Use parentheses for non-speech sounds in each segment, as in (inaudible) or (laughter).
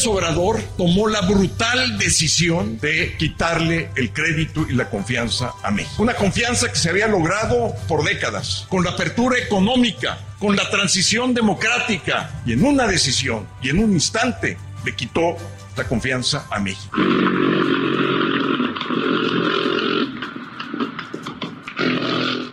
López Obrador tomó la brutal decisión de quitarle el crédito y la confianza a México. Una confianza que se había logrado por décadas, con la apertura económica, con la transición democrática, y en una decisión y en un instante le quitó la confianza a México.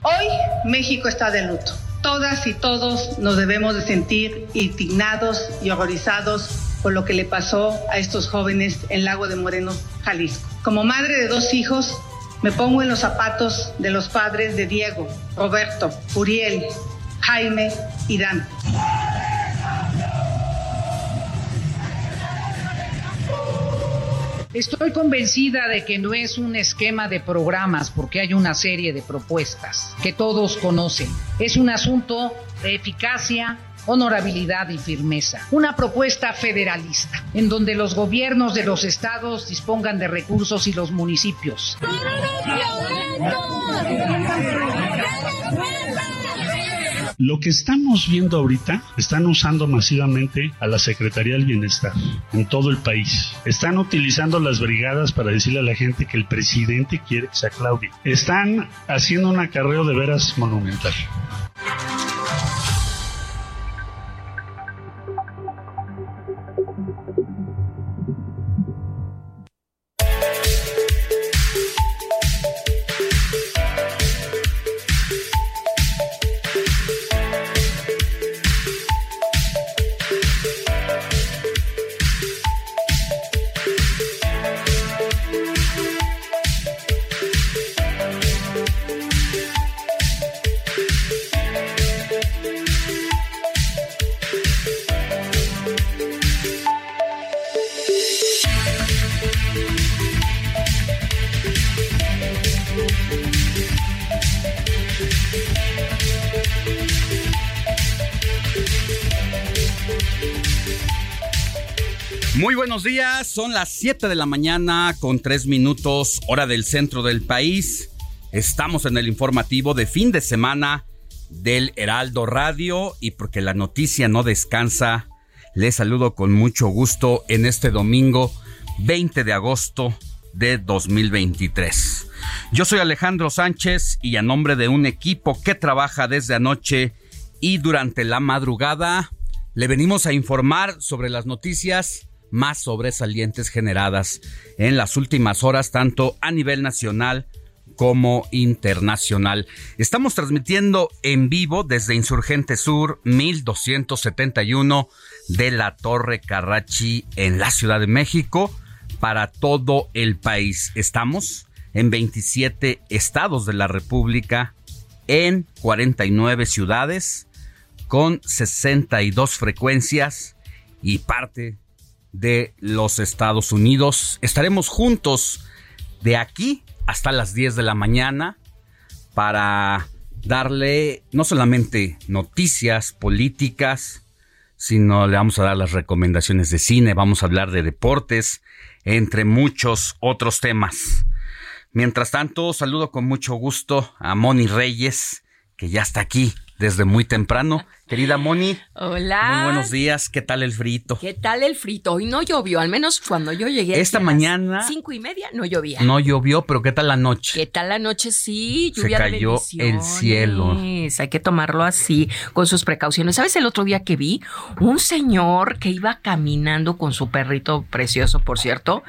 Hoy México está de luto. Todas y todos nos debemos de sentir indignados y horrorizados lo que le pasó a estos jóvenes en Lago de Moreno, Jalisco. Como madre de dos hijos, me pongo en los zapatos de los padres de Diego, Roberto, Uriel, Jaime y Dante. Estoy convencida de que no es un esquema de programas porque hay una serie de propuestas que todos conocen. Es un asunto de eficacia, honorabilidad y firmeza. Una propuesta federalista en donde los gobiernos de los estados dispongan de recursos y los municipios. Lo que estamos viendo ahorita, están usando masivamente a la Secretaría del Bienestar en todo el país. Están utilizando las brigadas para decirle a la gente que el presidente quiere que sea Claudia. Están haciendo un acarreo de veras monumental. Muy buenos días, son las 7 de la mañana con 3 minutos hora del centro del país. Estamos en el informativo de fin de semana del Heraldo Radio y porque la noticia no descansa, les saludo con mucho gusto en este domingo 20 de agosto de 2023. Yo soy Alejandro Sánchez y a nombre de un equipo que trabaja desde anoche y durante la madrugada, le venimos a informar sobre las noticias más sobresalientes generadas en las últimas horas, tanto a nivel nacional como internacional. Estamos transmitiendo en vivo desde Insurgente Sur 1271 de la Torre Carrachi en la Ciudad de México para todo el país. Estamos en 27 estados de la República, en 49 ciudades, con 62 frecuencias y parte de los Estados Unidos. Estaremos juntos de aquí hasta las 10 de la mañana para darle no solamente noticias políticas, sino le vamos a dar las recomendaciones de cine, vamos a hablar de deportes, entre muchos otros temas. Mientras tanto, saludo con mucho gusto a Moni Reyes, que ya está aquí desde muy temprano. Querida Moni. Hola. Muy buenos días. ¿Qué tal el frito? ¿Qué tal el frito? Hoy no llovió, al menos cuando yo llegué. Esta mañana. Cinco y media no llovía. No llovió, pero ¿qué tal la noche? ¿Qué tal la noche? Sí, lluvia Se cayó el cielo. Hay que tomarlo así, con sus precauciones. ¿Sabes el otro día que vi? Un señor que iba caminando con su perrito precioso, por cierto,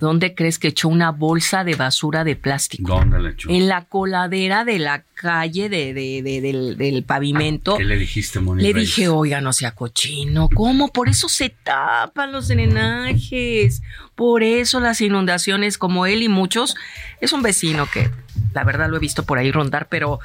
¿Dónde crees que echó una bolsa de basura de plástico? ¿Dónde la echó? En la coladera de la calle de, del, pavimento. ¿Qué le dijiste, Moni? Le dije, oiga, no sea cochino. ¿Cómo? Por eso se tapan los drenajes. Por eso las inundaciones, como él y muchos. Es un vecino que, la verdad, lo he visto por ahí rondar, pero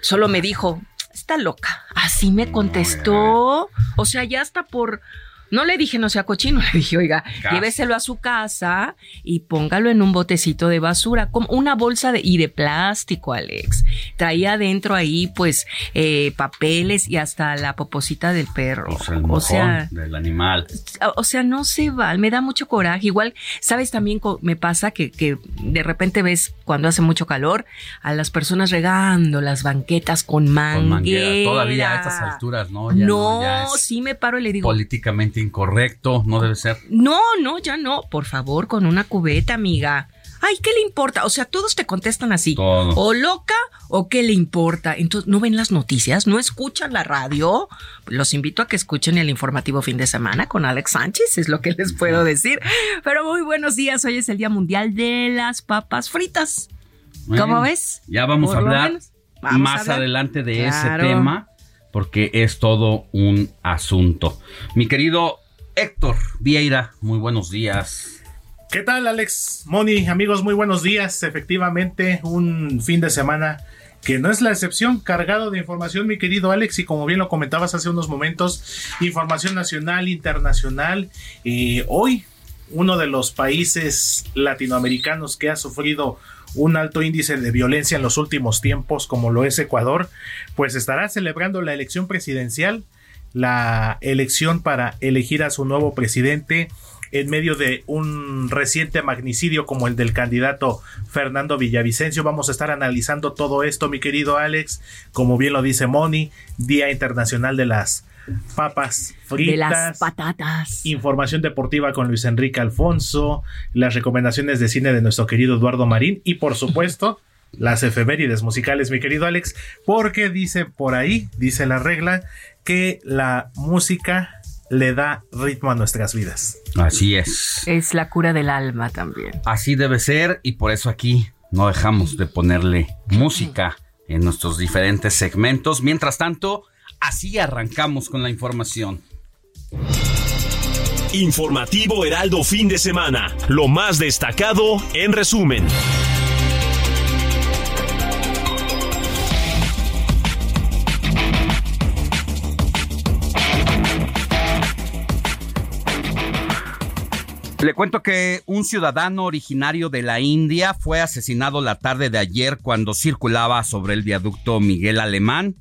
solo me dijo, está loca. Así me contestó. O sea, ya está por no le dije no sea cochino, (laughs) le dije, oiga, lléveselo a su casa y póngalo en un botecito de basura, como una bolsa de, y de plástico, Alex. Traía dentro ahí, pues, eh, papeles y hasta la poposita del perro. O sea, del animal. O sea, no se va, me da mucho coraje. Igual, sabes, también me pasa que, que de repente ves cuando hace mucho calor a las personas regando las banquetas con manguera. Todavía a estas alturas, ¿no? no, sí me paro y le digo. Políticamente incorrecto, no debe ser. No, no, ya no. Por favor, con una cubeta, amiga. Ay, ¿qué le importa? O sea, todos te contestan así. O loca o qué le importa. Entonces, ¿no ven las noticias? ¿No escuchan la radio? Los invito a que escuchen el informativo fin de semana con Alex Sánchez, es lo que les puedo decir. Pero muy buenos días. Hoy es el Día Mundial de las Papas Fritas. ¿Cómo ves? Ya vamos a hablar más adelante de ese tema porque es todo un asunto. Mi querido Héctor Vieira, muy buenos días. ¿Qué tal, Alex? Moni, amigos, muy buenos días. Efectivamente, un fin de semana que no es la excepción, cargado de información, mi querido Alex, y como bien lo comentabas hace unos momentos, información nacional, internacional. Hoy, uno de los países latinoamericanos que ha sufrido un alto índice de violencia en los últimos tiempos, como lo es Ecuador, pues estará celebrando la elección presidencial, la elección para elegir a su nuevo presidente en medio de un reciente magnicidio como el del candidato Fernando Villavicencio. Vamos a estar analizando todo esto, mi querido Alex, como bien lo dice Moni, Día Internacional de las papas fritas. De las patatas. Información deportiva con Luis Enrique Alfonso, las recomendaciones de cine de nuestro querido Eduardo Marín y por supuesto (laughs) las efemérides musicales, mi querido Alex, porque dice por ahí, dice la regla, que la música le da ritmo a nuestras vidas. Así es. Es la cura del alma también. Así debe ser y por eso aquí no dejamos de ponerle música en nuestros diferentes segmentos. Mientras tanto, Así arrancamos con la información. Informativo Heraldo fin de semana. Lo más destacado en resumen. Le cuento que un ciudadano originario de la India fue asesinado la tarde de ayer cuando circulaba sobre el viaducto Miguel Alemán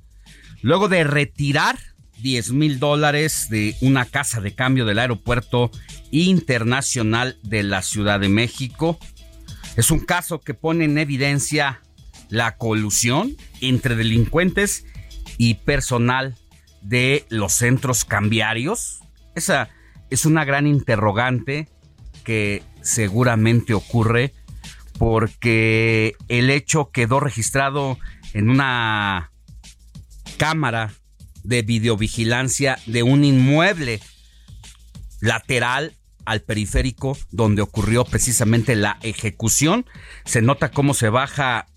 luego de retirar 10 mil dólares de una casa de cambio del aeropuerto internacional de la Ciudad de México. Es un caso que pone en evidencia la colusión entre delincuentes y personal de los centros cambiarios. Esa es una gran interrogante que seguramente ocurre porque el hecho quedó registrado en una cámara de videovigilancia de un inmueble lateral al periférico donde ocurrió precisamente la ejecución. Se nota cómo se baja,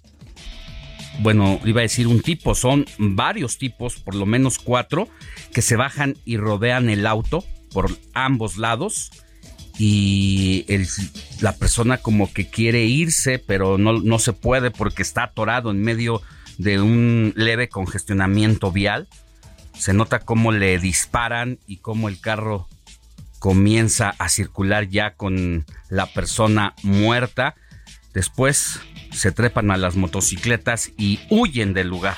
bueno, iba a decir un tipo, son varios tipos, por lo menos cuatro, que se bajan y rodean el auto por ambos lados. Y la persona como que quiere irse, pero no, no se puede porque está atorado en medio un leve congestionamiento vial. Se nota cómo le disparan y cómo el carro comienza a circular ya con la persona muerta. Después se trepan a las motocicletas y huyen del lugar.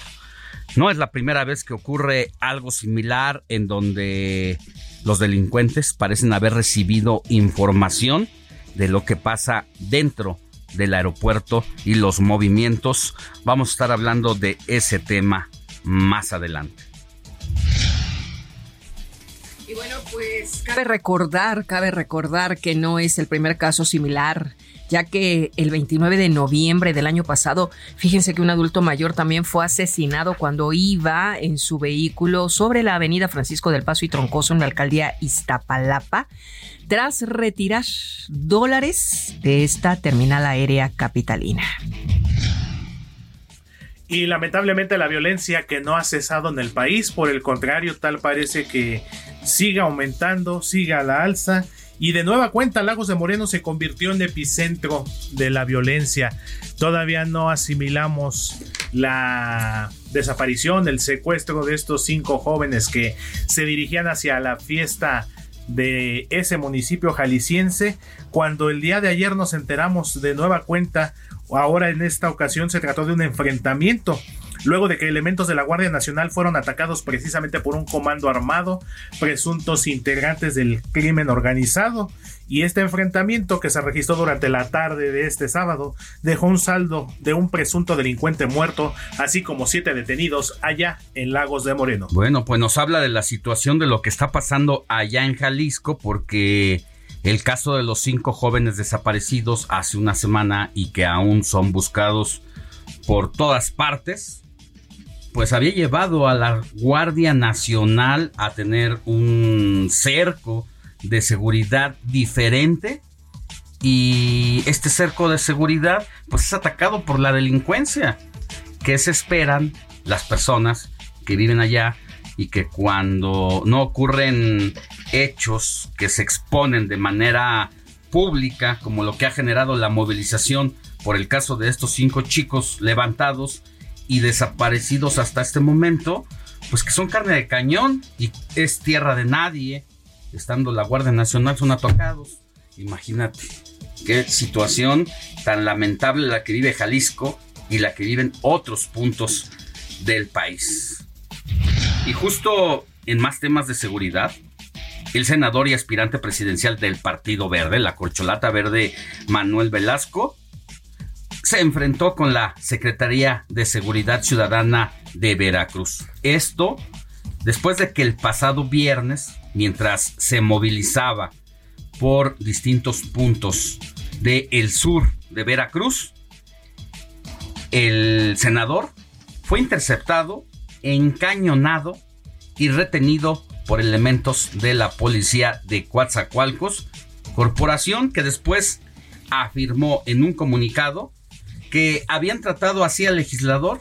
No es la primera vez que ocurre algo similar en donde los delincuentes parecen haber recibido información de lo que pasa dentro del aeropuerto y los movimientos. Vamos a estar hablando de ese tema más adelante. Y bueno, pues cabe recordar, cabe recordar que no es el primer caso similar ya que el 29 de noviembre del año pasado, fíjense que un adulto mayor también fue asesinado cuando iba en su vehículo sobre la avenida Francisco del Paso y Troncoso en la alcaldía Iztapalapa, tras retirar dólares de esta terminal aérea capitalina. Y lamentablemente la violencia que no ha cesado en el país, por el contrario, tal parece que sigue aumentando, sigue a la alza y de nueva cuenta, Lagos de Moreno se convirtió en epicentro de la violencia. Todavía no asimilamos la desaparición, el secuestro de estos cinco jóvenes que se dirigían hacia la fiesta de ese municipio jalisciense, cuando el día de ayer nos enteramos de nueva cuenta, ahora en esta ocasión se trató de un enfrentamiento luego de que elementos de la Guardia Nacional fueron atacados precisamente por un comando armado, presuntos integrantes del crimen organizado. Y este enfrentamiento que se registró durante la tarde de este sábado dejó un saldo de un presunto delincuente muerto, así como siete detenidos allá en Lagos de Moreno. Bueno, pues nos habla de la situación de lo que está pasando allá en Jalisco, porque el caso de los cinco jóvenes desaparecidos hace una semana y que aún son buscados por todas partes, pues había llevado a la Guardia Nacional a tener un cerco de seguridad diferente y este cerco de seguridad pues es atacado por la delincuencia que se esperan las personas que viven allá y que cuando no ocurren hechos que se exponen de manera pública como lo que ha generado la movilización por el caso de estos cinco chicos levantados y desaparecidos hasta este momento, pues que son carne de cañón y es tierra de nadie. Estando la Guardia Nacional son atacados. Imagínate qué situación tan lamentable la que vive Jalisco y la que viven otros puntos del país. Y justo en más temas de seguridad, el senador y aspirante presidencial del Partido Verde, la corcholata verde Manuel Velasco, se enfrentó con la Secretaría de Seguridad Ciudadana de Veracruz. Esto después de que el pasado viernes, mientras se movilizaba por distintos puntos del el sur de Veracruz, el senador fue interceptado, encañonado y retenido por elementos de la policía de Coatzacoalcos, corporación que después afirmó en un comunicado que habían tratado así al legislador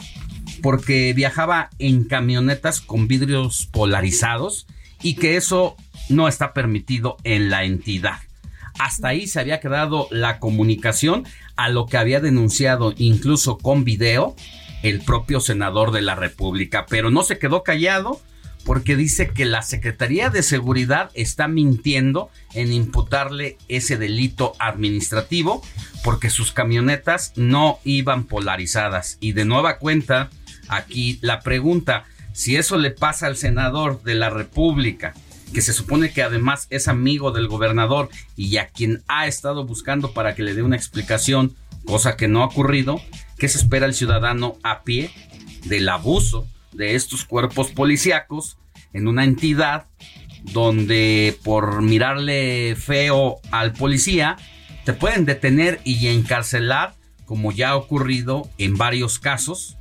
porque viajaba en camionetas con vidrios polarizados y que eso no está permitido en la entidad. Hasta ahí se había quedado la comunicación a lo que había denunciado incluso con video el propio senador de la República, pero no se quedó callado porque dice que la Secretaría de Seguridad está mintiendo en imputarle ese delito administrativo porque sus camionetas no iban polarizadas. Y de nueva cuenta, aquí la pregunta, si eso le pasa al senador de la República, que se supone que además es amigo del gobernador y a quien ha estado buscando para que le dé una explicación, cosa que no ha ocurrido, ¿qué se espera el ciudadano a pie del abuso de estos cuerpos policíacos en una entidad donde por mirarle feo al policía te pueden detener y encarcelar como ya ha ocurrido en varios casos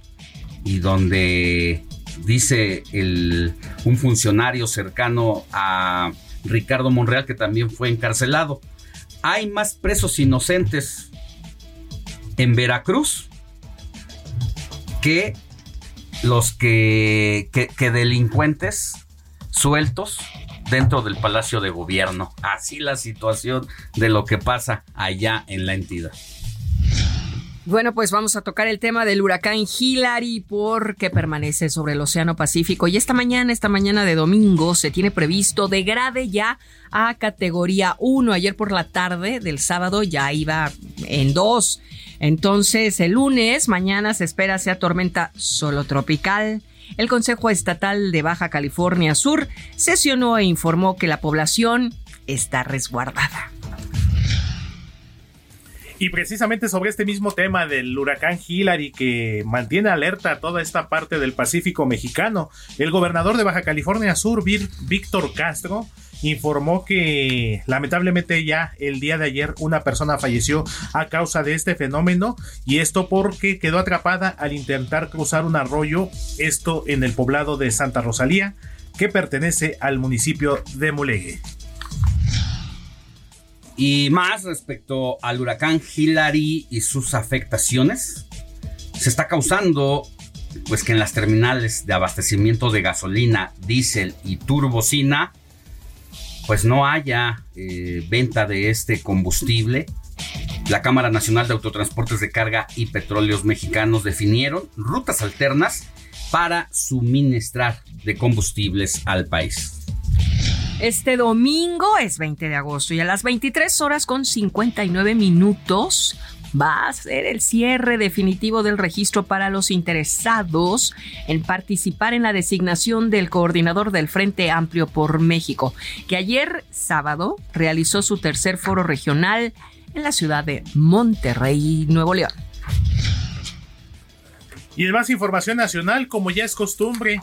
y donde dice el, un funcionario cercano a Ricardo Monreal que también fue encarcelado. Hay más presos inocentes en Veracruz que los que, que, delincuentes sueltos dentro del Palacio de Gobierno. Así la situación de lo que pasa allá en la entidad. Bueno, pues vamos a tocar el tema del huracán Hillary porque permanece sobre el Océano Pacífico y esta mañana, esta mañana de domingo, se tiene previsto degrade ya a categoría 1. Ayer por la tarde del sábado ya iba en 2. Entonces, el lunes, mañana se espera sea tormenta solo tropical. El Consejo Estatal de Baja California Sur sesionó e informó que la población está resguardada. Y precisamente sobre este mismo tema del huracán Hillary que mantiene alerta toda esta parte del Pacífico mexicano, el gobernador de Baja California Sur, Víctor Castro, informó que lamentablemente ya el día de ayer una persona falleció a causa de este fenómeno y esto porque quedó atrapada al intentar cruzar un arroyo, esto en el poblado de Santa Rosalía, que pertenece al municipio de Mulegé. Y más respecto al huracán Hillary y sus afectaciones, se está causando pues que en las terminales de abastecimiento de gasolina, diésel y turbocina, pues no haya eh, venta de este combustible. La Cámara Nacional de Autotransportes de Carga y Petróleos Mexicanos definieron rutas alternas para suministrar de combustibles al país. Este domingo es 20 de agosto y a las 23 horas con 59 minutos va a ser el cierre definitivo del registro para los interesados en participar en la designación del coordinador del Frente Amplio por México, que ayer sábado realizó su tercer foro regional en la ciudad de Monterrey, Nuevo León. Y en más información nacional, como ya es costumbre,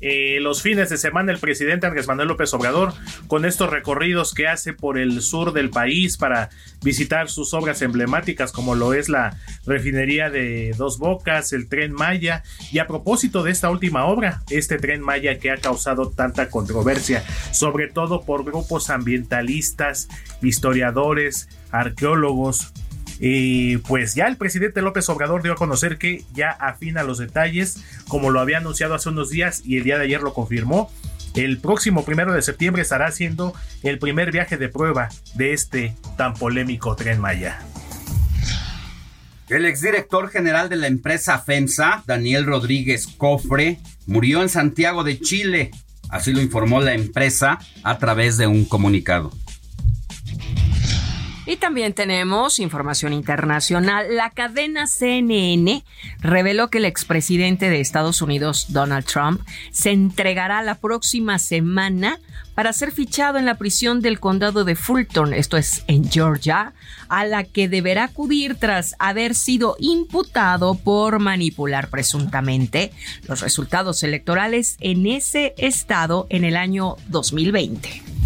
eh, los fines de semana el presidente Andrés Manuel López Obrador con estos recorridos que hace por el sur del país para visitar sus obras emblemáticas como lo es la refinería de Dos Bocas, el tren Maya y a propósito de esta última obra, este tren Maya que ha causado tanta controversia, sobre todo por grupos ambientalistas, historiadores, arqueólogos, y pues ya el presidente López Obrador dio a conocer que ya afina los detalles, como lo había anunciado hace unos días y el día de ayer lo confirmó. El próximo primero de septiembre estará haciendo el primer viaje de prueba de este tan polémico tren Maya. El exdirector general de la empresa FEMSA, Daniel Rodríguez Cofre, murió en Santiago de Chile. Así lo informó la empresa a través de un comunicado. Y también tenemos información internacional. La cadena CNN reveló que el expresidente de Estados Unidos, Donald Trump, se entregará la próxima semana para ser fichado en la prisión del condado de Fulton, esto es en Georgia, a la que deberá acudir tras haber sido imputado por manipular presuntamente los resultados electorales en ese estado en el año 2020.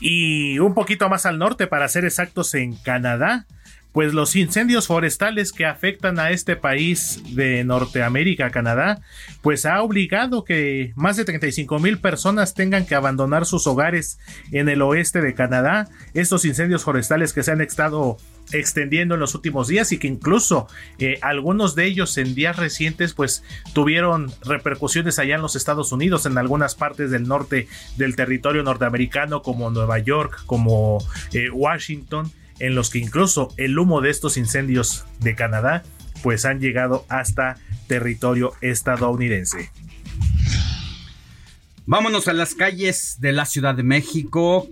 Y un poquito más al norte, para ser exactos, en Canadá, pues los incendios forestales que afectan a este país de Norteamérica, Canadá, pues ha obligado que más de 35 mil personas tengan que abandonar sus hogares en el oeste de Canadá. Estos incendios forestales que se han estado extendiendo en los últimos días y que incluso eh, algunos de ellos en días recientes pues tuvieron repercusiones allá en los Estados Unidos en algunas partes del norte del territorio norteamericano como Nueva York como eh, Washington en los que incluso el humo de estos incendios de Canadá pues han llegado hasta territorio estadounidense. Vámonos a las calles de la Ciudad de México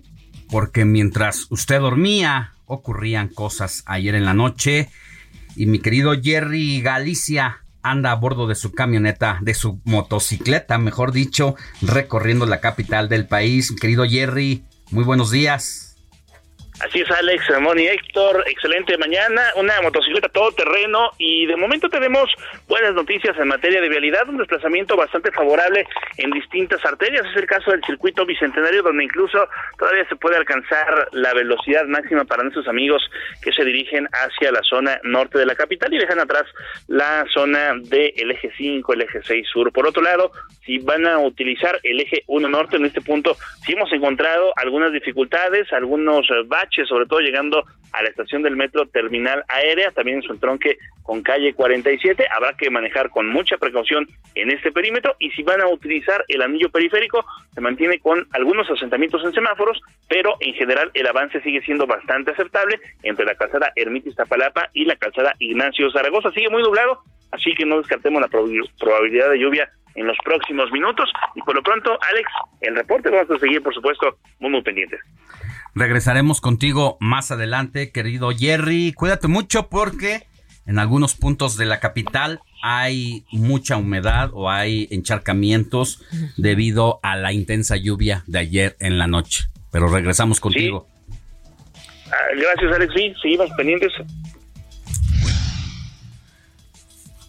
porque mientras usted dormía ocurrían cosas ayer en la noche y mi querido Jerry Galicia anda a bordo de su camioneta, de su motocicleta, mejor dicho, recorriendo la capital del país. Mi querido Jerry, muy buenos días. Así es, Alex, Moni, Héctor, excelente mañana, una motocicleta todoterreno y de momento tenemos buenas noticias en materia de vialidad, un desplazamiento bastante favorable en distintas arterias, es el caso del circuito bicentenario donde incluso todavía se puede alcanzar la velocidad máxima para nuestros amigos que se dirigen hacia la zona norte de la capital y dejan atrás la zona del eje 5, el eje 6 sur. Por otro lado, si van a utilizar el eje 1 norte en este punto, sí hemos encontrado algunas dificultades, algunos baches sobre todo llegando a la estación del metro Terminal Aérea, también en su entronque con calle 47. Habrá que manejar con mucha precaución en este perímetro y si van a utilizar el anillo periférico, se mantiene con algunos asentamientos en semáforos, pero en general el avance sigue siendo bastante aceptable entre la calzada Ermita Iztapalapa y la calzada Ignacio Zaragoza. Sigue muy nublado, así que no descartemos la probabilidad de lluvia en los próximos minutos. Y por lo pronto, Alex, el reporte vamos a seguir, por supuesto, muy, muy pendientes. Regresaremos contigo más adelante, querido Jerry. Cuídate mucho porque en algunos puntos de la capital hay mucha humedad o hay encharcamientos debido a la intensa lluvia de ayer en la noche. Pero regresamos contigo. Ah, gracias, Alex. Sí, seguimos pendientes.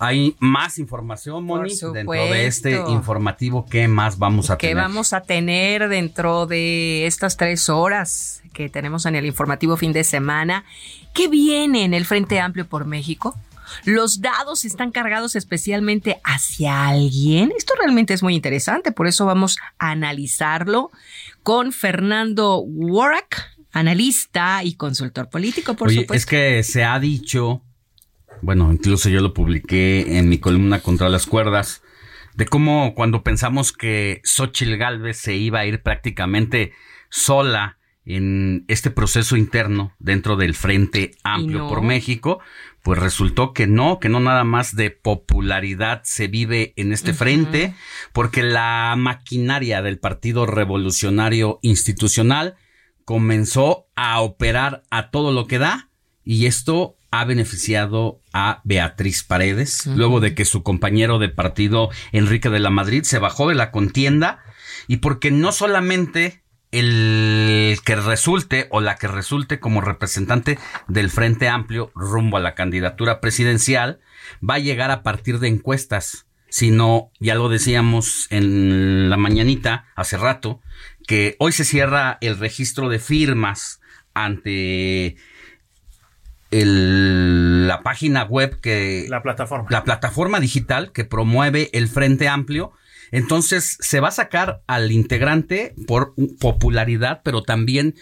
Hay más información, Moni, dentro de este informativo. ¿Qué más vamos a tener? ¿Qué vamos a tener dentro de estas tres horas que tenemos en el informativo fin de semana? ¿Qué viene en el Frente Amplio por México? Los dados están cargados especialmente hacia alguien. Esto realmente es muy interesante, por eso vamos a analizarlo con Fernando Warrack, analista y consultor político, por supuesto. Es que se ha dicho bueno, incluso yo lo publiqué en mi columna contra las cuerdas, de cómo cuando pensamos que Xochitl Galvez se iba a ir prácticamente sola en este proceso interno dentro del Frente Amplio por México, pues resultó que no, que no nada más de popularidad se vive en este frente, porque la maquinaria del Partido Revolucionario Institucional comenzó a operar a todo lo que da y esto ha beneficiado a Beatriz Paredes, luego de que su compañero de partido Enrique de la Madrid se bajó de la contienda y porque no solamente el que resulte o la que resulte como representante del Frente Amplio rumbo a la candidatura presidencial va a llegar a partir de encuestas, sino, ya lo decíamos en la mañanita hace rato, que hoy se cierra el registro de firmas ante la página web que... La plataforma. La plataforma digital que promueve el Frente Amplio. Entonces se va a sacar al integrante por popularidad, pero también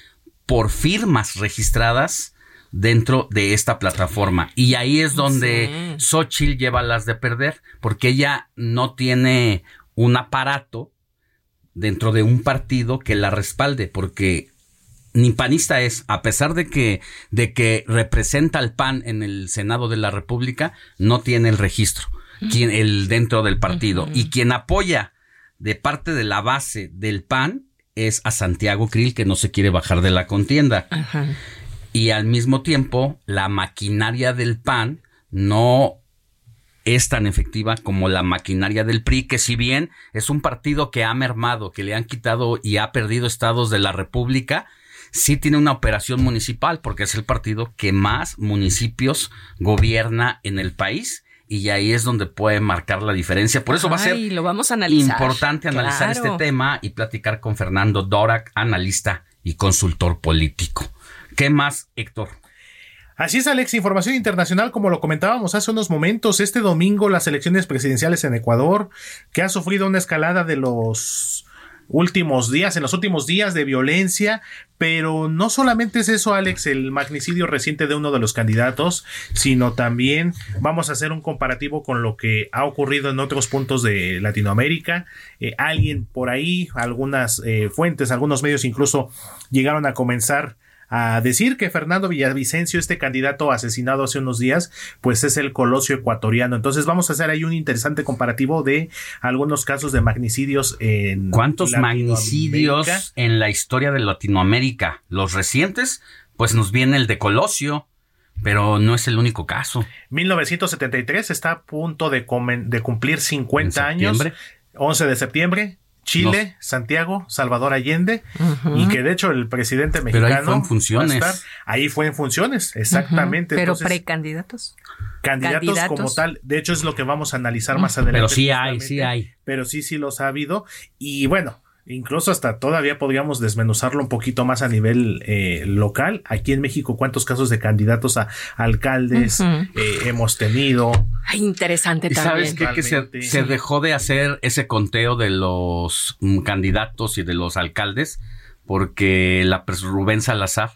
por firmas registradas dentro de esta plataforma. Y ahí es donde Xochitl lleva las de perder, porque ella no tiene un aparato dentro de un partido que la respalde, porque ni panista es, a pesar de que, de que representa al PAN en el Senado de la República, no tiene el registro quien, el dentro del partido. Y quien apoya de parte de la base del PAN es a Santiago Krill, que no se quiere bajar de la contienda. Y al mismo tiempo, la maquinaria del PAN no es tan efectiva como la maquinaria del PRI, que si bien es un partido que ha mermado, que le han quitado y ha perdido estados de la República, sí tiene una operación municipal porque es el partido que más municipios gobierna en el país y ahí es donde puede marcar la diferencia. Por eso va a ser lo vamos a analizar. importante analizar este tema y platicar con Fernando Dorak, analista y consultor político. ¿Qué más, Héctor? Así es, Alex. Información internacional, como lo comentábamos hace unos momentos, este domingo las elecciones presidenciales en Ecuador, que ha sufrido una escalada de los últimos días, en los últimos días de violencia, pero no solamente es eso, Alex, el magnicidio reciente de uno de los candidatos, sino también vamos a hacer un comparativo con lo que ha ocurrido en otros puntos de Latinoamérica. Eh, alguien por ahí, algunas eh, fuentes, algunos medios incluso llegaron a comenzar a decir que Fernando Villavicencio, este candidato asesinado hace unos días, pues es el colosio ecuatoriano. Entonces vamos a hacer ahí un interesante comparativo de algunos casos de magnicidios en ¿Cuántos magnicidios en la historia de Latinoamérica? Los recientes, pues nos viene el de Colosio. Pero no es el único caso. 1973 está a punto de, de cumplir 50 años. 11 de septiembre, Chile, Santiago, Salvador Allende, y que de hecho el presidente mexicano. Pero ahí fue en funciones. ahí fue en funciones, exactamente. Pero precandidatos. Candidatos, como tal, de hecho es lo que vamos a analizar más adelante. Pero sí hay, sí hay. Pero sí, sí los ha habido. Y bueno, Incluso hasta todavía podríamos desmenuzarlo un poquito más a nivel eh, local. Aquí en México, ¿cuántos casos de candidatos a alcaldes eh, hemos tenido? interesante también. ¿Sabes qué? Que se, dejó de hacer ese conteo de los mm, candidatos y de los alcaldes porque la Rubén Salazar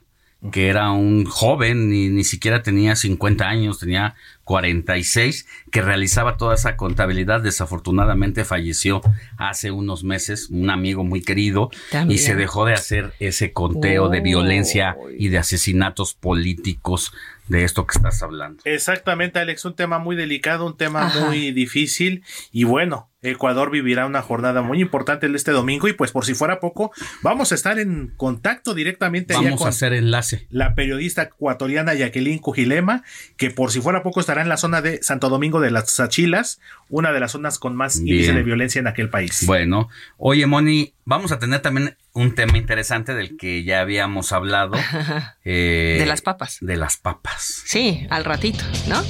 que era un joven y ni siquiera tenía 50 años, tenía 46, que realizaba toda esa contabilidad. Desafortunadamente falleció hace unos meses, un amigo muy querido, y se dejó de hacer ese conteo de violencia y de asesinatos políticos de esto que estás hablando. Exactamente, Alex, un tema muy delicado, un tema muy difícil y bueno, Ecuador vivirá una jornada muy importante este domingo y pues por si fuera poco, vamos a estar en contacto directamente vamos a hacer enlace. La periodista ecuatoriana Jacqueline Cujilema, que por si fuera poco estará estará en la zona de Santo Domingo de las Achilas, una de las zonas con más Bien. índice de violencia en aquel país. Bueno, oye, Moni, vamos a tener también un tema interesante del que ya habíamos hablado. (laughs) eh, De las papas. De las papas. Sí, al ratito, ¿no?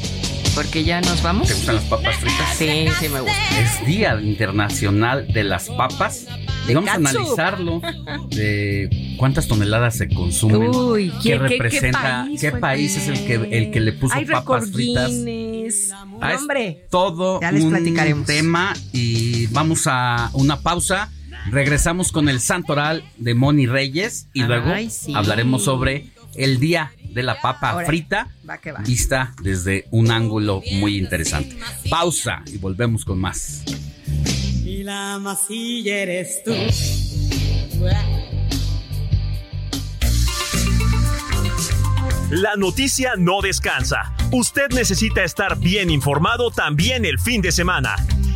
Porque ya nos vamos. ¿Te gustan las papas fritas? Sí, sí me gusta. Es Día Internacional de las Papas. Y vamos a analizarlo de cuántas toneladas se consumen. Uy, ¿Qué, ¿qué- qué- qué representa? país ¿Qué país es el que, el que le puso Hay papas fritas? Ah, Hombre. todo Ya les un platicaremos. tema y vamos a una pausa. Regresamos con el santoral de Moni Reyes y Ay, luego sí. hablaremos sobre el día de la papa Ahora, frita va que va. vista desde un ángulo muy interesante. Pausa y volvemos con más. Y la masilla eres tú. La noticia no descansa. Usted necesita estar bien informado también el fin de semana.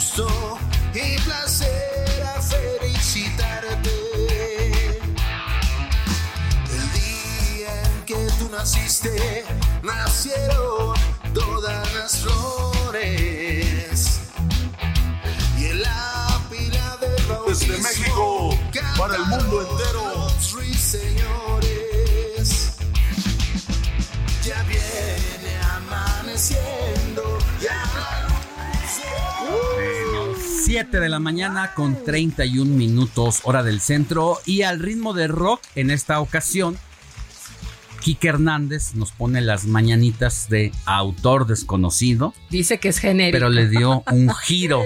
Gusto y placer a felicitarte. El día en que tú naciste, nacieron todas las flores. Y en la pila de Desde México, para el mundo entero. Los 7 de la mañana con 31 minutos hora del centro y al ritmo de rock en esta ocasión. Quique Hernández nos pone las mañanitas de autor desconocido, Dice que es genérico. pero le dio (laughs) un giro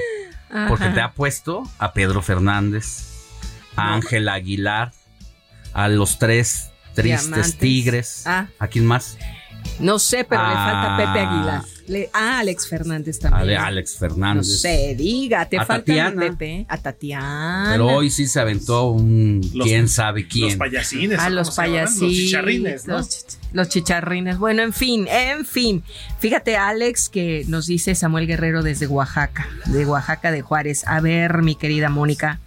porque te ha puesto a Pedro Fernández, a Ángel Aguilar, a los tres tristes Diamantes. tigres. Ah. ¿A quién más? No sé, pero le falta Ah. Pepe Aguilar. Le- ah, Alex Fernández A también. Alex No Fernández. se diga, te A falta Tatiana. Pepe. A Tatiana. Pero hoy sí se aventó un Los- quién sabe quién. Los payasines. A ¿o los payasitos. Los chicharrines, ¿no? Los, los chicharrines. Bueno, en fin, en fin. Fíjate, Alex, que nos dice Samuel Guerrero desde Oaxaca, de Oaxaca de Juárez. A ver, mi querida Mónica,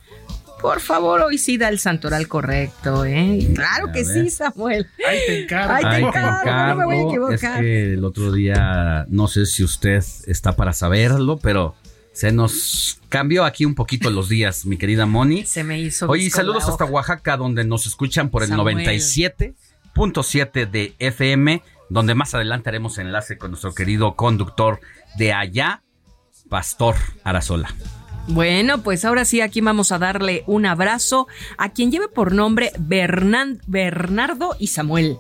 por favor, hoy sí da el santoral correcto, ¿eh? Claro que sí, Samuel. Ahí te encargo. Ay, te encargo, no me voy a encargo. Es equivocar. que el otro día, no sé si usted está para saberlo, pero se nos cambió aquí un poquito los días, mi querida Moni. Se me hizo. Oye, saludos hasta. Oaxaca, donde nos escuchan por el Samuel. 97.7 de FM, donde más adelante haremos enlace con nuestro querido conductor de allá, Pastor Arazola. Bueno, pues ahora sí, aquí vamos a darle un abrazo a quien lleve por nombre Bernan- Bernardo y Samuel.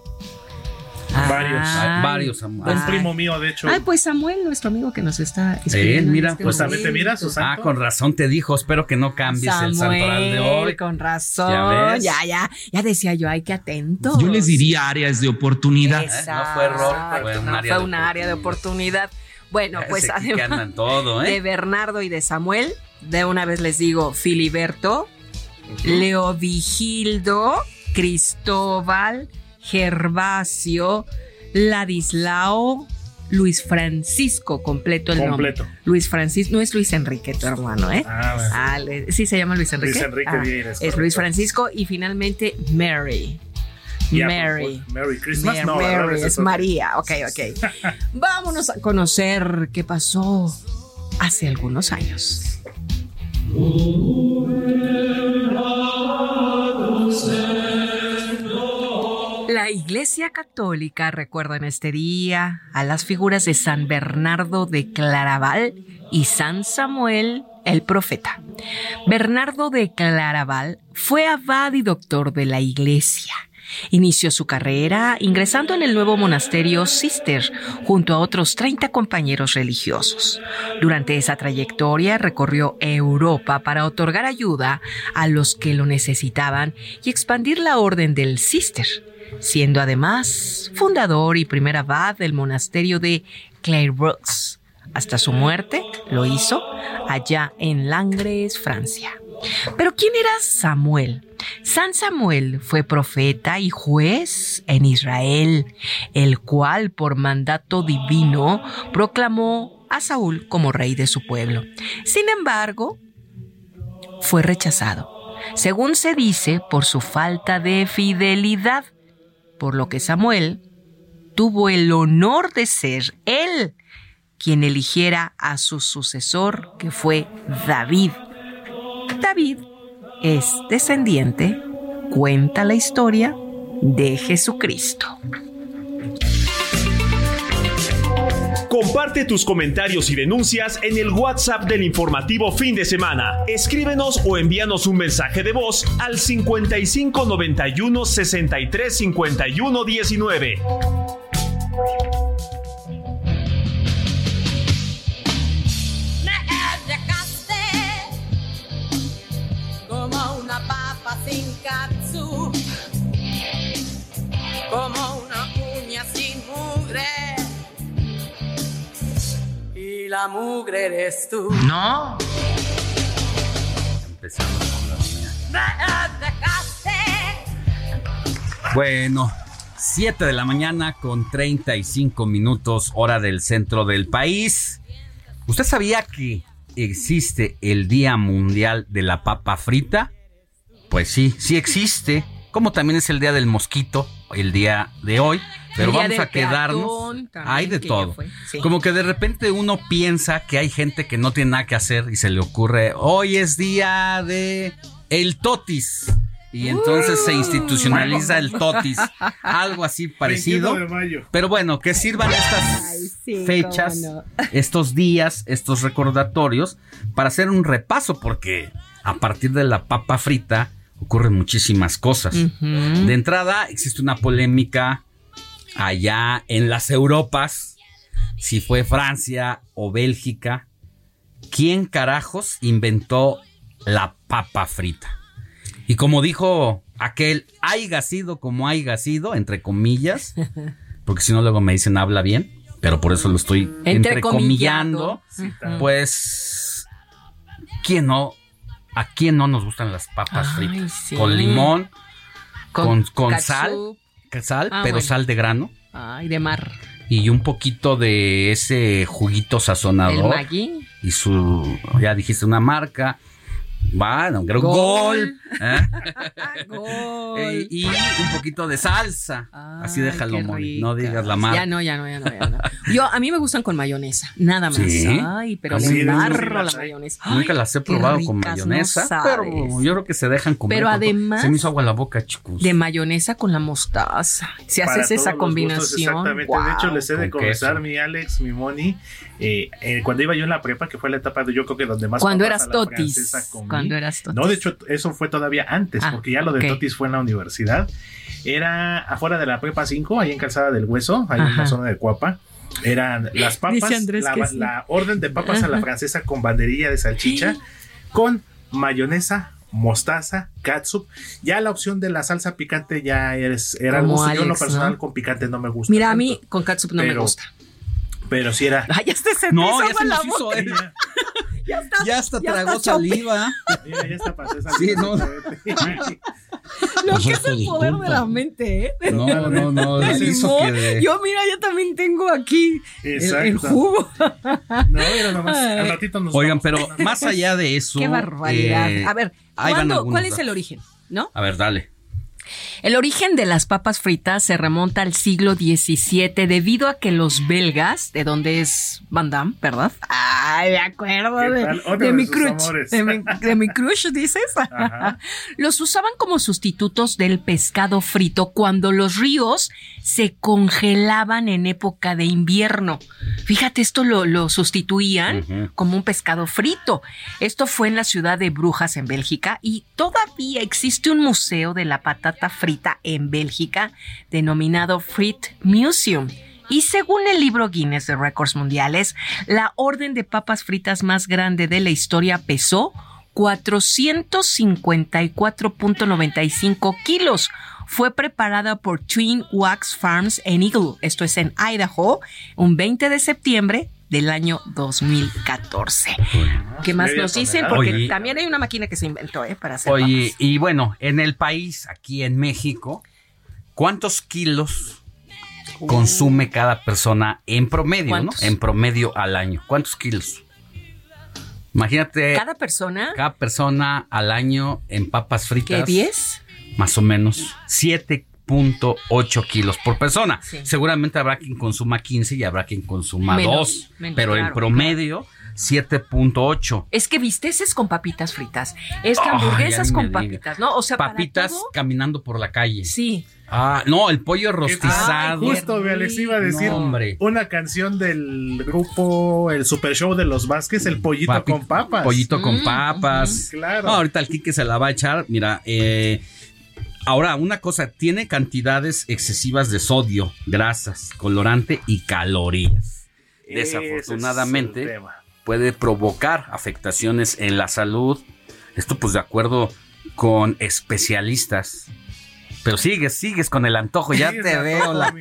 Varios. Ay, varios, Samuel. Un primo mío, de hecho. Ay, pues Samuel, nuestro amigo que nos está Eh, mira, este pues Justamente, momento. mira, Susana. Ah, con razón te dijo, espero que no cambies el santoral de hoy. con razón. ¿Ya ves? Ya, ya, ya decía yo, ay, qué atento. Yo les diría áreas de oportunidad. Eh, no fue error, fue un no área fue de una área de oportunidad. Bueno, pues además todo, ¿eh? de Bernardo y de Samuel, de una vez les digo Filiberto, Leovigildo, Cristóbal, Gervasio, Ladislao, Luis Francisco, completo el Completo. nombre. Luis Francisco, no es Luis Enrique, tu hermano, ¿eh? Ah. Ah, sí se llama Luis Enrique. Luis Enrique Ah, Vieira, es es Luis. Francisco y finalmente Mary. Ya, Mary. Merry Christmas. Mary, Ese es. María. Ok, ok. (laughs) Vámonos a conocer qué pasó hace algunos años. La Iglesia Católica recuerda en este día a las figuras de San Bernardo de Claraval y San Samuel el profeta. Bernardo de Claraval fue abad y doctor de la iglesia. Inició su carrera ingresando en el nuevo monasterio Sister junto a otros 30 compañeros religiosos. Durante esa trayectoria recorrió Europa para otorgar ayuda a los que lo necesitaban y expandir la orden del Sister, siendo además fundador y primer abad del monasterio de Clairvaux. Hasta su muerte lo hizo allá en Langres, Francia. Pero ¿quién era Samuel? San Samuel fue profeta y juez en Israel, el cual por mandato divino proclamó a Saúl como rey de su pueblo. Sin embargo, fue rechazado, según se dice, por su falta de fidelidad, por lo que Samuel tuvo el honor de ser él quien eligiera a su sucesor, que fue David. David es descendiente, cuenta la historia, de Jesucristo. Comparte tus comentarios y denuncias en el WhatsApp del informativo fin de semana. Escríbenos o envíanos un mensaje de voz al 55 91 63 51 19. Y la mugre eres tú. No. Empezamos con la. Bueno, 7 de la mañana con 35 minutos hora del centro del país. ¿Usted sabía que existe el Día Mundial de la Papa Frita? Pues sí, sí existe. Como también es el Día del Mosquito, el día de hoy. Pero día vamos a quedarnos. peatón también, Hay de todo. sí. Como que de repente uno piensa que hay gente que no tiene nada que hacer y se le ocurre, hoy es día de el totis. Y entonces se institucionaliza el totis. (laughs) Algo así parecido. 21 de mayo. Pero bueno, que sirvan estas sí, fechas, estos días, estos recordatorios, para hacer un repaso, porque a partir de la papa frita ocurren muchísimas cosas. De entrada, existe una polémica allá en las Europas, si fue Francia o Bélgica. ¿Quién carajos inventó la papa frita? Y como dijo aquel, haiga sido como haiga sido, entre comillas, (laughs) porque si no luego me dicen habla bien, pero por eso lo estoy entrecomillando. Entrecomillando. Pues, ¿quién no? ¿A quién no nos gustan las papas Ay, fritas? sí. Con limón, con, con catsup. sal, sal, Ah, pero bueno. sal de grano Ay, de mar. y un poquito de ese juguito El sazonador Maggi. y su, ya dijiste una marca. Bueno, creo Gol. gol. ¿eh? (laughs) Gol. (laughs) Eh, y un poquito de salsa. Así déjalo, Moni. No digas la marca. Ya no, ya no, ya no, ya no. Yo, a mí me gustan con mayonesa, nada más. ¿Sí? Ay, pero Así le de embarro la mayonesa. Nunca las he probado con ricas, no mayonesa, pero yo creo que se dejan comer. Pero además- Se me hizo agua la boca, chicos. De mayonesa con la mostaza. Si Para haces todos esa los combinación. gustos, exactamente. de hecho, les he de Con confesar, mi Alex, mi Moni, eh, eh, cuando iba yo en la prepa, que fue la etapa de yo creo que donde más Cuando eras totis. Cuando eras totis. No, de hecho, eso fue todavía antes, Ah, porque ya lo de ok. totis fue en la universidad. Era afuera de la prepa 5, ahí en Calzada del Hueso, ahí en Ajá. la zona de Cuapa. Eran (gasps) las papas, la, que sí. la orden de papas a la francesa con banderilla de salchicha, (gasps) con mayonesa, mostaza, catsup. Ya la opción de la salsa picante ya es, era gusto. Yo en lo personal ¿no? con picante no me gusta. Mira, a mí con catsup no me gusta. Pero si era. Ay, ya se, se No, ya se la nos hizo, eh. (laughs) Ya está. Ya hasta ya tragó está saliva. Mira, ya está pasé esa Sí, no. Lo que es el poder de la mente, ¿eh? No, no, no. (laughs) Hizo limón. que de- Yo, mira, yo también tengo aquí el, el jugo. (laughs) No, mira nomás. Ay. Al ratito nos Oigan, vamos. pero más allá de eso. Qué barbaridad. eh, A ver, ahí van ¿cuándo- algunos ¿cuál es el origen? ¿No? A ver, dale. El origen de las papas fritas se remonta al siglo XVII debido a que los belgas, de donde es Van Damme, ¿verdad? Ay, me acuerdo ¿Qué de, de de mi crush. De mi, de mi crush, dices. (laughs) Ajá. Los usaban como sustitutos del pescado frito cuando los ríos se congelaban en época de invierno. Fíjate, esto lo, lo sustituían como un pescado frito. Esto fue en la ciudad de Brujas, en Bélgica, y todavía existe un museo de la patata frita en Bélgica denominado Frit Museum. Y según el libro Guinness de Récords Mundiales, la orden de papas fritas más grande de la historia pesó 454.95 kilos. Fue preparada por Twin Wax Farms en Eagle, esto es en Idaho, un 20 de septiembre del año 2014. ¿Qué más nos dicen? Porque Oye. también hay una máquina que se inventó ¿eh? para hacer Oye, y bueno, en el país, aquí en México, ¿cuántos kilos consume cada persona en promedio, ¿no? En promedio al año. ¿Cuántos kilos? Imagínate Cada persona, cada persona al año en papas fritas. ¿qué 10? Más o menos 7.8 kilos por persona. Sí. Seguramente habrá quien consuma 15 y habrá quien consuma Menos, 2, menos, pero en claro, promedio 7.8. Es que bisteces con papitas fritas, es que hamburguesas con papitas, ¿no? O sea, para Papitas todo- caminando por la calle. Sí. Ah, no, el pollo rostizado. Justo, me Alex iba a decir No, hombre. una canción del grupo El Super Show de los Vázquez, el pollito Papi- con papas. Pollito Mm, con papas. Claro. No, ahorita el Quique se la va a echar. Mira, eh, ahora, una cosa, tiene cantidades excesivas de sodio, grasas, colorante y calorías. Es Desafortunadamente, puede provocar afectaciones en la salud. Esto, pues, de acuerdo con especialistas. Pero sigues, sigues con el antojo. Ya Sí, te veo la,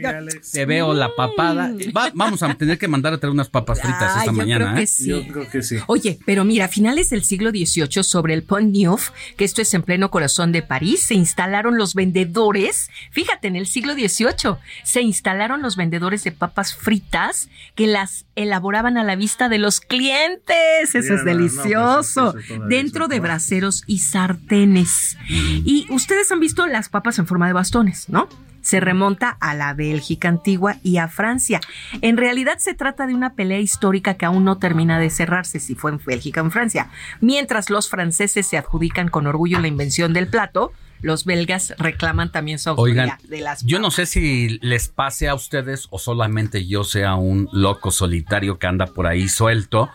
te veo la papada. Va- vamos a tener que mandar a traer unas papas fritas esta yo mañana. creo que ¿eh? sí. Yo creo que sí. Oye, pero mira, a finales del siglo XVIII, sobre el Pont Neuf, que esto es en pleno corazón de París, se instalaron los vendedores. Fíjate, en el siglo XVIII se instalaron los vendedores de papas fritas que las elaboraban a la vista de los clientes. Eso Mira, es no, no, delicioso. pues, eso es una dentro de braseros y sartenes. Y ustedes han visto las papas en forma de bastones, ¿no? Se remonta a la Bélgica antigua y a Francia. En realidad se trata de una pelea histórica que aún no termina de cerrarse, si fue en Bélgica o en Francia. Mientras los franceses se adjudican con orgullo la invención del plato, los belgas reclaman también su autoría Oigan, de las yo no sé si les pase a ustedes o solamente yo sea un loco solitario que anda por ahí suelto,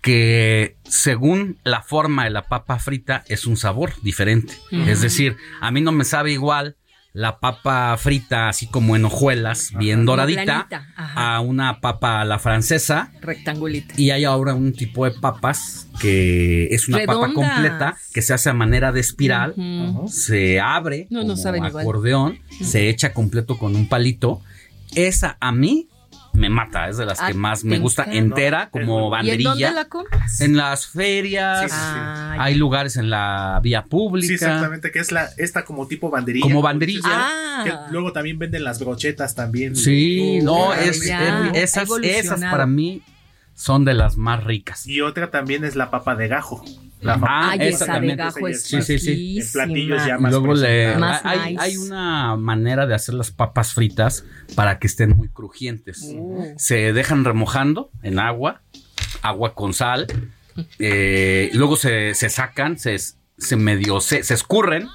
que según la forma de la papa frita es un sabor diferente. Es decir, a mí no me sabe igual la papa frita así como en hojuelas, bien doradita, a una papa a la francesa. rectangulita. Y hay ahora un tipo de papas que es una papa completa que se hace a manera de espiral, se abre No, no como igual. acordeón, se echa completo con un palito. Esa a mí me mata, es de las Ah, que más te me gusta entera como ¿Y en banderilla. dónde la compras? En las ferias, Sí, sí, sí. Ah, hay lugares en la vía pública. Sí, exactamente, que es la esta como tipo banderilla. Como banderilla. Ah. Que luego también venden las brochetas también. Sí, Uh, no, ya, es, es- esas, esas para mí son de las más ricas. Y otra también es la papa de gajo. La Ah, esa esa de también. gajo es Sí, sí, sí. En platillos ya más luego le. Más hay, nice. hay una manera de hacer las papas fritas para que estén muy crujientes. Uh. Se dejan remojando en agua, agua con sal, eh, luego se, se sacan, se, se medio, se, se escurren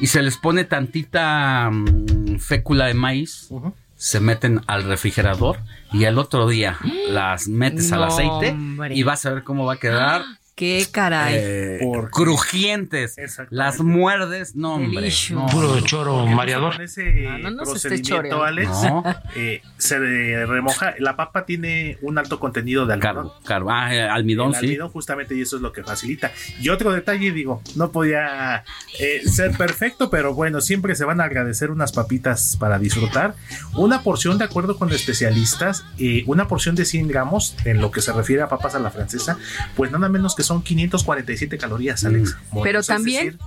y se les pone tantita mm, fécula de maíz. Se meten al refrigerador y al otro día las metes al aceite hombre. y vas a ver cómo va a quedar Qué caray. eh, Porque- crujientes. Las muerdes, no, hombre. No. Puro choro mareador. Con ese Ah, no nos esté procedimiento, choreando. Alex, No. (laughs) eh, se remoja. La papa tiene un alto contenido de almidón. Carbo, carbo. Ah, eh, almidón, el sí. almidón justamente y eso es lo que facilita. Y otro detalle, digo, no podía eh, ser perfecto, pero bueno, siempre se van a agradecer unas papitas para disfrutar. Una porción, de acuerdo con especialistas, eh, una porción de 100 gramos, en lo que se refiere a papas a la francesa, pues nada menos que son 547 calorías, Alex. Bueno, Pero es también decir,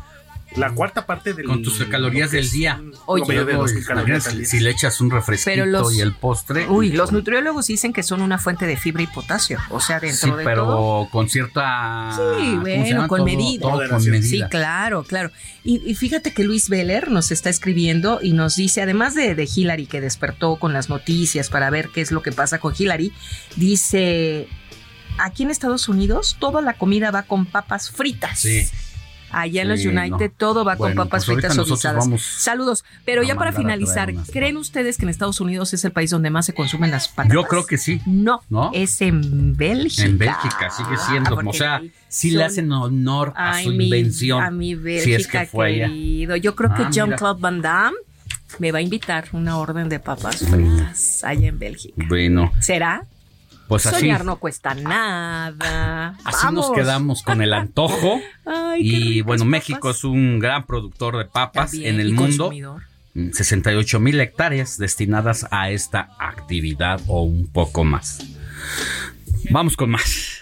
la cuarta parte del con tus calorías del día. Oye, de dos mil calorías al si, día. si le echas un refresquito Pero los- y el postre. Uy, los nutriólogos dicen que son una fuente de fibra y potasio. O sea, dentro sí, de pero todo. con cierta. Sí, ¿cómo se bueno, con Todo- medida. todo con medida. Sí, claro, claro. Y, y fíjate que Luis Veller nos está escribiendo y nos dice, además de, de Hillary que despertó con las noticias para ver qué es lo que pasa con Hillary, dice, aquí en Estados Unidos toda la comida va con papas fritas. Sí. Allá en los United no. todo va Bueno, con papas pues fritas o guisadas. Saludos. Pero ya para finalizar, ¿creen ustedes que en Estados Unidos es el país donde más se consumen las patatas? Yo creo que sí. No, ¿No? es en Bélgica. En Bélgica sigue siendo. Ah, o porque sea, sí son- le hacen honor a Ay, su mi- invención. A mi Bélgica, si es que fue querido. Yo creo que Ah, John mira. Claude Van Damme me va a invitar una orden de papas fritas allá en Bélgica. Bueno, ¿Será? Pues así. Soñar no cuesta nada. Así Vamos. nos quedamos con el antojo. (laughs) Ay, qué y bueno, papas. México es un gran productor de papas También, en el y mundo. consumidor. 68 mil hectáreas destinadas a esta actividad o un poco más. Vamos con más.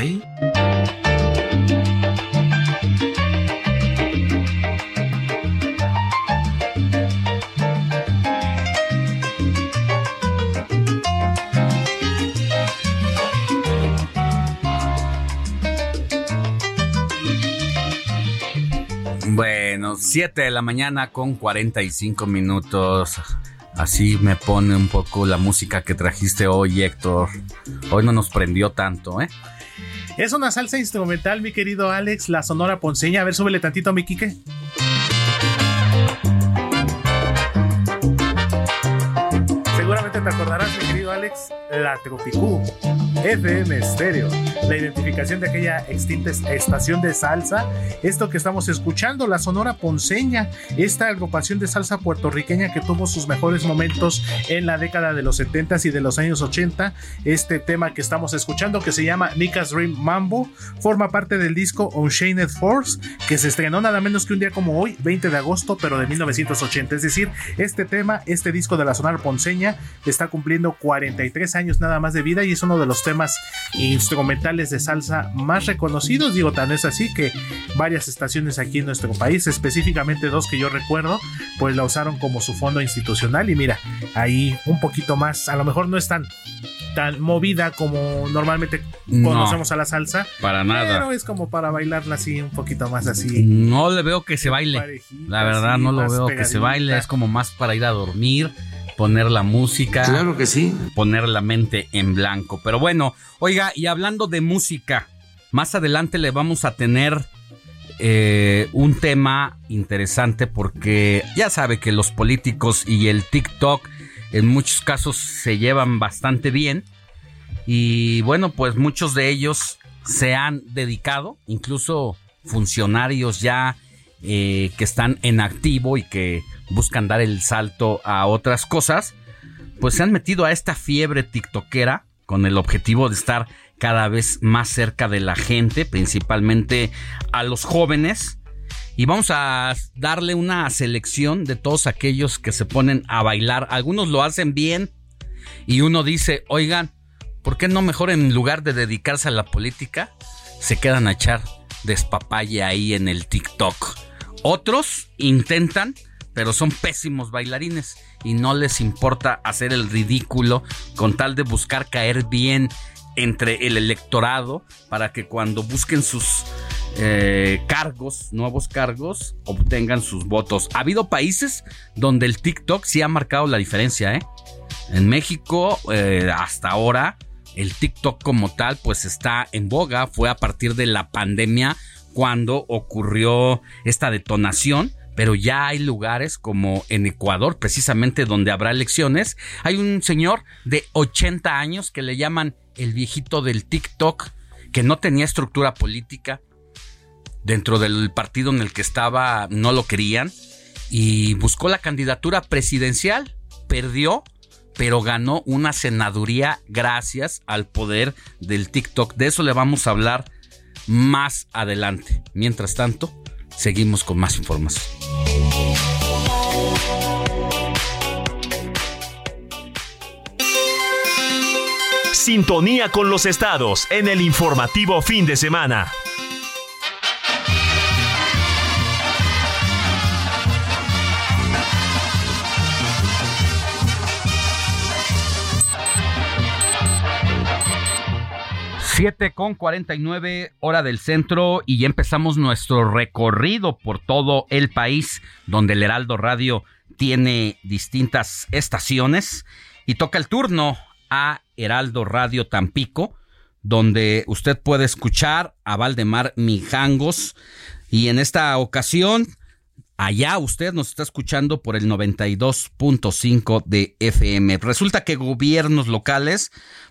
Tarde? Bueno, 7 de la mañana con 45 minutos. Así me pone un poco la música que trajiste hoy, Héctor. Hoy no nos prendió tanto, ¿eh? Es una salsa instrumental, mi querido Alex, la Sonora Ponceña. A ver, súbele tantito a mi Quique. Seguramente te acordarás, mi querido Alex, la Tropicú, FM Stereo, la identificación de aquella extinta es- estación de salsa. Esto que estamos escuchando, la Sonora Ponceña, esta agrupación de salsa puertorriqueña que tuvo sus mejores momentos en la década de los 70s y de los años 80. Este tema que estamos escuchando, que se llama Nika's Dream Mambo, forma parte del disco Unchained Force, que se estrenó nada menos que un día como hoy, 20 de agosto, pero de 1980. Es decir, este tema, este disco de la Sonora Ponceña, está cumpliendo 43 años nada más de vida y es uno de los temas instrumentales de salsa más reconocidos. Digo, tan es así que varias estaciones aquí en nuestro país, específicamente dos que yo recuerdo, pues la usaron como su fondo institucional. Y mira, ahí un poquito más, a lo mejor no es tan, tan movida como normalmente No. conocemos a la salsa. Para nada. Pero es como para bailarla así, un poquito más así. No le veo que se baile. La verdad, no lo veo que se baile. Es como más para ir a dormir, poner la música. Claro que sí. Poner la mente en blanco. Pero bueno, oiga, y hablando de música, más adelante le vamos a tener eh, un tema interesante porque ya sabe que los políticos y el TikTok en muchos casos se llevan bastante bien. Y bueno, pues muchos de ellos se han dedicado, incluso funcionarios ya eh, que están en activo y que buscan dar el salto a otras cosas, pues se han metido a esta fiebre tiktokera con el objetivo de estar cada vez más cerca de la gente, principalmente a los jóvenes. Y vamos a darle una selección de todos aquellos que se ponen a bailar. Algunos lo hacen bien y uno dice, oigan, ¿por qué no mejor en lugar de dedicarse a la política, se quedan a echar despapalle ahí en el TikTok? Otros intentan, pero son pésimos bailarines y no les importa hacer el ridículo con tal de buscar caer bien entre el electorado para que cuando busquen sus eh, cargos, nuevos cargos, obtengan sus votos. Ha habido países donde el TikTok sí ha marcado la diferencia, ¿eh? En México, eh, hasta ahora, el TikTok como tal, pues está en boga. Fue a partir de la pandemia cuando ocurrió esta detonación. Pero ya hay lugares como en Ecuador, precisamente donde habrá elecciones. Hay un señor de 80 años que le llaman el viejito del TikTok, que no tenía estructura política. Dentro del partido en el que estaba no lo querían y buscó la candidatura presidencial, perdió, pero ganó una senaduría gracias al poder del TikTok. De eso le vamos a hablar más adelante. Mientras tanto, seguimos con más información. Sintonía con los estados en el informativo fin de semana. Siete con 49 hora del centro y ya empezamos nuestro recorrido por todo el país donde el Heraldo Radio tiene distintas estaciones y toca el turno a Heraldo Radio Tampico, donde usted puede escuchar a Valdemar Mijangos. Y en esta ocasión, allá usted nos está escuchando por el 92.5 de FM. Resulta que gobiernos locales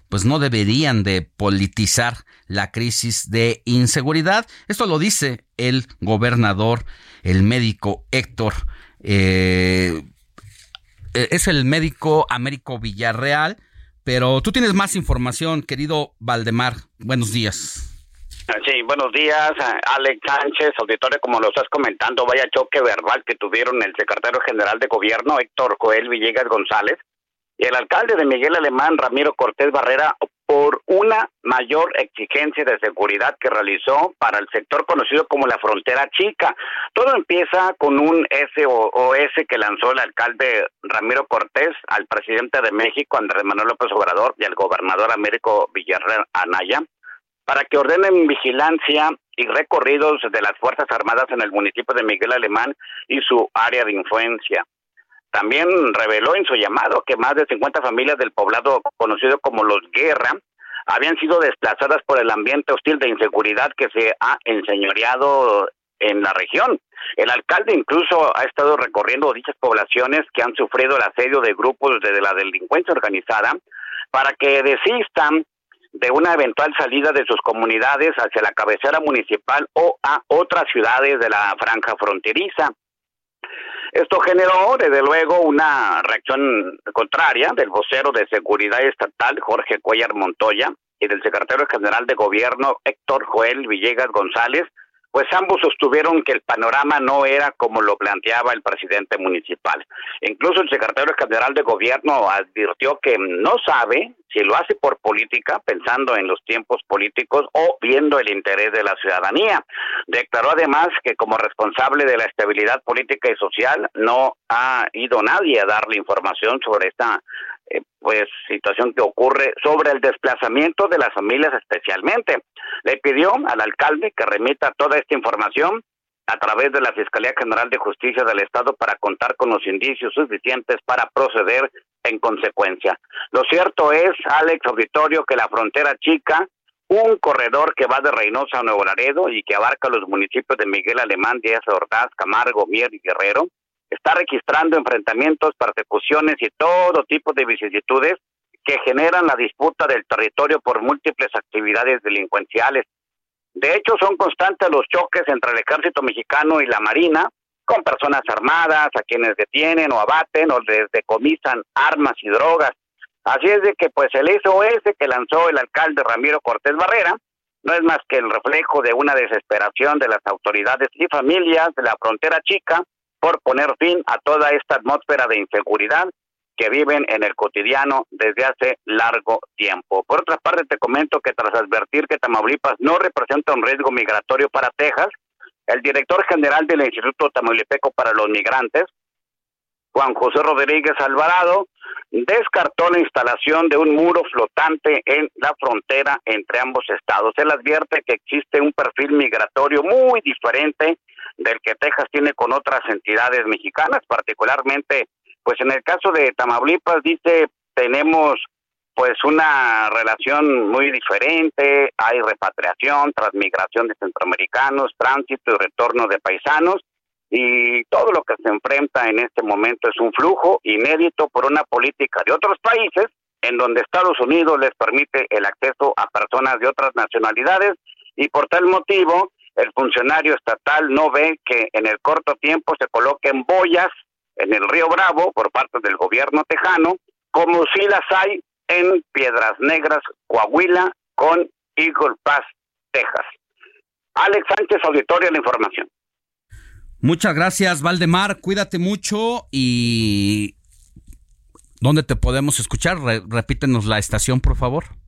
pues no deberían de politizar la crisis de inseguridad. Esto lo dice el gobernador, el médico Héctor. Eh, es el médico Américo Villarreal pero tú tienes más información, querido Valdemar. Buenos días. Sí, buenos días, Alex Sánchez, auditorio, como lo estás comentando, vaya choque verbal que tuvieron el secretario general de gobierno, Héctor Joel Villegas González, y el alcalde de Miguel Alemán, Ramiro Cortés Barrera, por una mayor exigencia de seguridad que realizó para el sector conocido como la frontera chica. Todo empieza con un SOS que lanzó el alcalde Ramiro Cortés al presidente de México, Andrés Manuel López Obrador, y al gobernador Américo Villarreal Anaya, para que ordenen vigilancia y recorridos de las Fuerzas Armadas en el municipio de Miguel Alemán y su área de influencia. También reveló en su llamado que más de 50 familias del poblado conocido como Los Guerra habían sido desplazadas por el ambiente hostil de inseguridad que se ha enseñoreado en la región. El alcalde incluso ha estado recorriendo dichas poblaciones que han sufrido el asedio de grupos de la delincuencia organizada para que desistan de una eventual salida de sus comunidades hacia la cabecera municipal o a otras ciudades de la franja fronteriza. Esto generó, desde luego, una reacción contraria del vocero de Seguridad Estatal, Jorge Cuellar Montoya, y del secretario general de Gobierno, Héctor Joel Villegas González, pues ambos sostuvieron que el panorama no era como lo planteaba el presidente municipal. Incluso el secretario general de gobierno advirtió que no sabe si lo hace por política, pensando en los tiempos políticos o viendo el interés de la ciudadanía. Declaró además que como responsable de la estabilidad política y social no ha ido nadie a darle información sobre esta eh, pues situación que ocurre sobre el desplazamiento de las familias especialmente. Le pidió al alcalde que remita toda esta información a través de la Fiscalía General de Justicia del Estado para contar con los indicios suficientes para proceder en consecuencia. Lo cierto es, Alex Auditorio, que la frontera chica, un corredor que va de Reynosa a Nuevo Laredo y que abarca los municipios de Miguel Alemán, Díaz Ordaz, Camargo, Mier y Guerrero, está registrando enfrentamientos, persecuciones y todo tipo de vicisitudes que generan la disputa del territorio por múltiples actividades delincuenciales. De hecho, son constantes los choques entre el ejército mexicano y la marina, con personas armadas, a quienes detienen o abaten o les decomisan armas y drogas. Así es de que pues el SOS que lanzó el alcalde Ramiro Cortés Barrera no es más que el reflejo de una desesperación de las autoridades y familias de la frontera chica por poner fin a toda esta atmósfera de inseguridad que viven en el cotidiano desde hace largo tiempo. Por otra parte, te comento que tras advertir que Tamaulipas no representa un riesgo migratorio para Texas, el director general del Instituto Tamaulipeco para los Migrantes, Juan José Rodríguez Alvarado, descartó la instalación de un muro flotante en la frontera entre ambos estados. Él advierte que existe un perfil migratorio muy diferente del que Texas tiene con otras entidades mexicanas, particularmente, pues en el caso de Tamaulipas dice tenemos pues una relación muy diferente, hay repatriación, transmigración de centroamericanos, tránsito y retorno de paisanos, y todo lo que se enfrenta en este momento es un flujo inédito por una política de otros países en donde Estados Unidos les permite el acceso a personas de otras nacionalidades y por tal motivo el funcionario estatal no ve que en el corto tiempo se coloquen boyas en el río Bravo por parte del gobierno tejano, como si las hay en Piedras Negras, Coahuila, con Eagle Pass, Texas. Alex Sánchez, auditorio, la información. Muchas gracias, Valdemar. Cuídate mucho y ¿dónde te podemos escuchar? repítenos la estación, por favor.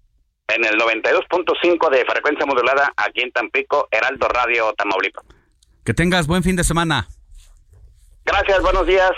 En el 92.5 de frecuencia modulada aquí en Tampico, Heraldo Radio Tamaulipas. Que tengas buen fin de semana. Gracias, buenos días.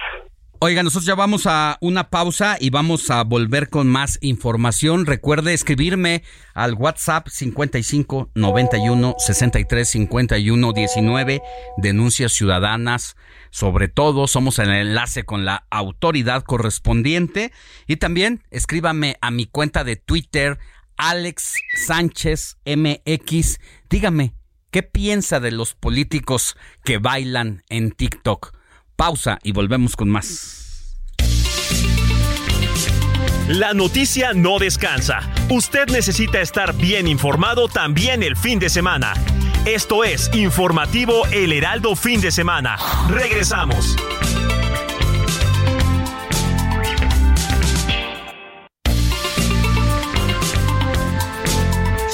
Oiga, nosotros ya vamos a una pausa y vamos a volver con más información. Recuerde escribirme al WhatsApp 55 91 63 51 19 denuncias ciudadanas. Sobre todo, somos el enlace con la autoridad correspondiente. Y también escríbame a mi cuenta de Twitter, Alex Sánchez MX. Dígame, ¿qué piensa de los políticos que bailan en TikTok? Pausa y volvemos con más. La noticia no descansa. Usted necesita estar bien informado también el fin de semana. Esto es Informativo El Heraldo Fin de Semana. Regresamos.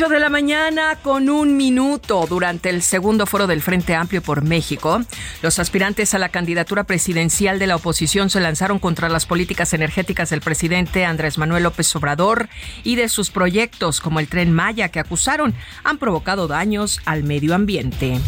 8 de la mañana con un minuto durante el segundo foro del Frente Amplio por México. Los aspirantes a la candidatura presidencial de la oposición se lanzaron contra las políticas energéticas del presidente Andrés Manuel López Obrador y de sus proyectos como el tren Maya que acusaron han provocado daños al medio ambiente.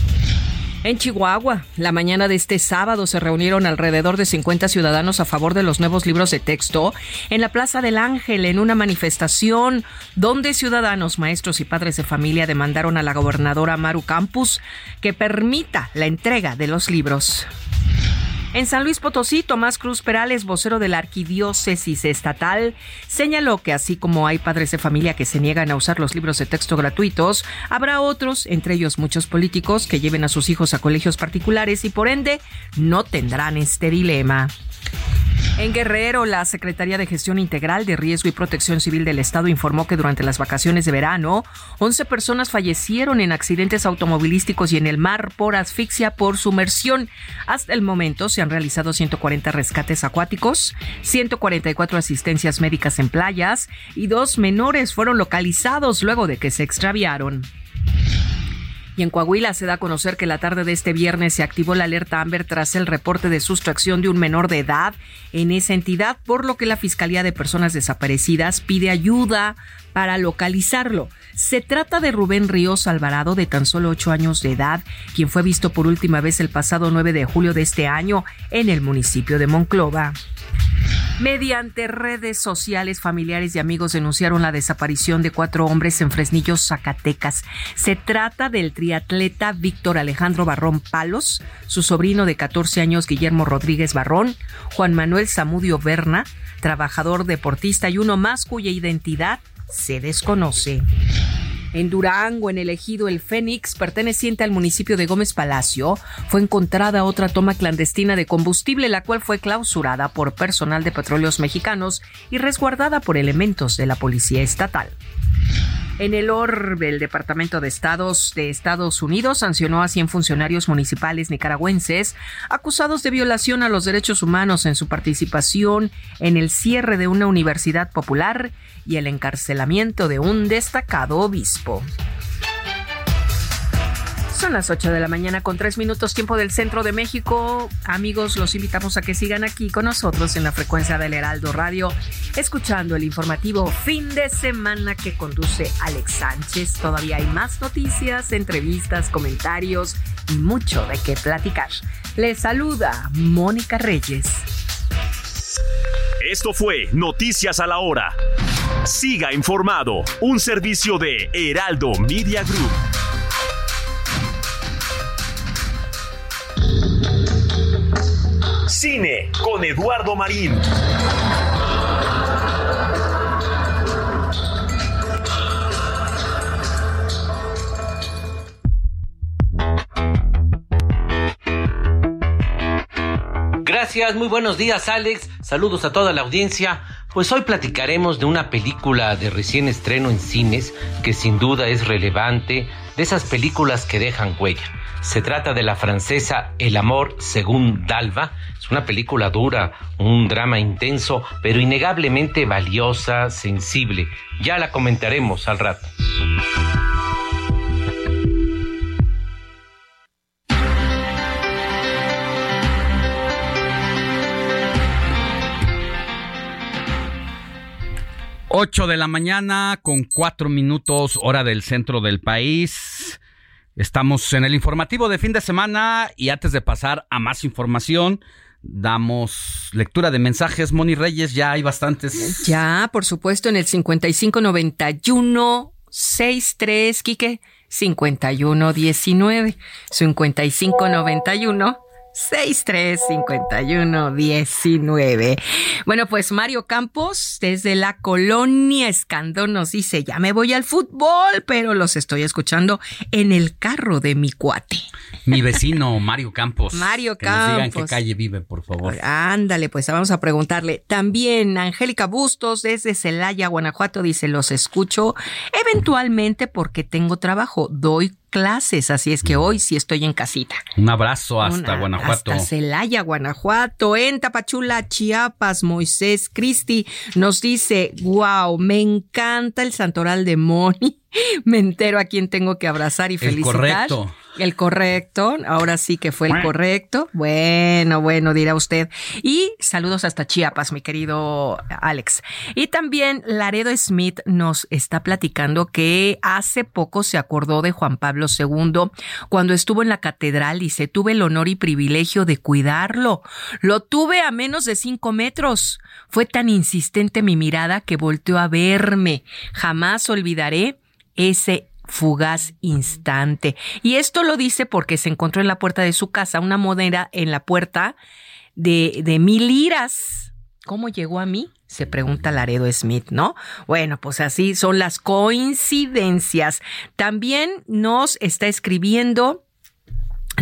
En Chihuahua, la mañana de este sábado se reunieron alrededor de 50 ciudadanos a favor de los nuevos libros de texto en la Plaza del Ángel en una manifestación donde ciudadanos, maestros y padres de familia demandaron a la gobernadora Maru Campus que permita la entrega de los libros. En San Luis Potosí, Tomás Cruz Perales, vocero de la Arquidiócesis Estatal, señaló que así como hay padres de familia que se niegan a usar los libros de texto gratuitos, habrá otros, entre ellos muchos políticos, que lleven a sus hijos a colegios particulares y por ende no tendrán este dilema. En Guerrero, la Secretaría de Gestión Integral de Riesgo y Protección Civil del Estado informó que durante las vacaciones de verano, 11 personas fallecieron en accidentes automovilísticos y en el mar por asfixia por sumersión. Hasta el momento se han realizado 140 rescates acuáticos, 144 asistencias médicas en playas y dos menores fueron localizados luego de que se extraviaron. Y en Coahuila se da a conocer que la tarde de este viernes se activó la alerta Amber tras el reporte de sustracción de un menor de edad en esa entidad, por lo que la Fiscalía de Personas Desaparecidas pide ayuda para localizarlo. Se trata de Rubén Ríos Alvarado, de tan solo ocho años de edad, quien fue visto por última vez el pasado 9 de julio de este año en el municipio de Monclova. Mediante redes sociales, familiares y amigos denunciaron la desaparición de cuatro hombres en Fresnillo, Zacatecas. Se trata del triatleta Víctor Alejandro Barrón Palos, su sobrino de 14 años Guillermo Rodríguez Barrón, Juan Manuel Zamudio Berna, trabajador deportista y uno más cuya identidad se desconoce. En Durango, en el ejido El Fénix, perteneciente al municipio de Gómez Palacio, fue encontrada otra toma clandestina de combustible, la cual fue clausurada por personal de petróleos mexicanos y resguardada por elementos de la Policía Estatal. En el orbe, el Departamento de Estados de Estados Unidos sancionó a 100 funcionarios municipales nicaragüenses acusados de violación a los derechos humanos en su participación en el cierre de una universidad popular y el encarcelamiento de un destacado obispo. Son las 8 de la mañana con 3 minutos tiempo del centro de México. Amigos, los invitamos a que sigan aquí con nosotros en la frecuencia del Heraldo Radio, escuchando el informativo fin de semana que conduce Alex Sánchez. Todavía hay más noticias, entrevistas, comentarios y mucho de qué platicar. Les saluda Mónica Reyes. Esto fue Noticias a la Hora. Siga informado, un servicio de Heraldo Media Group. Cine con Eduardo Marín. Gracias, muy buenos días Alex, saludos a toda la audiencia. Pues hoy platicaremos de una película de recién estreno en cines que sin duda es relevante, de esas películas que dejan huella. Se trata de la francesa El amor según Dalva. Es una película dura, un drama intenso, pero innegablemente valiosa, sensible. Ya la comentaremos al rato. Ocho de la mañana con cuatro minutos hora del centro del país. Estamos en el informativo de fin de semana y antes de pasar a más información, damos lectura de mensajes. Moni Reyes, ya hay bastantes. Ya, por supuesto, en el 5591 63, Quique, 5119. 5591 635119. Bueno, pues Mario Campos, desde la colonia Escandón, nos dice: Ya me voy al fútbol, pero los estoy escuchando en el carro de mi cuate. Mi vecino Mario Campos. Mario que Nos digan Campos. qué calle vive, por favor. Ándale, pues vamos a preguntarle. También Angélica Bustos desde Celaya, Guanajuato, dice, los escucho eventualmente porque tengo trabajo, doy clases, así es que hoy sí estoy en casita. Un abrazo hasta Una- Guanajuato. Hasta Celaya, Guanajuato. En Tapachula, Chiapas, Moisés Cristi nos dice, wow, me encanta el santoral de Moni. (laughs) Me entero a quién tengo que abrazar y El felicitar. correcto. El correcto, ahora sí que fue el correcto. Bueno, bueno, dirá usted. Y saludos hasta Chiapas, mi querido Alex. Y también Laredo Smith nos está platicando que hace poco se acordó de Juan Pablo II cuando estuvo en la catedral y se tuve el honor y privilegio de cuidarlo. Lo tuve a menos de cinco metros. Fue tan insistente mi mirada que volteó a verme. Jamás olvidaré ese fugaz instante. Y esto lo dice porque se encontró en la puerta de su casa una moneda en la puerta de, de mil liras. ¿Cómo llegó a mí? Se pregunta Laredo Smith, ¿no? Bueno, pues así son las coincidencias. También nos está escribiendo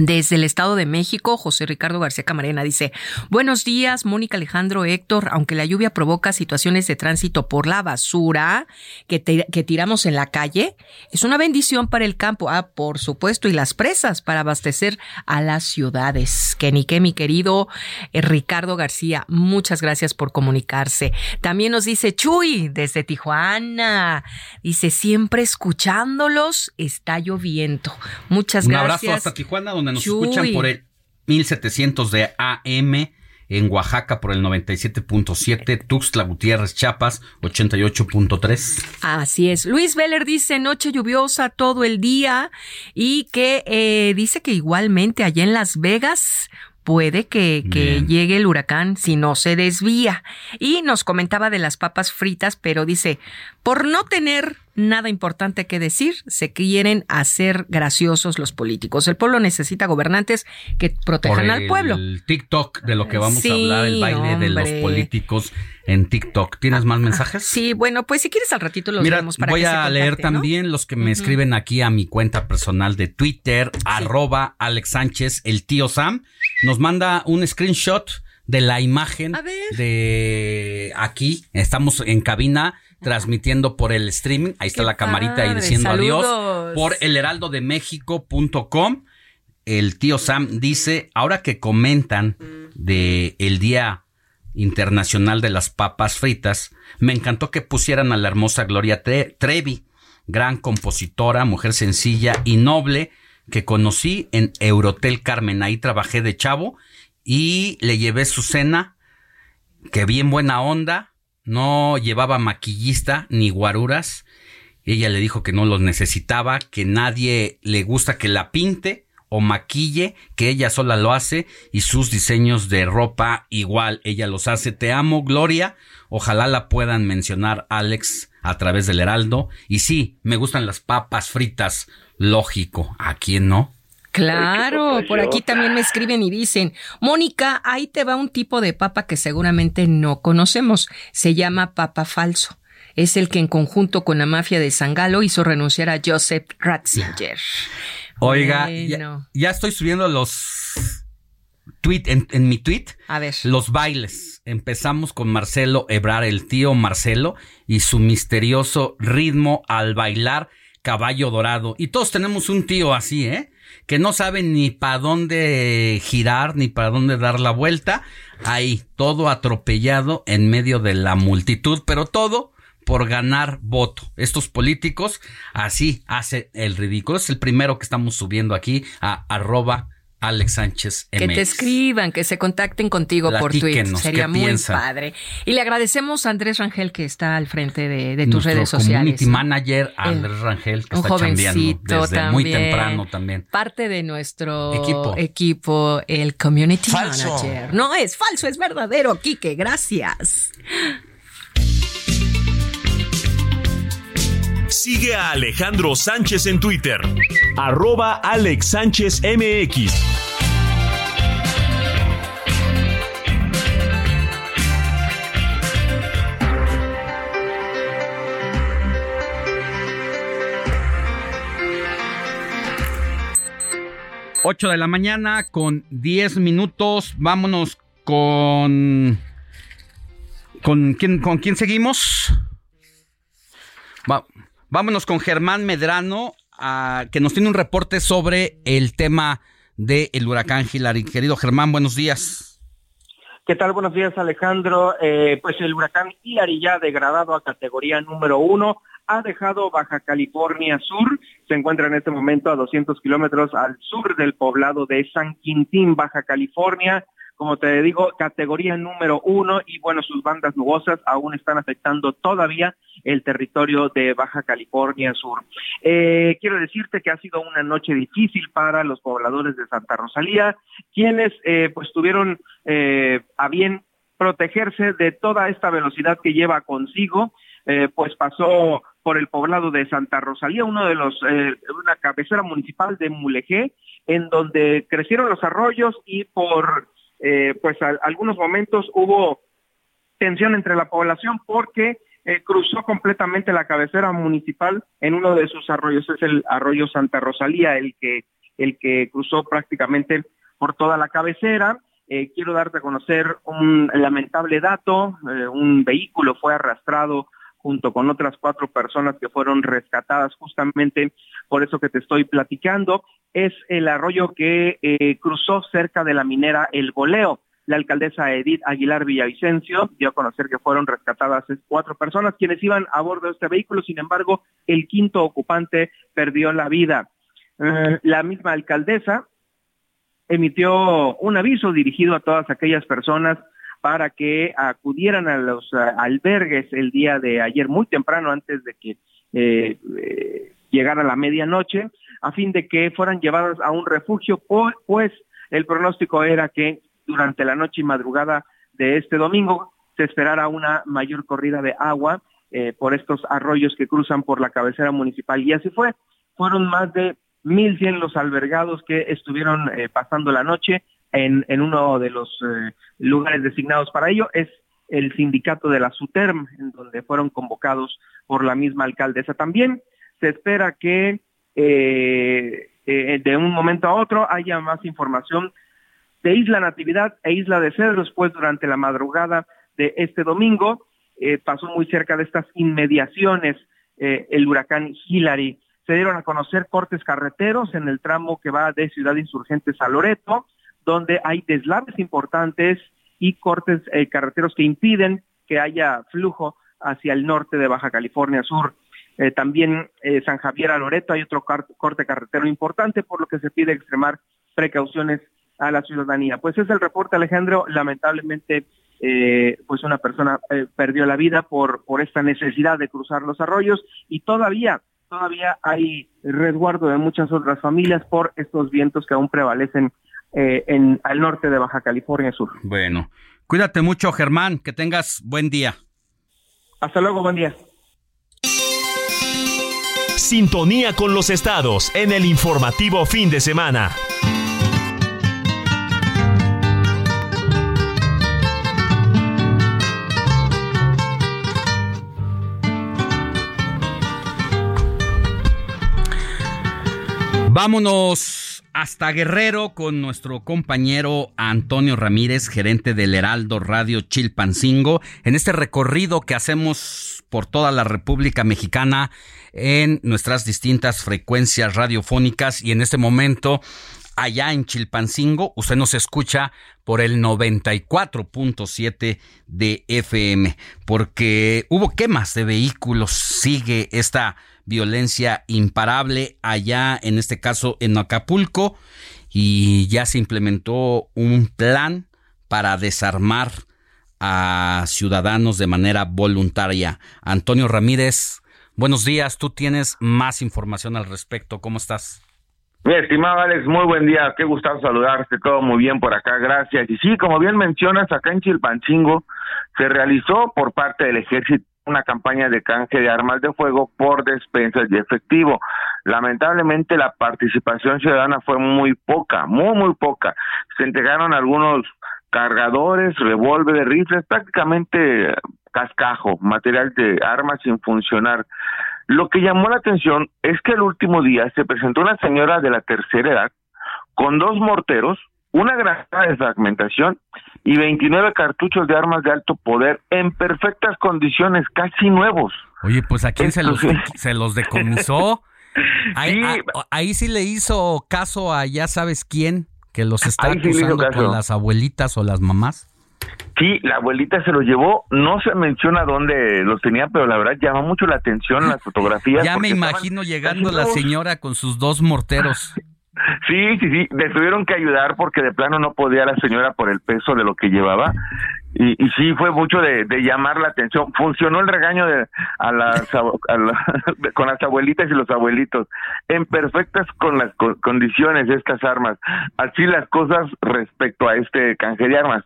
desde el Estado de México, José Ricardo García Camarena dice, buenos días, Mónica Alejandro Héctor, aunque la lluvia provoca situaciones de tránsito por la basura que, te- que tiramos en la calle, es una bendición para el campo, ah, por supuesto, y las presas para abastecer a las ciudades. Que ni que mi querido eh, Ricardo García, muchas gracias por comunicarse. También nos dice Chuy, desde Tijuana, dice, siempre escuchándolos, está lloviendo. Muchas Un gracias. abrazo hasta Tijuana, donde nos Chuy. escuchan por el 1700 de AM, en Oaxaca por el 97.7, Tuxtla Gutiérrez, Chiapas 88.3. Así es. Luis Veller dice noche lluviosa todo el día y que eh, dice que igualmente allá en Las Vegas puede que, que llegue el huracán si no se desvía. Y nos comentaba de las papas fritas, pero dice, por no tener nada importante que decir, se quieren hacer graciosos los políticos. El pueblo necesita gobernantes que protejan al pueblo. El TikTok de lo que vamos a hablar, el baile de los políticos en TikTok. ¿Tienes más mensajes? Sí, bueno, pues si quieres al ratito los Mira, vemos para voy que se a leer contacte, ¿no? también los que me escriben aquí a mi cuenta personal de Twitter, arroba Alex Sánchez, el tío Sam. Nos manda un screenshot de la imagen de aquí. Estamos en cabina transmitiendo por el streaming. Ahí está la camarita ahí diciendo saludos. adiós. Por elheraldodemexico.com. El tío Sam dice, ahora que comentan de el Día Internacional de las Papas Fritas, me encantó que pusieran a la hermosa Gloria Tre- Trevi, gran compositora, mujer sencilla y noble que conocí en Eurotel Carmen. Ahí trabajé de chavo y le llevé su cena, que bien buena onda, no llevaba maquillista ni guaruras. Ella le dijo que no los necesitaba, que nadie le gusta que la pinte o maquille, que ella sola lo hace y sus diseños de ropa igual ella los hace. Te amo, Gloria. Ojalá la puedan mencionar Alex a través del Heraldo. Y sí, me gustan las papas fritas. Lógico, ¿a quién no? Claro, por aquí también me escriben y dicen, Mónica, ahí te va un tipo de papa que seguramente no conocemos. Se llama papa falso. Es el que en conjunto con la mafia de Sangalo hizo renunciar a Joseph Ratzinger. Oiga, Bueno. ya, ya estoy subiendo los tweet en, en mi tweet. A ver. Los bailes. Empezamos con Marcelo Ebrar, el tío Marcelo, y su misterioso ritmo al bailar caballo dorado. Y todos tenemos un tío así, ¿eh? Que no sabe ni para dónde girar, ni para dónde dar la vuelta. Ahí, todo atropellado en medio de la multitud, pero todo por ganar voto. Estos políticos así hacen el ridículo. Es el primero que estamos subiendo aquí a arroba Alex Sánchez Que te MX. escriban, que se contacten contigo por Twitter. Sería ¿qué muy padre. Y le agradecemos a Andrés Rangel que está al frente de, de tus Nuestro redes sociales. Community manager El- Andrés Rangel, que un está jovencito desde muy temprano también. Parte de nuestro Equipo. equipo, el Community Falso. Manager. No es falso, es verdadero, Quique. Gracias. Sigue a Alejandro Sánchez en Twitter. Arroba Alex Sánchez MX. Ocho de la mañana con 10 minutos. Vámonos con. ¿Con quién, con quién seguimos? Va- vámonos con Germán Medrano, ah, que nos tiene un reporte sobre el tema del huracán Hillary. Querido Germán, buenos días. ¿Qué tal? Buenos días, Alejandro. Eh, pues el huracán Hillary ya degradado a categoría número uno ha dejado Baja California Sur. Se encuentra en este momento a 200 kilómetros al sur del poblado de San Quintín, Baja California. Como te digo, categoría número uno y bueno, sus bandas nubosas aún están afectando todavía el territorio de Baja California Sur. Eh, quiero decirte que ha sido una noche difícil para los pobladores de Santa Rosalía, quienes eh, pues tuvieron eh, a bien protegerse de toda esta velocidad que lleva consigo, eh, pues pasó por el poblado de Santa Rosalía, uno de los, eh, una cabecera municipal de Mulegé, en donde crecieron los arroyos y por eh, pues a- algunos momentos hubo tensión entre la población porque eh, cruzó completamente la cabecera municipal en uno de sus arroyos, es el arroyo Santa Rosalía, el que, el que cruzó prácticamente por toda la cabecera. Eh, quiero darte a conocer un lamentable dato, eh, un vehículo fue arrastrado junto con otras cuatro personas que fueron rescatadas justamente por eso que te estoy platicando. Es el arroyo que eh, cruzó cerca de la minera El Goleo. La alcaldesa Edith Aguilar Villavicencio dio a conocer que fueron rescatadas cuatro personas quienes iban a bordo de este vehículo, sin embargo, el quinto ocupante perdió la vida. Eh, la misma alcaldesa emitió un aviso dirigido a todas aquellas personas para que acudieran a los eh, albergues el día de ayer muy temprano antes de que eh, eh, llegara la medianoche a fin de que fueran llevadas a un refugio pues El pronóstico era que durante la noche y madrugada de este domingo se esperara una mayor corrida de agua por estos arroyos que cruzan por la cabecera municipal. Y así fue. Fueron más de 1.100 los albergados que estuvieron pasando la noche en, en uno de los eh, lugares designados para ello. Es el sindicato de la SUTERM, en donde fueron convocados por la misma alcaldesa. También se espera que de un momento a otro haya más información de Isla Natividad e Isla de Cedros, pues durante la madrugada de este domingo eh, pasó muy cerca de estas inmediaciones eh, el huracán Hillary. Se dieron a conocer cortes carreteros en el tramo que va de Ciudad Insurgentes a Loreto, donde hay deslaves importantes y cortes eh, carreteros que impiden que haya flujo hacia el norte de Baja California Sur. también San Javier a Loreto hay otro corte carretero importante, por lo que se pide extremar precauciones a la ciudadanía. Pues es el reporte, Alejandro. Lamentablemente eh, pues una persona eh, perdió la vida por, por esta necesidad de cruzar los arroyos y todavía, todavía hay resguardo de muchas otras familias por estos vientos que aún prevalecen eh, en, al norte de Baja California Sur. Bueno, cuídate mucho Germán, que tengas buen día. Hasta luego, buen día. Sintonía con los estados en el informativo fin de semana. Vámonos hasta Guerrero con nuestro compañero Antonio Ramírez, gerente del Heraldo Radio Chilpancingo, en este recorrido que hacemos por toda la República Mexicana en nuestras distintas frecuencias radiofónicas y en este momento allá en Chilpancingo, usted nos escucha por el 94.7 de FM, porque hubo quemas de vehículos, sigue esta violencia imparable allá, en este caso en Acapulco, y ya se implementó un plan para desarmar a ciudadanos de manera voluntaria. Antonio Ramírez, buenos días, tú tienes más información al respecto, ¿cómo estás? Mi estimado Alex, muy buen día, qué gustado saludarte, todo muy bien por acá, gracias. Y sí, como bien mencionas, acá en Chilpancingo se realizó por parte del ejército una campaña de canje de armas de fuego por despensas de efectivo. Lamentablemente la participación ciudadana fue muy poca, muy, muy poca. Se entregaron algunos cargadores, revólveres, rifles, prácticamente cascajo, material de armas sin funcionar. Lo que llamó la atención es que el último día se presentó una señora de la tercera edad con dos morteros, una granada de fragmentación y 29 cartuchos de armas de alto poder en perfectas condiciones, casi nuevos. Oye, pues a quién se los, (laughs) se los decomisó. (laughs) Ahí sí, ahí sí le hizo caso a ya sabes quién, que los está acusando con las abuelitas o las mamás. Sí, la abuelita se los llevó, no se menciona dónde los tenía, pero la verdad llama mucho la atención las fotografías. Ya me imagino llegando la señora con sus dos morteros. (laughs) Sí, sí, sí, le tuvieron que ayudar porque de plano no podía la señora por el peso de lo que llevaba. Y, y sí, fue mucho de, llamar la atención. Funcionó el regaño de, a las, (laughs) (laughs) con las abuelitas y los abuelitos. En perfectas con las condiciones estas armas. Así las cosas respecto a este canje de armas.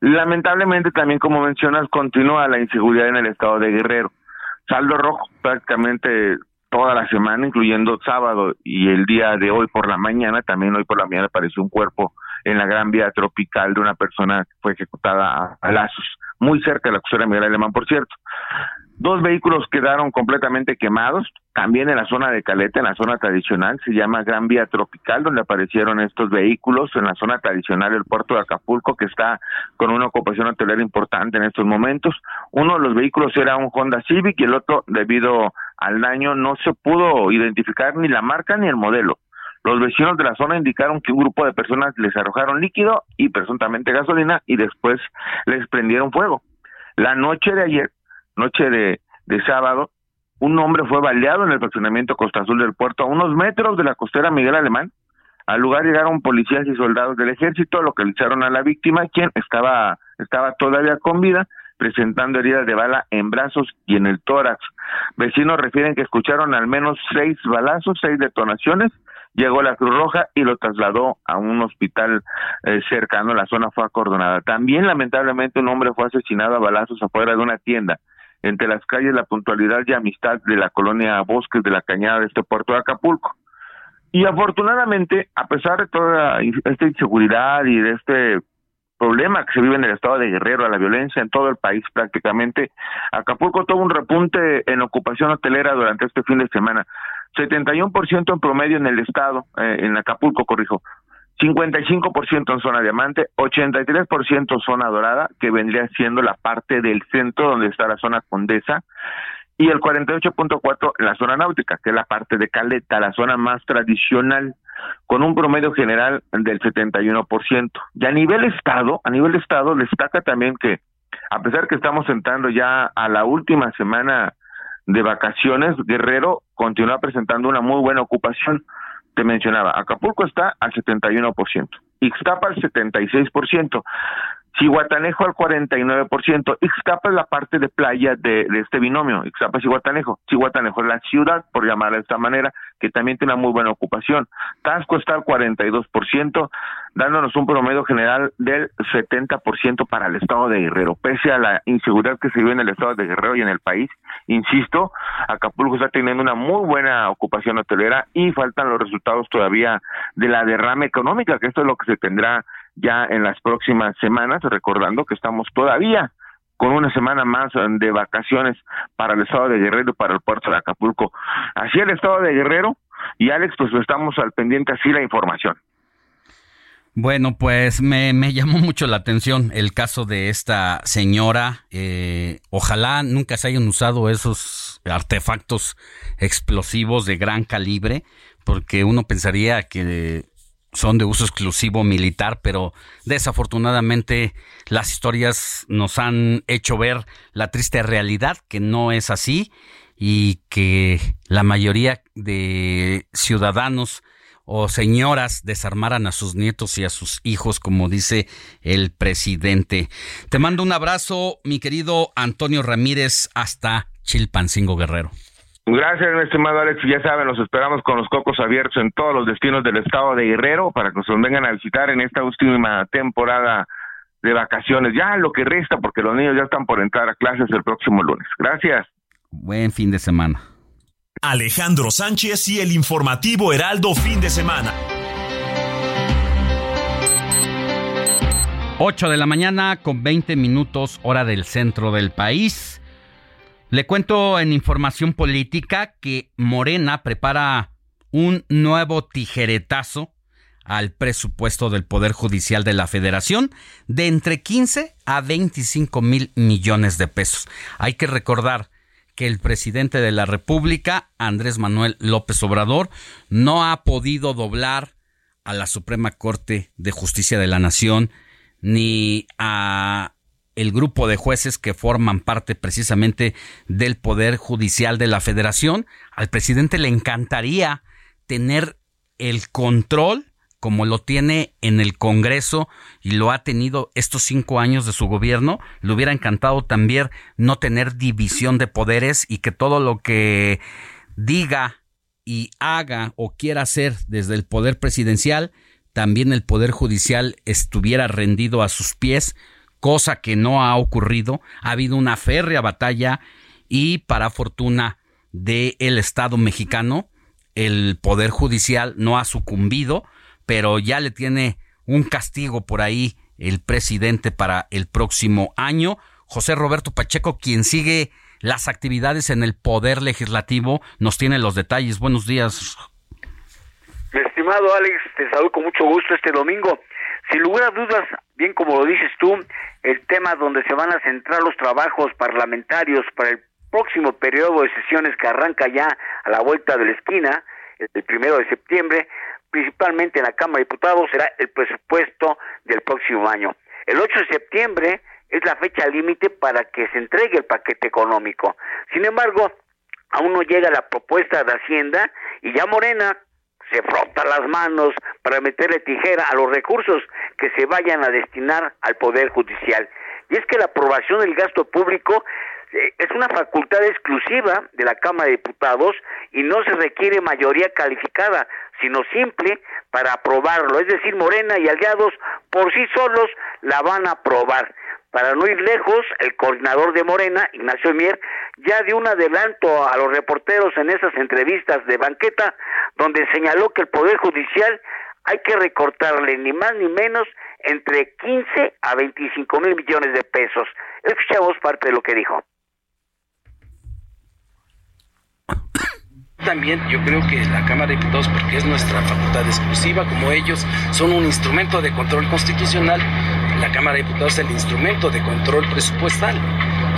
Lamentablemente también, como mencionas, continúa la inseguridad en el estado de Guerrero. Saldo rojo prácticamente toda la semana, incluyendo sábado y el día de hoy por la mañana. También hoy por la mañana apareció un cuerpo en la Gran Vía Tropical de una persona que fue ejecutada a, lazos, muy cerca de la costera Miguel Alemán, por cierto. Dos vehículos quedaron completamente quemados, también en la zona de Caleta, en la zona tradicional, se llama Gran Vía Tropical, donde aparecieron estos vehículos, en la zona tradicional del puerto de Acapulco, que está con una ocupación hotelera importante en estos momentos. Uno de los vehículos era un Honda Civic y el otro, debido al daño, no se pudo identificar ni la marca ni el modelo. Los vecinos de la zona indicaron que un grupo de personas les arrojaron líquido y presuntamente gasolina y después les prendieron fuego. La noche de ayer, noche de, de sábado, un hombre fue baleado en el fraccionamiento Costa Azul del puerto a unos metros de la costera Miguel Alemán. Al lugar llegaron policías y soldados del ejército, localizaron a la víctima, quien estaba, estaba todavía con vida, presentando heridas de bala en brazos y en el tórax. Vecinos refieren que escucharon al menos seis balazos, seis detonaciones, llegó la Cruz Roja y lo trasladó a un hospital eh, cercano, la zona fue acordonada. También lamentablemente un hombre fue asesinado a balazos afuera de una tienda entre las calles La Puntualidad y Amistad de la colonia Bosques de la Cañada de este puerto de Acapulco. Y afortunadamente, a pesar de toda esta inseguridad y de este problema que se vive en el estado de Guerrero, a la violencia en todo el país prácticamente, Acapulco tuvo un repunte en ocupación hotelera durante este fin de semana. 71% en promedio en el estado, eh, en Acapulco, corrijo, 55% en zona diamante, 83% zona dorada, que vendría siendo la parte del centro donde está la zona condesa, y el 48.4 en la zona náutica, que es la parte de Caleta, la zona más tradicional, con un promedio general del 71%. Y a nivel estado, a nivel estado destaca también que a pesar que estamos entrando ya a la última semana de vacaciones, Guerrero continúa presentando una muy buena ocupación. Te mencionaba, Acapulco está al 71%, Ixtapa al 76%, Cihuatanejo al 49%. Ixtapa es la parte de playa de, este binomio, Ixtapa y Cihuatanejo. Cihuatanejo es la ciudad, por llamarla de esta manera, que también tiene una muy buena ocupación. Tasco está al 42%, dándonos un promedio general del 70% para el estado de Guerrero. Pese a la inseguridad que se vive en el estado de Guerrero y en el país, insisto, Acapulco está teniendo una muy buena ocupación hotelera y faltan los resultados todavía de la derrama económica, que esto es lo que se tendrá ya en las próximas semanas, recordando que estamos todavía con una semana más de vacaciones para el estado de Guerrero y para el puerto de Acapulco. Así el estado de Guerrero y Alex, pues estamos al pendiente así la información. Bueno, pues me, (laughs) llamó mucho la atención el caso de esta señora. Eh, ojalá nunca se hayan usado esos artefactos explosivos de gran calibre, porque uno pensaría que son de uso exclusivo militar, pero desafortunadamente las historias nos han hecho ver la triste realidad que no es así y que la mayoría de ciudadanos o señoras desarmaran a sus nietos y a sus hijos, como dice el presidente. Te mando un abrazo, mi querido Antonio Ramírez, hasta Chilpancingo Guerrero. Gracias, mi estimado Alex. Ya saben, los esperamos con los cocos abiertos en todos los destinos del estado de Guerrero para que nos vengan a visitar en esta última temporada de vacaciones. Ya lo que resta, porque los niños ya están por entrar a clases el próximo lunes. Gracias. Buen fin de semana. Alejandro Sánchez y el informativo Heraldo fin de semana. 8 de la mañana con 20 minutos hora del centro del país. Le cuento en información política que Morena prepara un nuevo tijeretazo al presupuesto del Poder Judicial de la Federación de entre 15 a 25 mil millones de pesos. Hay que recordar que el presidente de la República, Andrés Manuel López Obrador, no ha podido doblar a la Suprema Corte de Justicia de la Nación ni a el grupo de jueces que forman parte precisamente del Poder Judicial de la Federación. Al presidente le encantaría tener el control como lo tiene en el Congreso y lo ha tenido estos cinco años de su gobierno, le hubiera encantado también no tener división de poderes y que todo lo que diga y haga o quiera hacer desde el poder presidencial, también el poder judicial estuviera rendido a sus pies cosa que no ha ocurrido. Ha habido una férrea batalla y para fortuna del el Estado mexicano, el Poder Judicial no ha sucumbido, pero ya le tiene un castigo por ahí el presidente para el próximo año. José Roberto Pacheco, quien sigue las actividades en el Poder Legislativo, nos tiene los detalles. Buenos días. Mi estimado Alex, te saludo con mucho gusto este domingo. Sin lugar a dudas, bien como lo dices tú, el tema donde se van a centrar los trabajos parlamentarios para el próximo periodo de sesiones que arranca ya a la vuelta de la esquina, el primero de septiembre, principalmente en la Cámara de Diputados, será el presupuesto del próximo año. El 8 de septiembre es la fecha límite para que se entregue el paquete económico. Sin embargo, aún no llega la propuesta de Hacienda y ya Morena se frota las manos para meterle tijera a los recursos que se vayan a destinar al Poder Judicial. Y es que la aprobación del gasto público eh, es una facultad exclusiva de la Cámara de Diputados y no se requiere mayoría calificada, sino simple para aprobarlo. Es decir, Morena y aliados por sí solos la van a aprobar. Para no ir lejos, el coordinador de Morena, Ignacio Mier, ya dio un adelanto a los reporteros en esas entrevistas de banqueta, donde señaló que el Poder Judicial hay que recortarle ni más ni menos entre 15 a 25 mil millones de pesos. Escuchamos parte de lo que dijo. También yo creo que la Cámara de Diputados, porque es nuestra facultad exclusiva, como ellos son un instrumento de control constitucional, la Cámara de Diputados es el instrumento de control presupuestal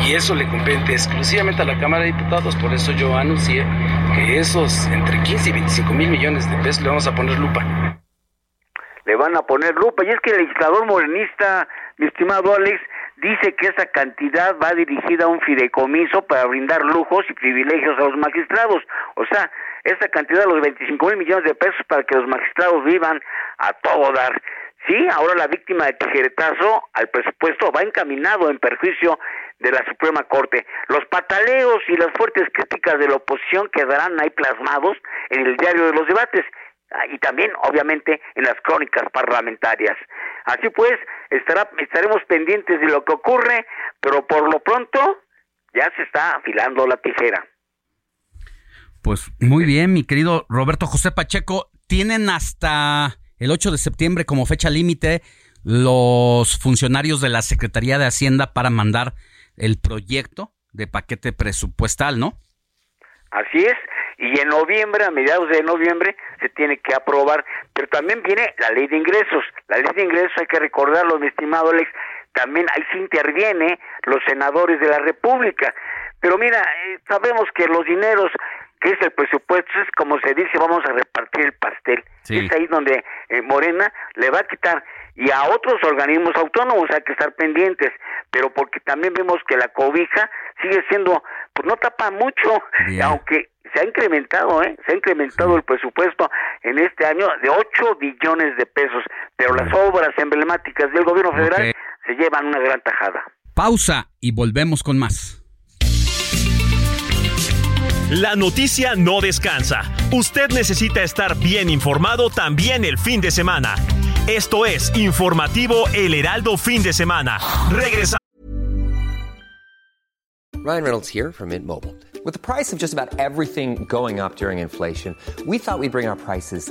y eso le compete exclusivamente a la Cámara de Diputados, por eso yo anuncié que esos entre 15 y 25 mil millones de pesos le vamos a poner lupa. Le van a poner lupa y es que el legislador morenista, mi estimado Alex, dice que esa cantidad va dirigida a un fideicomiso para brindar lujos y privilegios a los magistrados. O sea, esa cantidad, los 25 mil millones de pesos para que los magistrados vivan a todo dar. Sí, ahora la víctima de tijeretazo al presupuesto va encaminado en perjuicio de la Suprema Corte. Los pataleos y las fuertes críticas de la oposición quedarán ahí plasmados en el diario de los debates ah, y también, obviamente, en las crónicas parlamentarias. Así pues, estará, estaremos pendientes de lo que ocurre, pero por lo pronto ya se está afilando la tijera. Pues muy bien, mi querido Roberto José Pacheco. Tienen hasta el 8 de septiembre como fecha límite los funcionarios de la Secretaría de Hacienda para mandar el proyecto de paquete presupuestal, ¿no? Así es, y en noviembre, a mediados de noviembre, se tiene que aprobar, pero también viene la ley de ingresos. La ley de ingresos, hay que recordarlo, mi estimado Alex, también ahí se interviene los senadores de la República. Pero mira, eh, sabemos que los dineros que es el presupuesto, es como se dice, vamos a repartir el pastel. Es ahí donde eh, Morena le va a quitar y a otros organismos autónomos hay que estar pendientes, pero porque también vemos que la cobija sigue siendo, pues no tapa mucho, (laughs) aunque se ha incrementado, ¿eh? Se ha incrementado el presupuesto en este año de 8 billones de pesos, pero las obras emblemáticas del gobierno federal se llevan una gran tajada. Pausa y volvemos con más. La noticia no descansa. Usted necesita estar bien informado también el fin de semana. Esto es Informativo El Heraldo Fin de Semana. Regresa. Ryan Reynolds here from Mint Mobile. With the price of just about everything going up during inflation, we thought we'd bring our prices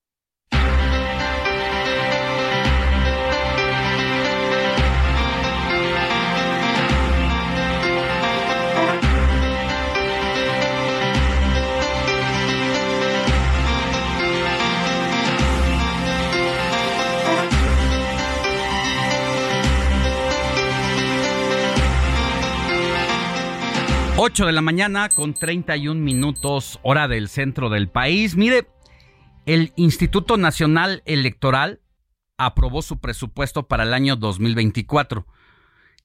Ocho de la mañana con 31 minutos hora del centro del país. Mire, el Instituto Nacional Electoral aprobó su presupuesto para el año 2024.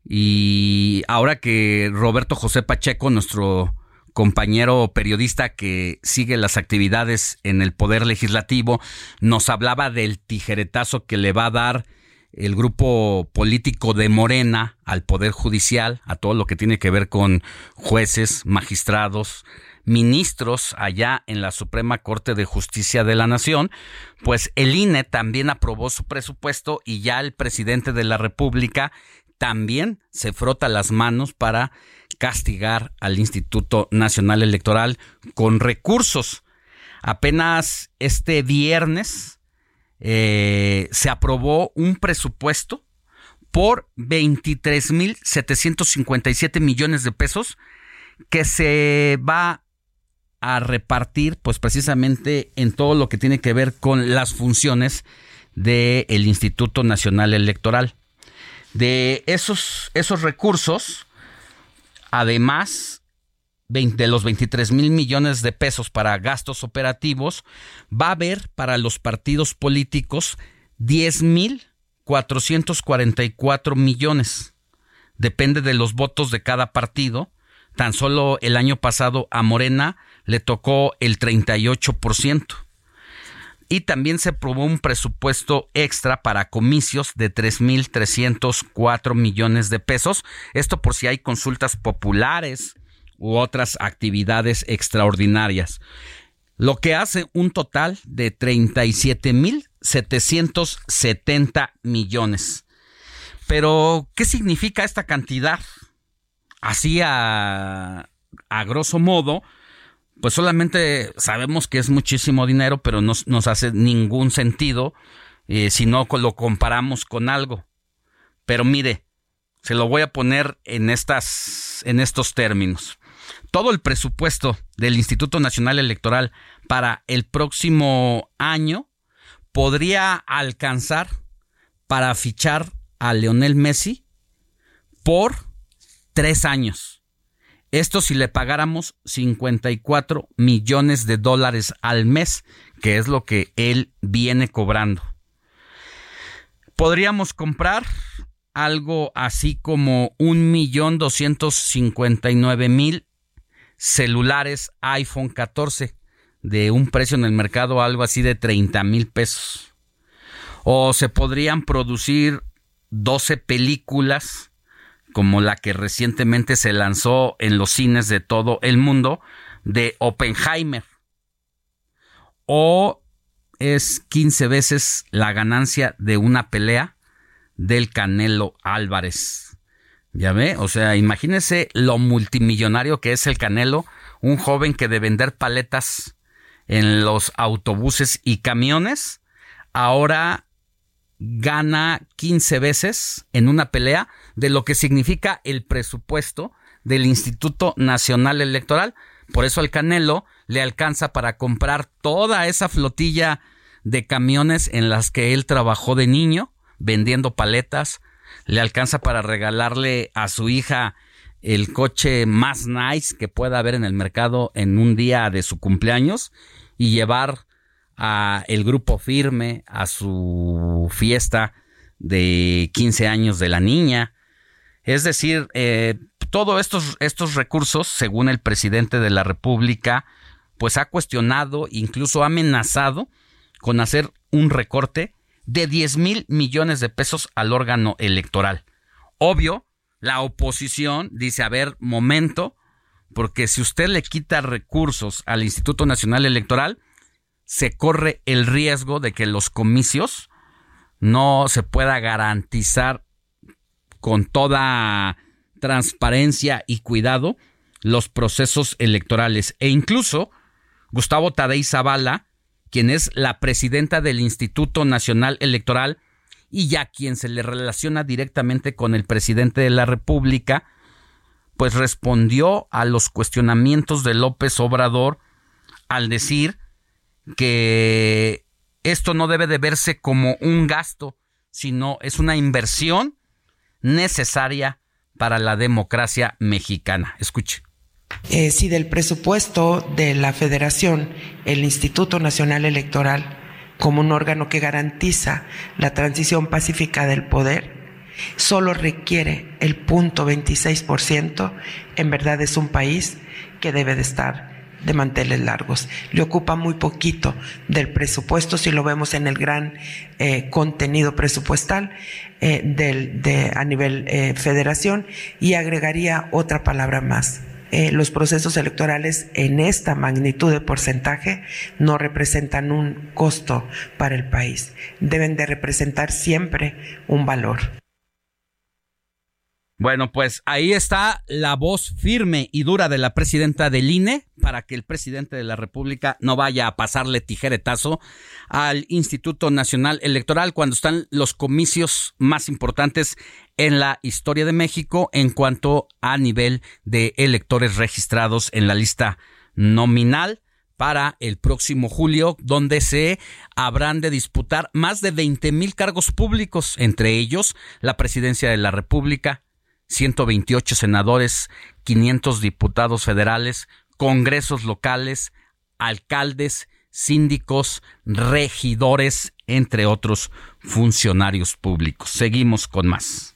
Y ahora que Roberto José Pacheco, nuestro compañero periodista que sigue las actividades en el Poder Legislativo, nos hablaba del tijeretazo que le va a dar el grupo político de Morena al Poder Judicial, a todo lo que tiene que ver con jueces, magistrados, ministros allá en la Suprema Corte de Justicia de la Nación, pues el INE también aprobó su presupuesto y ya el presidente de la República también se frota las manos para castigar al Instituto Nacional Electoral con recursos. Apenas este viernes eh, se aprobó un presupuesto por 23.757 millones de pesos que se va a repartir pues precisamente en todo lo que tiene que ver con las funciones del Instituto Nacional Electoral. De esos, esos recursos, además de los 23 mil millones de pesos para gastos operativos, va a haber para los partidos políticos 10 mil 444 millones. Depende de los votos de cada partido. Tan solo el año pasado a Morena le tocó el 38%. Y también se aprobó un presupuesto extra para comicios de 3.304 millones de pesos. Esto por si hay consultas populares u otras actividades extraordinarias. Lo que hace un total de 37.770 millones. Pero, ¿qué significa esta cantidad? Así a, a grosso modo, pues solamente sabemos que es muchísimo dinero, pero no nos hace ningún sentido eh, si no lo comparamos con algo. Pero mire, se lo voy a poner en, estas, en estos términos todo el presupuesto del Instituto Nacional Electoral para el próximo año podría alcanzar para fichar a Leonel Messi por tres años. Esto si le pagáramos 54 millones de dólares al mes, que es lo que él viene cobrando. Podríamos comprar algo así como 1.259.000 celulares iPhone 14 de un precio en el mercado algo así de 30 mil pesos. O se podrían producir 12 películas como la que recientemente se lanzó en los cines de todo el mundo de Oppenheimer. O es 15 veces la ganancia de una pelea del Canelo Álvarez. Ya ve, o sea, imagínese lo multimillonario que es el Canelo, un joven que de vender paletas en los autobuses y camiones, ahora gana 15 veces en una pelea de lo que significa el presupuesto del Instituto Nacional Electoral. Por eso al Canelo le alcanza para comprar toda esa flotilla de camiones en las que él trabajó de niño, vendiendo paletas, le alcanza para regalarle a su hija el coche más nice que pueda haber en el mercado en un día de su cumpleaños y llevar a el grupo firme, a su fiesta de 15 años de la niña. Es decir, eh, todos estos, estos recursos, según el presidente de la República, pues ha cuestionado, incluso ha amenazado con hacer un recorte de 10 mil millones de pesos al órgano electoral. Obvio, la oposición dice, a ver, momento, porque si usted le quita recursos al Instituto Nacional Electoral, se corre el riesgo de que los comicios no se pueda garantizar con toda transparencia y cuidado los procesos electorales. E incluso Gustavo Tadei Zavala, quien es la presidenta del Instituto Nacional Electoral y ya quien se le relaciona directamente con el presidente de la República, pues respondió a los cuestionamientos de López Obrador al decir que esto no debe de verse como un gasto, sino es una inversión necesaria para la democracia mexicana. Escuche. Eh, si del presupuesto de la federación, el Instituto Nacional Electoral, como un órgano que garantiza la transición pacífica del poder, solo requiere el punto 26%, en verdad es un país que debe de estar de manteles largos. Le ocupa muy poquito del presupuesto si lo vemos en el gran eh, contenido presupuestal eh, del, de, a nivel eh, federación y agregaría otra palabra más, eh, los procesos electorales en esta magnitud de porcentaje no representan un costo para el país. Deben de representar siempre un valor. Bueno, pues ahí está la voz firme y dura de la presidenta del INE para que el presidente de la República no vaya a pasarle tijeretazo al Instituto Nacional Electoral cuando están los comicios más importantes en la historia de México en cuanto a nivel de electores registrados en la lista nominal para el próximo julio, donde se habrán de disputar más de 20 mil cargos públicos, entre ellos la presidencia de la República, 128 senadores, 500 diputados federales, congresos locales, alcaldes, síndicos, regidores, entre otros funcionarios públicos. Seguimos con más.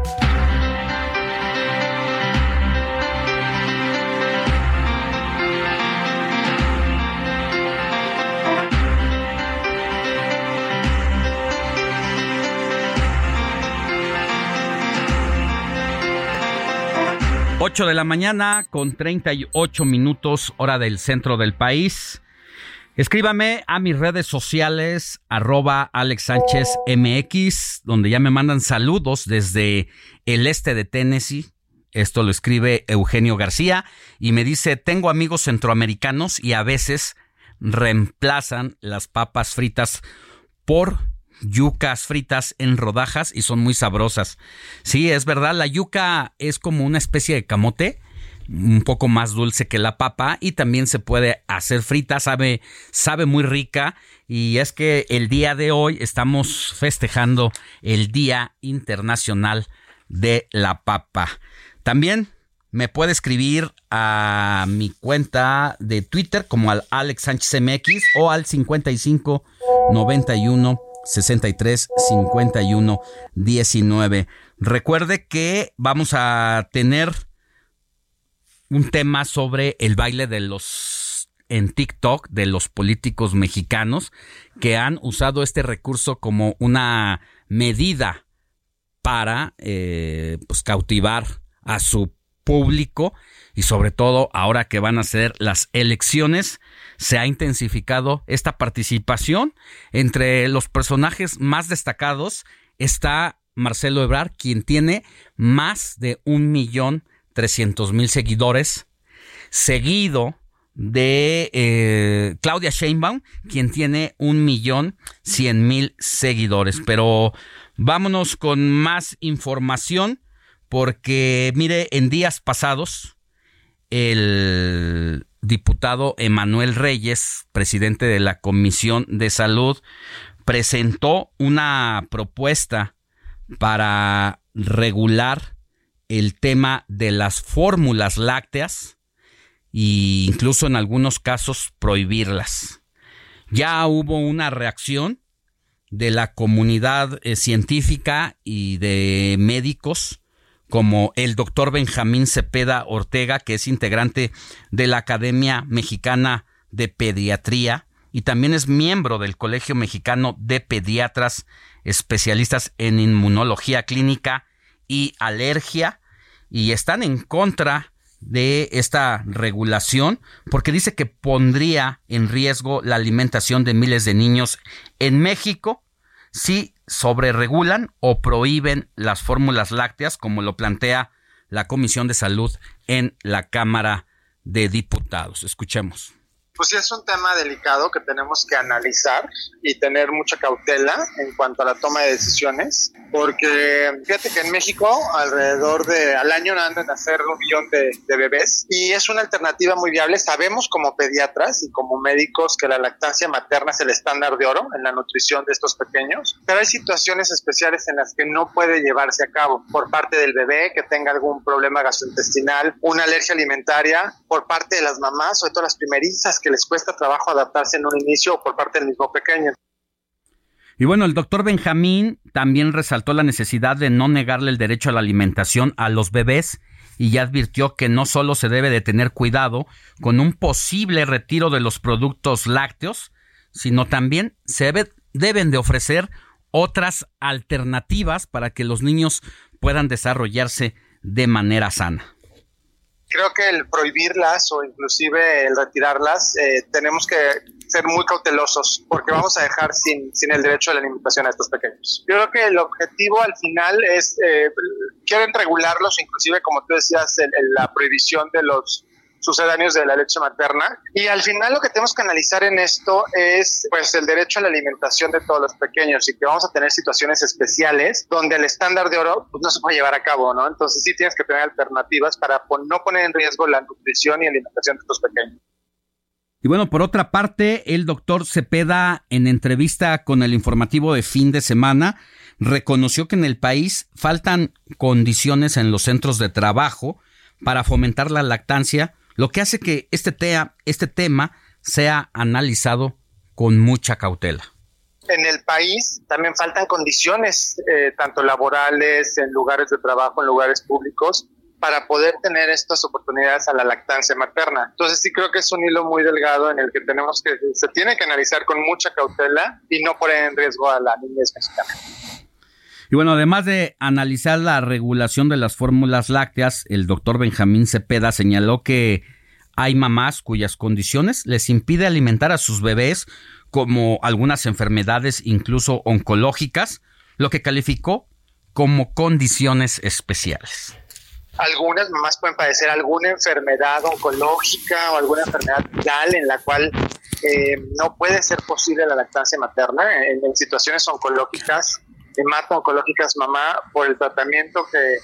Ocho de la mañana con 38 minutos hora del centro del país. Escríbame a mis redes sociales, arroba Alex Sánchez MX, donde ya me mandan saludos desde el este de Tennessee. Esto lo escribe Eugenio García y me dice, tengo amigos centroamericanos y a veces reemplazan las papas fritas por yucas fritas en rodajas y son muy sabrosas. Sí, es verdad, la yuca es como una especie de camote, un poco más dulce que la papa y también se puede hacer frita, sabe, sabe muy rica y es que el día de hoy estamos festejando el Día Internacional de la Papa. También me puede escribir a mi cuenta de Twitter como al Alex Sánchez MX o al 55 91 63 51 19. Recuerde que vamos a tener un tema sobre el baile de los en TikTok de los políticos mexicanos que han usado este recurso como una medida para eh, pues cautivar a su público y sobre todo ahora que van a ser las elecciones, se ha intensificado esta participación. Entre los personajes más destacados está Marcelo Ebrard, quien tiene más de un millón trescientos mil seguidores, seguido de eh, Claudia Sheinbaum, quien tiene un millón cien mil seguidores. Pero vámonos con más información, porque mire, en días pasados, el diputado Emanuel Reyes, presidente de la Comisión de Salud, presentó una propuesta para regular el tema de las fórmulas lácteas e incluso en algunos casos prohibirlas. Ya hubo una reacción de la comunidad eh, científica y de médicos como el doctor Benjamín Cepeda Ortega, que es integrante de la Academia Mexicana de Pediatría y también es miembro del Colegio Mexicano de Pediatras especialistas en inmunología clínica y alergia y están en contra de esta regulación porque dice que pondría en riesgo la alimentación de miles de niños en México si sobreregulan o prohíben las fórmulas lácteas, como lo plantea la Comisión de Salud en la Cámara de Diputados. Escuchemos pues sí es un tema delicado que tenemos que analizar y tener mucha cautela en cuanto a la toma de decisiones, porque fíjate que en México alrededor de al año andan a nacer un millón de, de bebés y es una alternativa muy viable. Sabemos como pediatras y como médicos que la lactancia materna es el estándar de oro en la nutrición de estos pequeños, pero hay situaciones especiales en las que no puede llevarse a cabo por parte del bebé que tenga algún problema gastrointestinal, una alergia alimentaria, por parte de las mamás, sobre todo las primerizas que les cuesta trabajo adaptarse en un inicio por parte del mismo pequeño. Y bueno, el doctor Benjamín también resaltó la necesidad de no negarle el derecho a la alimentación a los bebés y ya advirtió que no solo se debe de tener cuidado con un posible retiro de los productos lácteos, sino también se deben de ofrecer otras alternativas para que los niños puedan desarrollarse de manera sana creo que el prohibirlas o inclusive el retirarlas, eh, tenemos que ser muy cautelosos porque vamos a dejar sin, sin el derecho a la alimentación a estos pequeños. Yo creo que el objetivo al final es, eh, quieren regularlos, inclusive como tú decías, la prohibición de los sucedáneos de la leche materna. Y al final lo que tenemos que analizar en esto es pues el derecho a la alimentación de todos los pequeños y que vamos a tener situaciones especiales donde el estándar de oro pues, no se puede llevar a cabo, ¿no? Entonces sí tienes que tener alternativas para no poner en riesgo la nutrición y alimentación de estos pequeños. Y bueno, por otra parte, el doctor Cepeda, en entrevista con el informativo de fin de semana, reconoció que en el país faltan condiciones en los centros de trabajo para fomentar la lactancia lo que hace que este, este tema sea analizado con mucha cautela. En el país también faltan condiciones, eh, tanto laborales, en lugares de trabajo, en lugares públicos, para poder tener estas oportunidades a la lactancia materna. Entonces sí creo que es un hilo muy delgado en el que tenemos que, se tiene que analizar con mucha cautela y no poner en riesgo a la niñez mexicana. Y bueno, además de analizar la regulación de las fórmulas lácteas, el doctor Benjamín Cepeda señaló que hay mamás cuyas condiciones les impide alimentar a sus bebés, como algunas enfermedades incluso oncológicas, lo que calificó como condiciones especiales. Algunas mamás pueden padecer alguna enfermedad oncológica o alguna enfermedad viral en la cual eh, no puede ser posible la lactancia materna. en situaciones oncológicas oncológicas mamá por el tratamiento que,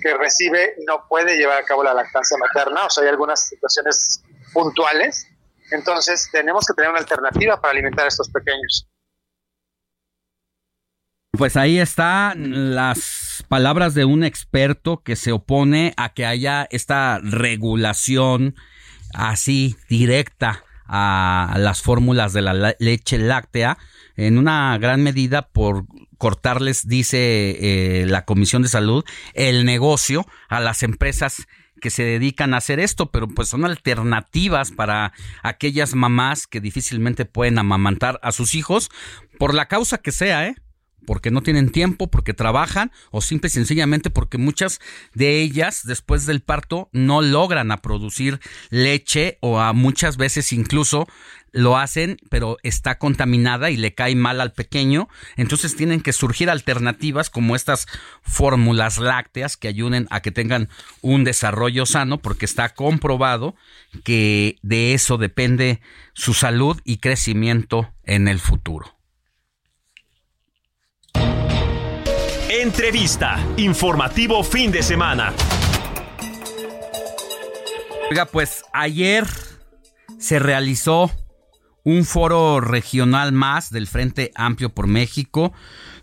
que recibe no puede llevar a cabo la lactancia materna, o sea, hay algunas situaciones puntuales. Entonces, tenemos que tener una alternativa para alimentar a estos pequeños. Pues ahí están las palabras de un experto que se opone a que haya esta regulación así directa a las fórmulas de la leche láctea en una gran medida por cortarles, dice eh, la Comisión de Salud, el negocio a las empresas que se dedican a hacer esto, pero pues son alternativas para aquellas mamás que difícilmente pueden amamantar a sus hijos por la causa que sea, ¿eh? Porque no tienen tiempo, porque trabajan o simple y sencillamente porque muchas de ellas después del parto no logran a producir leche o a muchas veces incluso lo hacen pero está contaminada y le cae mal al pequeño, entonces tienen que surgir alternativas como estas fórmulas lácteas que ayuden a que tengan un desarrollo sano porque está comprobado que de eso depende su salud y crecimiento en el futuro. Entrevista. Informativo fin de semana. Oiga, pues ayer se realizó un foro regional más del Frente Amplio por México.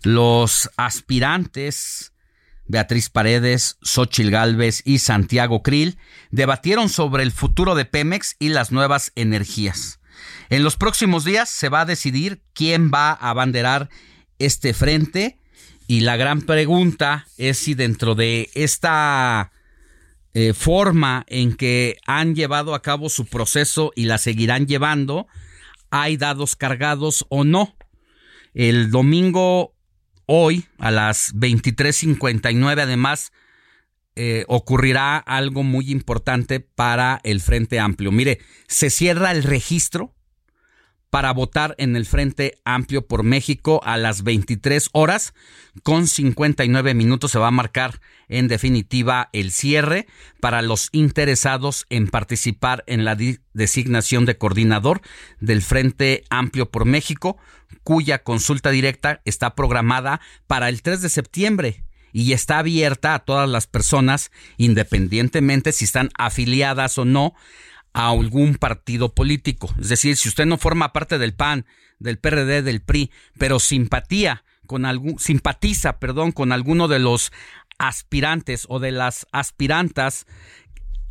Los aspirantes Beatriz Paredes, Xochil Gálvez y Santiago Krill debatieron sobre el futuro de Pemex y las nuevas energías. En los próximos días se va a decidir quién va a abanderar este frente y la gran pregunta es si dentro de esta eh, forma en que han llevado a cabo su proceso y la seguirán llevando, hay dados cargados o no. El domingo hoy a las 23:59 además eh, ocurrirá algo muy importante para el Frente Amplio. Mire, se cierra el registro para votar en el Frente Amplio por México a las 23 horas con 59 minutos. Se va a marcar en definitiva el cierre para los interesados en participar en la designación de coordinador del Frente Amplio por México, cuya consulta directa está programada para el 3 de septiembre y está abierta a todas las personas, independientemente si están afiliadas o no a algún partido político. Es decir, si usted no forma parte del PAN, del PRD, del PRI, pero simpatía con algún, simpatiza, perdón, con alguno de los aspirantes o de las aspirantas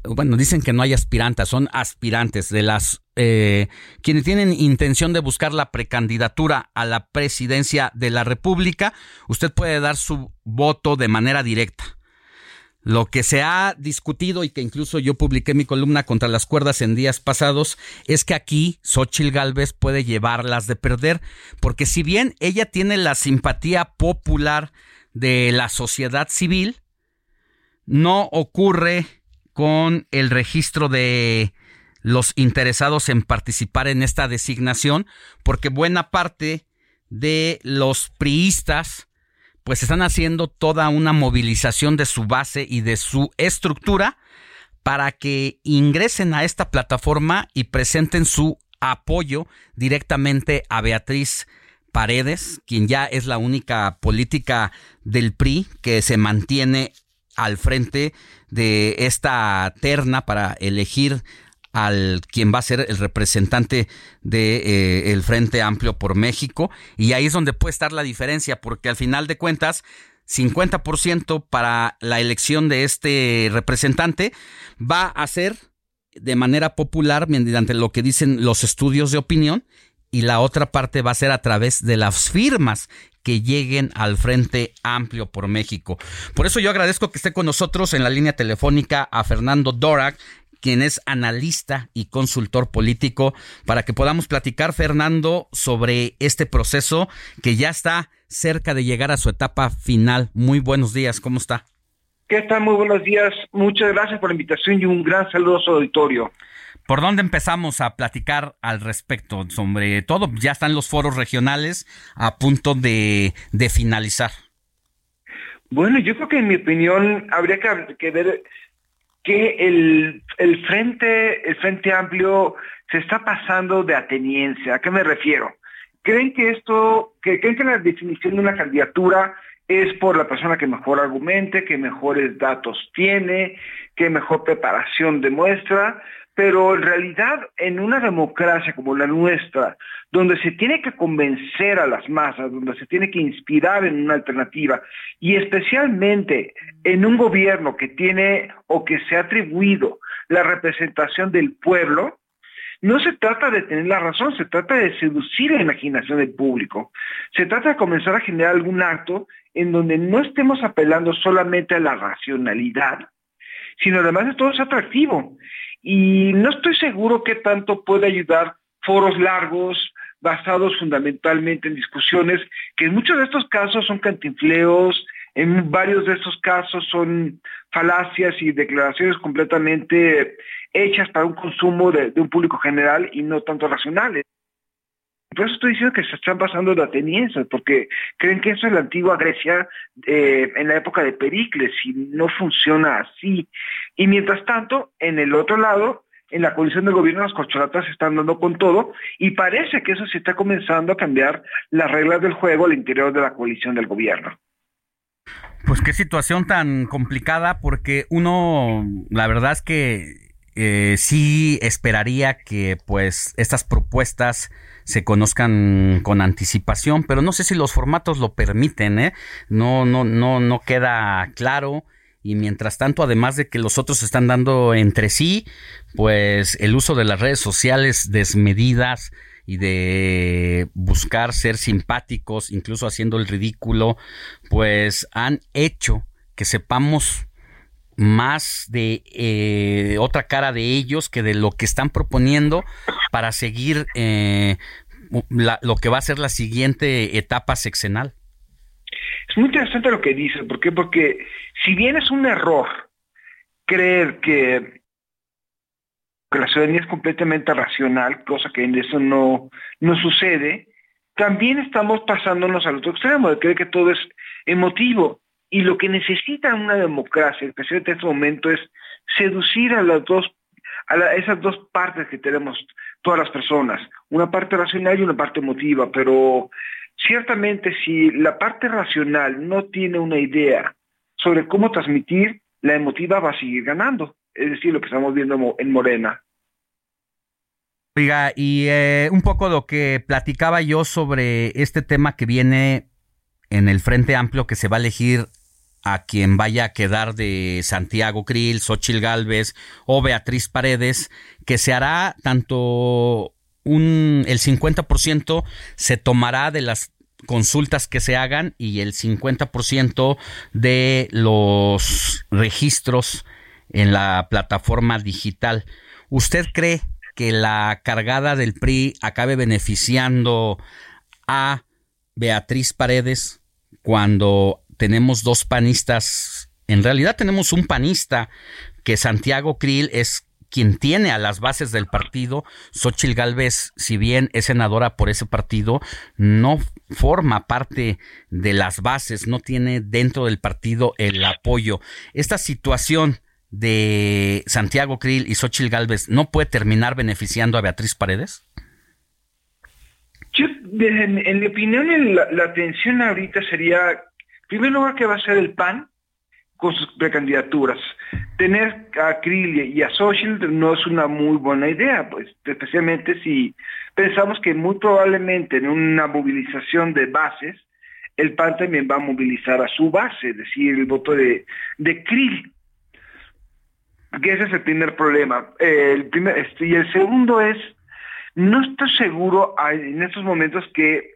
bueno, dicen que no hay aspirantas, son aspirantes de las eh, quienes tienen intención de buscar la precandidatura a la presidencia de la República, usted puede dar su voto de manera directa. Lo que se ha discutido y que incluso yo publiqué mi columna contra las cuerdas en días pasados es que aquí Xochil Gálvez puede llevarlas de perder, porque si bien ella tiene la simpatía popular de la sociedad civil, no ocurre con el registro de los interesados en participar en esta designación, porque buena parte de los priistas pues están haciendo toda una movilización de su base y de su estructura para que ingresen a esta plataforma y presenten su apoyo directamente a Beatriz Paredes, quien ya es la única política del PRI que se mantiene al frente de esta terna para elegir al quien va a ser el representante del de, eh, Frente Amplio por México. Y ahí es donde puede estar la diferencia, porque al final de cuentas, 50% para la elección de este representante va a ser de manera popular mediante lo que dicen los estudios de opinión y la otra parte va a ser a través de las firmas que lleguen al Frente Amplio por México. Por eso yo agradezco que esté con nosotros en la línea telefónica a Fernando Dorak, quien es analista y consultor político, para que podamos platicar, Fernando, sobre este proceso que ya está cerca de llegar a su etapa final. Muy buenos días, ¿cómo está? ¿Qué tal? Muy buenos días. Muchas gracias por la invitación y un gran saludo a su auditorio. ¿Por dónde empezamos a platicar al respecto? Sobre todo, ya están los foros regionales a punto de, de finalizar. Bueno, yo creo que en mi opinión habría que, que ver que el, el, frente, el Frente Amplio se está pasando de ateniencia. ¿A qué me refiero? ¿Creen que esto, que, creen que la definición de una candidatura es por la persona que mejor argumente, que mejores datos tiene, que mejor preparación demuestra? Pero en realidad, en una democracia como la nuestra, donde se tiene que convencer a las masas, donde se tiene que inspirar en una alternativa, y especialmente en un gobierno que tiene o que se ha atribuido la representación del pueblo, no se trata de tener la razón, se trata de seducir la imaginación del público. Se trata de comenzar a generar algún acto en donde no estemos apelando solamente a la racionalidad, sino además de todo es atractivo y no estoy seguro que tanto puede ayudar foros largos, basados fundamentalmente en discusiones, que en muchos de estos casos son cantinfleos, en varios de estos casos son falacias y declaraciones completamente hechas para un consumo de un público general y no tanto racionales. Por eso estoy diciendo que se están basando en atenienses, porque creen que eso es la antigua Grecia eh, en la época de Pericles y no funciona así. Y mientras tanto, en el otro lado, en la coalición del gobierno las corcholatas están dando con todo y parece que eso se está comenzando a cambiar las reglas del juego al interior de la coalición del gobierno. Pues qué situación tan complicada porque uno, la verdad es que eh, sí esperaría que pues estas propuestas se conozcan con anticipación, pero no sé si los formatos lo permiten, ¿eh? No, no, no, no queda claro. Y mientras tanto, además de que los otros están dando entre sí, pues el uso de las redes sociales desmedidas y de buscar ser simpáticos, incluso haciendo el ridículo, pues han hecho que sepamos más de eh, otra cara de ellos que de lo que están proponiendo para seguir eh, lo que va a ser la siguiente etapa sexenal. Es muy interesante lo que dice, ¿por qué? Porque si bien es un error creer que que la ciudadanía es completamente racional, cosa que en eso no, no sucede, también estamos pasándonos al otro extremo, de creer que todo es emotivo. Y lo que necesita una democracia, especialmente en este momento, es seducir a las dos, a esas dos partes que tenemos todas las personas, una parte racional y una parte emotiva, pero ciertamente si la parte racional no tiene una idea sobre cómo transmitir, la emotiva va a seguir ganando. Es decir, lo que estamos viendo en Morena. Oiga, y eh, un poco lo que platicaba yo sobre este tema que viene en el Frente Amplio que se va a elegir a quien vaya a quedar de Santiago Krill, Xochil Gálvez o Beatriz Paredes, que se hará tanto un el 50% se tomará de las consultas que se hagan y el 50% de los registros en la plataforma digital. ¿Usted cree que la cargada del PRI acabe beneficiando a Beatriz Paredes cuando tenemos dos panistas? En realidad tenemos un panista que Santiago Krill es quien tiene a las bases del partido, Xochil Gálvez, si bien es senadora por ese partido, no forma parte de las bases, no tiene dentro del partido el apoyo. Esta situación de Santiago Krill y Xochil Gálvez no puede terminar beneficiando a Beatriz Paredes? En, mi opinión, la, la atención ahorita sería, en primer lugar, que va a ser el PAN, con sus precandidaturas. Tener a Krill y a Social no es una muy buena idea, pues especialmente si pensamos que muy probablemente en una movilización de bases, el PAN también va a movilizar a su base, es decir, el voto de, de. Que ese es el primer problema. primer, este, y el segundo es, no estoy seguro en estos momentos que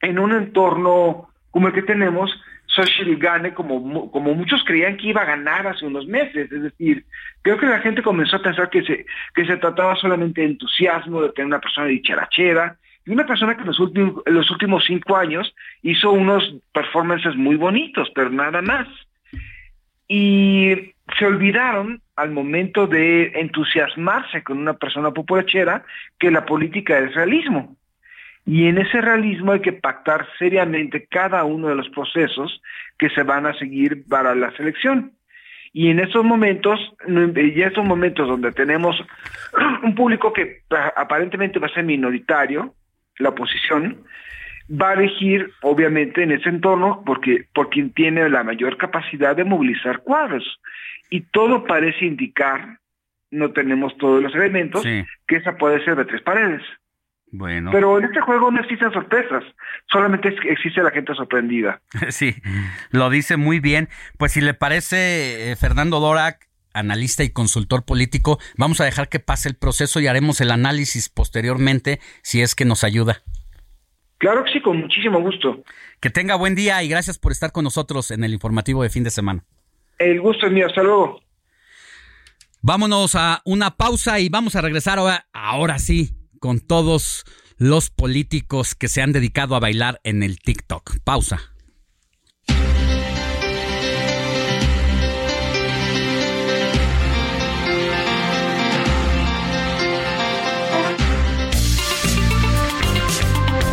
en un entorno como el que tenemos, Social gane como, como muchos creían que iba a ganar hace unos meses. Es decir, creo que la gente comenzó a pensar que se, que se trataba solamente de entusiasmo, de tener una persona dicharachera, y una persona que en los, últimos, en los últimos cinco años hizo unos performances muy bonitos, pero nada más. Y se olvidaron al momento de entusiasmarse con una persona populachera que la política es realismo. Y en ese realismo hay que pactar seriamente cada uno de los procesos que se van a seguir para la selección. Y en estos momentos, y estos momentos donde tenemos (clears throat) un público que aparentemente va a ser minoritario, la oposición, va a elegir, obviamente, en ese entorno porque, por quien tiene la mayor capacidad de movilizar cuadros. Y todo parece indicar, no tenemos todos los elementos, que esa puede ser de tres paredes. Bueno. Pero en este juego no existen sorpresas, solamente existe la gente sorprendida. (laughs) Sí, lo dice muy bien. Pues si le parece, eh, Fernando Dorac, analista y consultor político, vamos a dejar que pase el proceso y haremos el análisis posteriormente si es que nos ayuda. Claro que sí, con muchísimo gusto. Que tenga buen día y gracias por estar con nosotros en el informativo de fin de semana. El gusto es mío, hasta luego. Vámonos a una pausa y vamos a regresar ahora, ahora sí con todos los políticos que se han dedicado a bailar en el TikTok. Pausa.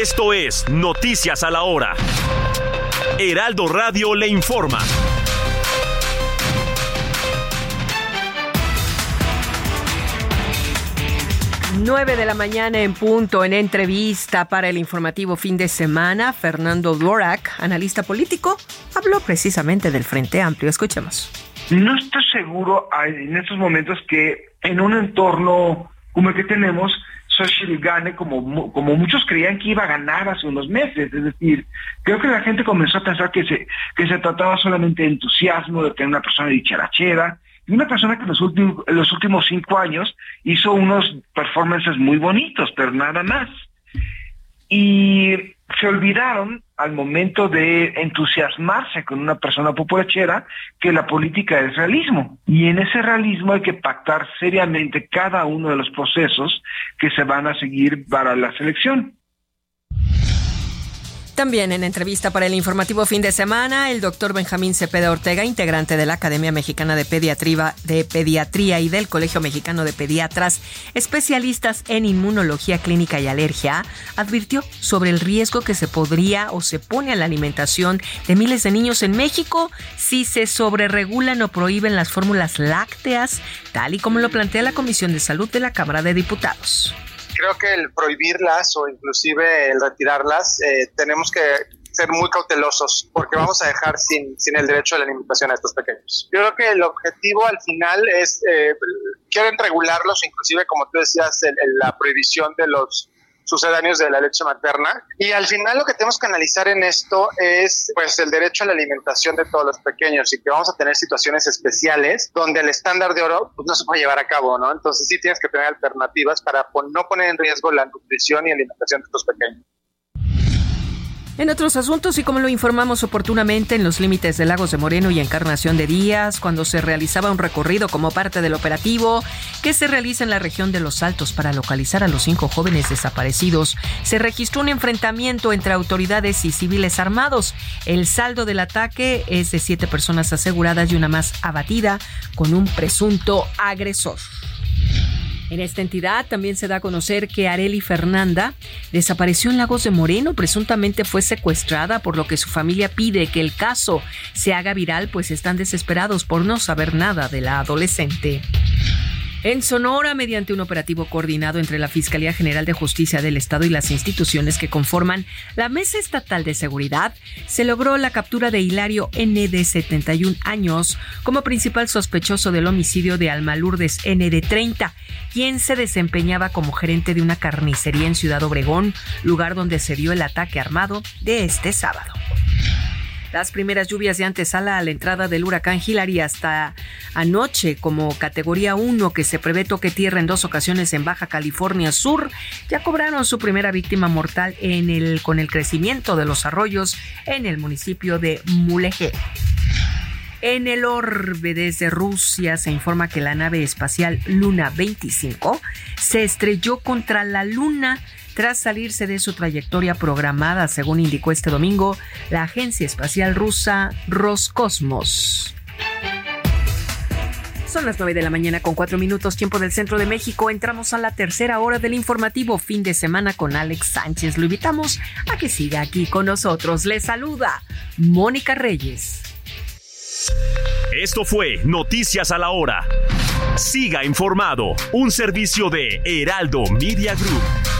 Esto es Noticias a la Hora. Heraldo Radio le informa. 9 de la mañana en punto, en entrevista para el informativo fin de semana, Fernando Dvorak, analista político, habló precisamente del Frente Amplio. Escuchemos. No estoy seguro en estos momentos que en un entorno como el que tenemos, Social gane como, como muchos creían que iba a ganar hace unos meses. Es decir, creo que la gente comenzó a pensar que se, que se trataba solamente de entusiasmo, de tener una persona dicharachera, y una persona que en los últimos, en los últimos cinco años hizo unos performances muy bonitos, pero nada más. Y se olvidaron al momento de entusiasmarse con una persona populachera que la política es realismo. Y en ese realismo hay que pactar seriamente cada uno de los procesos que se van a seguir para la selección. También en entrevista para el informativo fin de semana, el doctor Benjamín Cepeda Ortega, integrante de la Academia Mexicana de Pediatría, de Pediatría y del Colegio Mexicano de Pediatras, especialistas en inmunología clínica y alergia, advirtió sobre el riesgo que se podría o se pone a la alimentación de miles de niños en México si se sobreregulan o prohíben las fórmulas lácteas, tal y como lo plantea la Comisión de Salud de la Cámara de Diputados creo que el prohibirlas o inclusive el retirarlas, eh, tenemos que ser muy cautelosos porque vamos a dejar sin, sin el derecho a la alimentación a estos pequeños. Yo creo que el objetivo al final es, eh, quieren regularlos, inclusive como tú decías, la prohibición de los sucedáneos de la leche materna. Y al final lo que tenemos que analizar en esto es pues el derecho a la alimentación de todos los pequeños y que vamos a tener situaciones especiales donde el estándar de oro pues, no se puede llevar a cabo, ¿no? Entonces sí tienes que tener alternativas para no poner en riesgo la nutrición y alimentación de estos pequeños. En otros asuntos, y como lo informamos oportunamente en los límites de Lagos de Moreno y Encarnación de Díaz, cuando se realizaba un recorrido como parte del operativo que se realiza en la región de Los Altos para localizar a los cinco jóvenes desaparecidos, se registró un enfrentamiento entre autoridades y civiles armados. El saldo del ataque es de siete personas aseguradas y una más abatida con un presunto agresor. En esta entidad también se da a conocer que Areli Fernanda desapareció en Lagos de Moreno, presuntamente fue secuestrada, por lo que su familia pide que el caso se haga viral, pues están desesperados por no saber nada de la adolescente. En Sonora, mediante un operativo coordinado entre la Fiscalía General de Justicia del Estado y las instituciones que conforman la Mesa Estatal de Seguridad, se logró la captura de Hilario N. de 71 años como principal sospechoso del homicidio de Alma Lourdes N. de 30, quien se desempeñaba como gerente de una carnicería en Ciudad Obregón, lugar donde se dio el ataque armado de este sábado. Las primeras lluvias de antesala a la entrada del huracán Hillary hasta anoche como categoría 1 que se prevé toque tierra en dos ocasiones en Baja California Sur ya cobraron su primera víctima mortal en el, con el crecimiento de los arroyos en el municipio de Mulegé. En el orbe desde Rusia se informa que la nave espacial Luna 25 se estrelló contra la Luna tras salirse de su trayectoria programada, según indicó este domingo la agencia espacial rusa Roscosmos. Son las 9 de la mañana con 4 minutos tiempo del centro de México. Entramos a la tercera hora del informativo fin de semana con Alex Sánchez. Lo invitamos a que siga aquí con nosotros. Le saluda Mónica Reyes. Esto fue Noticias a la Hora. Siga informado, un servicio de Heraldo Media Group.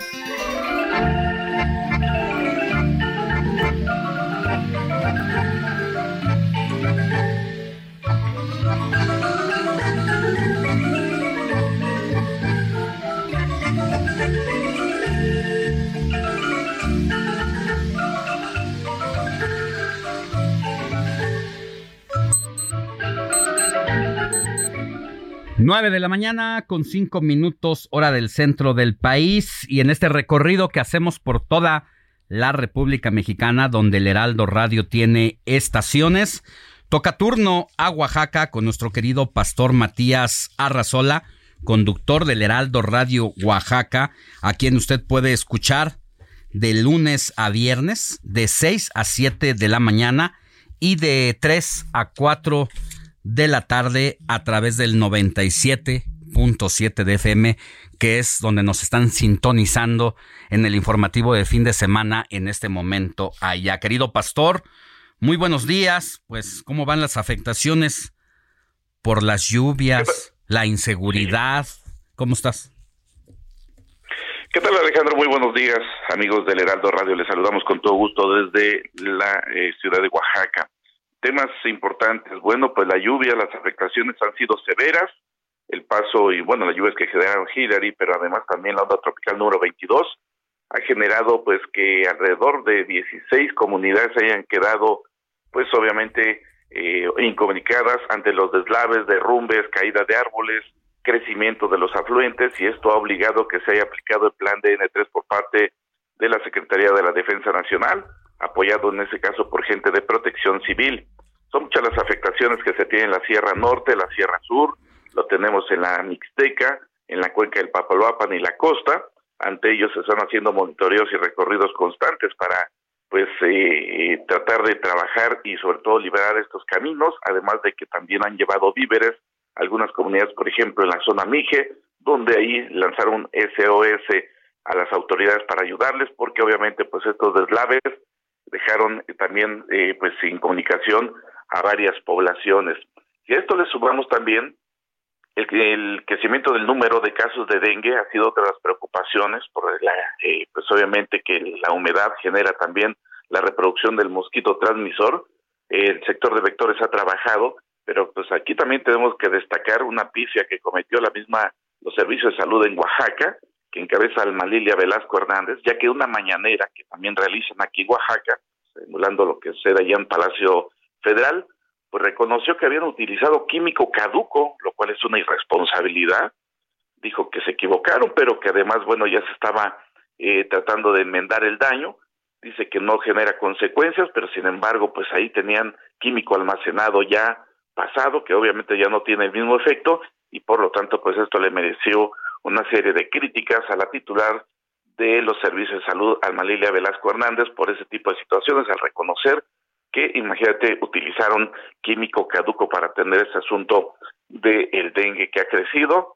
9 de la mañana con 5 minutos hora del centro del país y en este recorrido que hacemos por toda la República Mexicana donde el Heraldo Radio tiene estaciones, toca turno a Oaxaca con nuestro querido pastor Matías Arrazola, conductor del Heraldo Radio Oaxaca, a quien usted puede escuchar de lunes a viernes de 6 a 7 de la mañana y de 3 a 4 de la tarde a través del 97.7 de FM, que es donde nos están sintonizando en el informativo de fin de semana en este momento allá. Querido pastor, muy buenos días. Pues, ¿cómo van las afectaciones por las lluvias, la inseguridad? ¿Cómo estás? ¿Qué tal Alejandro? Muy buenos días, amigos del Heraldo Radio. Les saludamos con todo gusto desde la eh, ciudad de Oaxaca temas importantes. Bueno, pues la lluvia, las afectaciones han sido severas. El paso y, bueno, las lluvias que generaron Hillary, pero además también la onda tropical número 22 ha generado pues que alrededor de 16 comunidades hayan quedado pues obviamente eh, incomunicadas ante los deslaves, derrumbes, caídas de árboles, crecimiento de los afluentes y esto ha obligado que se haya aplicado el plan DN3 por parte de la Secretaría de la Defensa Nacional, apoyado en ese caso por gente de protección civil. Son muchas las afectaciones que se tienen en la Sierra Norte, la Sierra Sur, lo tenemos en la Mixteca, en la cuenca del Papaloapan y la costa. Ante ellos se están haciendo monitoreos y recorridos constantes para pues eh, tratar de trabajar y sobre todo liberar estos caminos, además de que también han llevado víveres algunas comunidades, por ejemplo, en la zona Mije, donde ahí lanzaron SOS a las autoridades para ayudarles, porque obviamente pues estos deslaves dejaron también eh, pues sin comunicación a varias poblaciones. Y a esto le sumamos también el, el, crecimiento del número de casos de dengue ha sido otra de las preocupaciones, por la, eh, pues obviamente que la humedad genera también la reproducción del mosquito transmisor. El sector de vectores ha trabajado, pero pues aquí también tenemos que destacar una pifia que cometió la misma los servicios de salud en Oaxaca, que encabeza Alma Lilia Velasco Hernández, ya que una mañanera que también realizan aquí en Oaxaca, simulando lo que sucede allá en Palacio Federal, pues reconoció que habían utilizado químico caduco, lo cual es una irresponsabilidad. Dijo que se equivocaron, pero que además, bueno, ya se estaba eh, tratando de enmendar el daño. Dice que no genera consecuencias, pero sin embargo, pues ahí tenían químico almacenado ya pasado, que obviamente ya no tiene el mismo efecto, y por lo tanto, pues esto le mereció una serie de críticas a la titular de los servicios de salud, Alma Lilia Velasco Hernández, por ese tipo de situaciones, al reconocer que, imagínate, utilizaron químico caduco para atender ese asunto del dengue que ha crecido,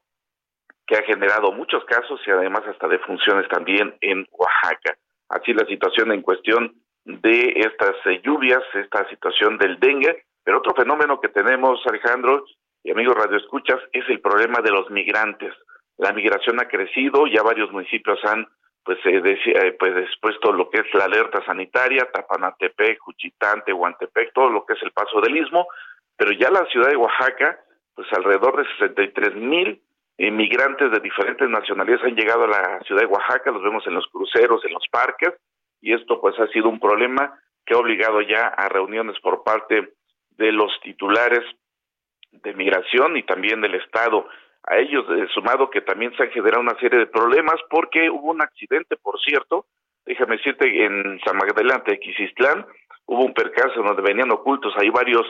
que ha generado muchos casos y además hasta defunciones también en Oaxaca. Así la situación en cuestión de estas eh, lluvias, esta situación del dengue, pero otro fenómeno que tenemos, Alejandro y amigos radioescuchas, es el problema de los migrantes. La migración ha crecido, ya varios municipios han pues eh, pues expuesto lo que es la alerta sanitaria, Tapanatepec, Juchitán, Tehuantepec, todo lo que es el paso del istmo, pero ya la ciudad de Oaxaca, pues alrededor de 63 mil inmigrantes de diferentes nacionalidades han llegado a la ciudad de Oaxaca, los vemos en los cruceros, en los parques, y esto pues ha sido un problema que ha obligado ya a reuniones por parte de los titulares de migración y también del Estado a ellos, eh, sumado que también se han generado una serie de problemas porque hubo un accidente, por cierto, déjame decirte, en San Magdalena, Tequisistlán, hubo un percance donde venían ocultos, hay varios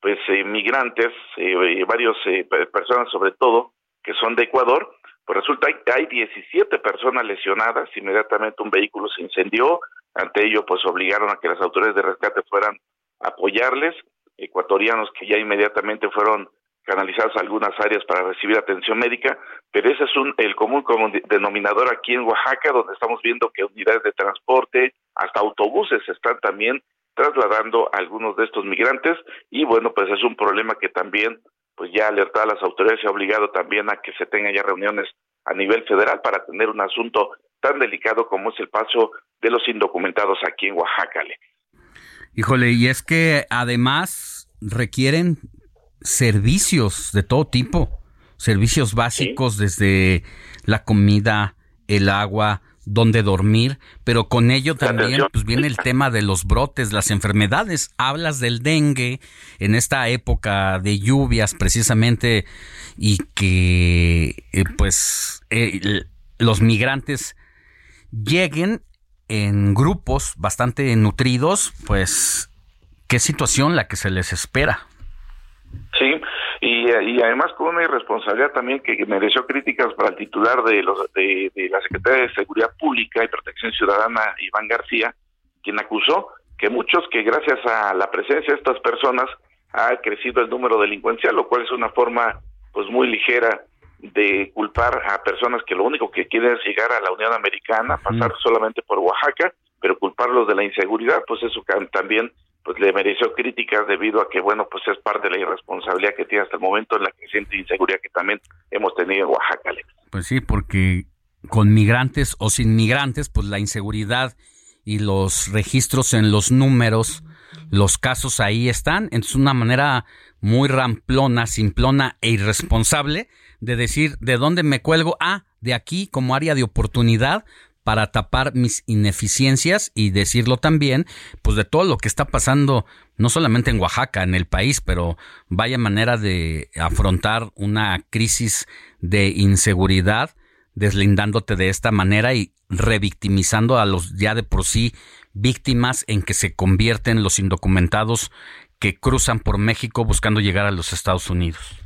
pues eh, migrantes, eh, varios eh, personas sobre todo, que son de Ecuador, pues resulta que hay 17 personas lesionadas, inmediatamente un vehículo se incendió, ante ello pues obligaron a que las autoridades de rescate fueran a apoyarles, ecuatorianos que ya inmediatamente fueron canalizadas algunas áreas para recibir atención médica, pero ese es un, el común denominador aquí en Oaxaca, donde estamos viendo que unidades de transporte, hasta autobuses están también trasladando a algunos de estos migrantes y bueno, pues es un problema que también pues ya alertado a las autoridades y ha obligado también a que se tengan ya reuniones a nivel federal para tener un asunto tan delicado como es el paso de los indocumentados aquí en Oaxaca. Híjole, y es que además requieren servicios de todo tipo, servicios básicos desde la comida, el agua, donde dormir, pero con ello también pues viene el tema de los brotes, las enfermedades. Hablas del dengue en esta época de lluvias precisamente y que eh, pues eh, los migrantes lleguen en grupos bastante nutridos, pues qué situación la que se les espera. Sí, y, y, además con una irresponsabilidad también que mereció críticas para el titular de, los, de, la Secretaría de Seguridad Pública y Protección Ciudadana, Iván García, quien acusó que muchos que gracias a la presencia de estas personas ha crecido el número delincuencial, lo cual es una forma pues muy ligera de culpar a personas que lo único que quieren es llegar a la Unión Americana, pasar solamente por Oaxaca, pero culparlos de la inseguridad, pues eso también pues le mereció críticas debido a que bueno pues es parte de la irresponsabilidad que tiene hasta el momento en la creciente inseguridad que también hemos tenido en Oaxaca. Pues sí, porque con migrantes o sin migrantes, pues la inseguridad y los registros en los números, los casos ahí están. Es una manera muy ramplona, simplona e irresponsable de decir de dónde me cuelgo. Ah, de aquí como área de oportunidad para tapar mis ineficiencias y decirlo también, pues de todo lo que está pasando, no solamente en Oaxaca, en el país, pero vaya manera de afrontar una crisis de inseguridad, deslindándote de esta manera y revictimizando a los ya de por sí víctimas en que se convierten los indocumentados que cruzan por México buscando llegar a los Estados Unidos.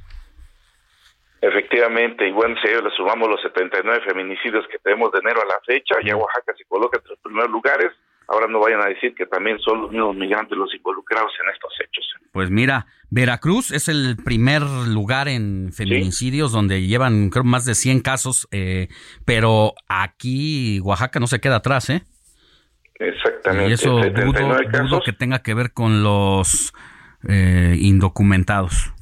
Efectivamente, y bueno, si le sumamos los 79 feminicidios que tenemos de enero a la fecha, ya Oaxaca se coloca entre los primeros lugares, ahora no vayan a decir que también son los mismos migrantes los involucrados en estos hechos. Pues mira, Veracruz es el primer lugar en feminicidios donde llevan creo más de 100 casos, eh, pero aquí Oaxaca no se queda atrás, ¿eh? Exactamente. Y eso dudo, dudo, que tenga que ver con los eh, indocumentados.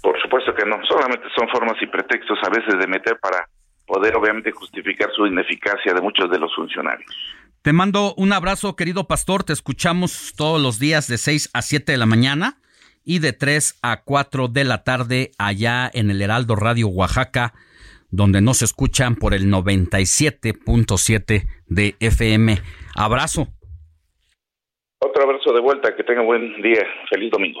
Por supuesto no, solamente son formas y pretextos a veces de meter para poder obviamente justificar su ineficacia de muchos de los funcionarios. Te mando un abrazo, querido pastor, te escuchamos todos los días de 6 a 7 de la mañana y de 3 a 4 de la tarde allá en el Heraldo Radio Oaxaca, donde nos escuchan por el 97.7 de FM. Abrazo. Otro abrazo de vuelta, que tenga buen día, feliz domingo.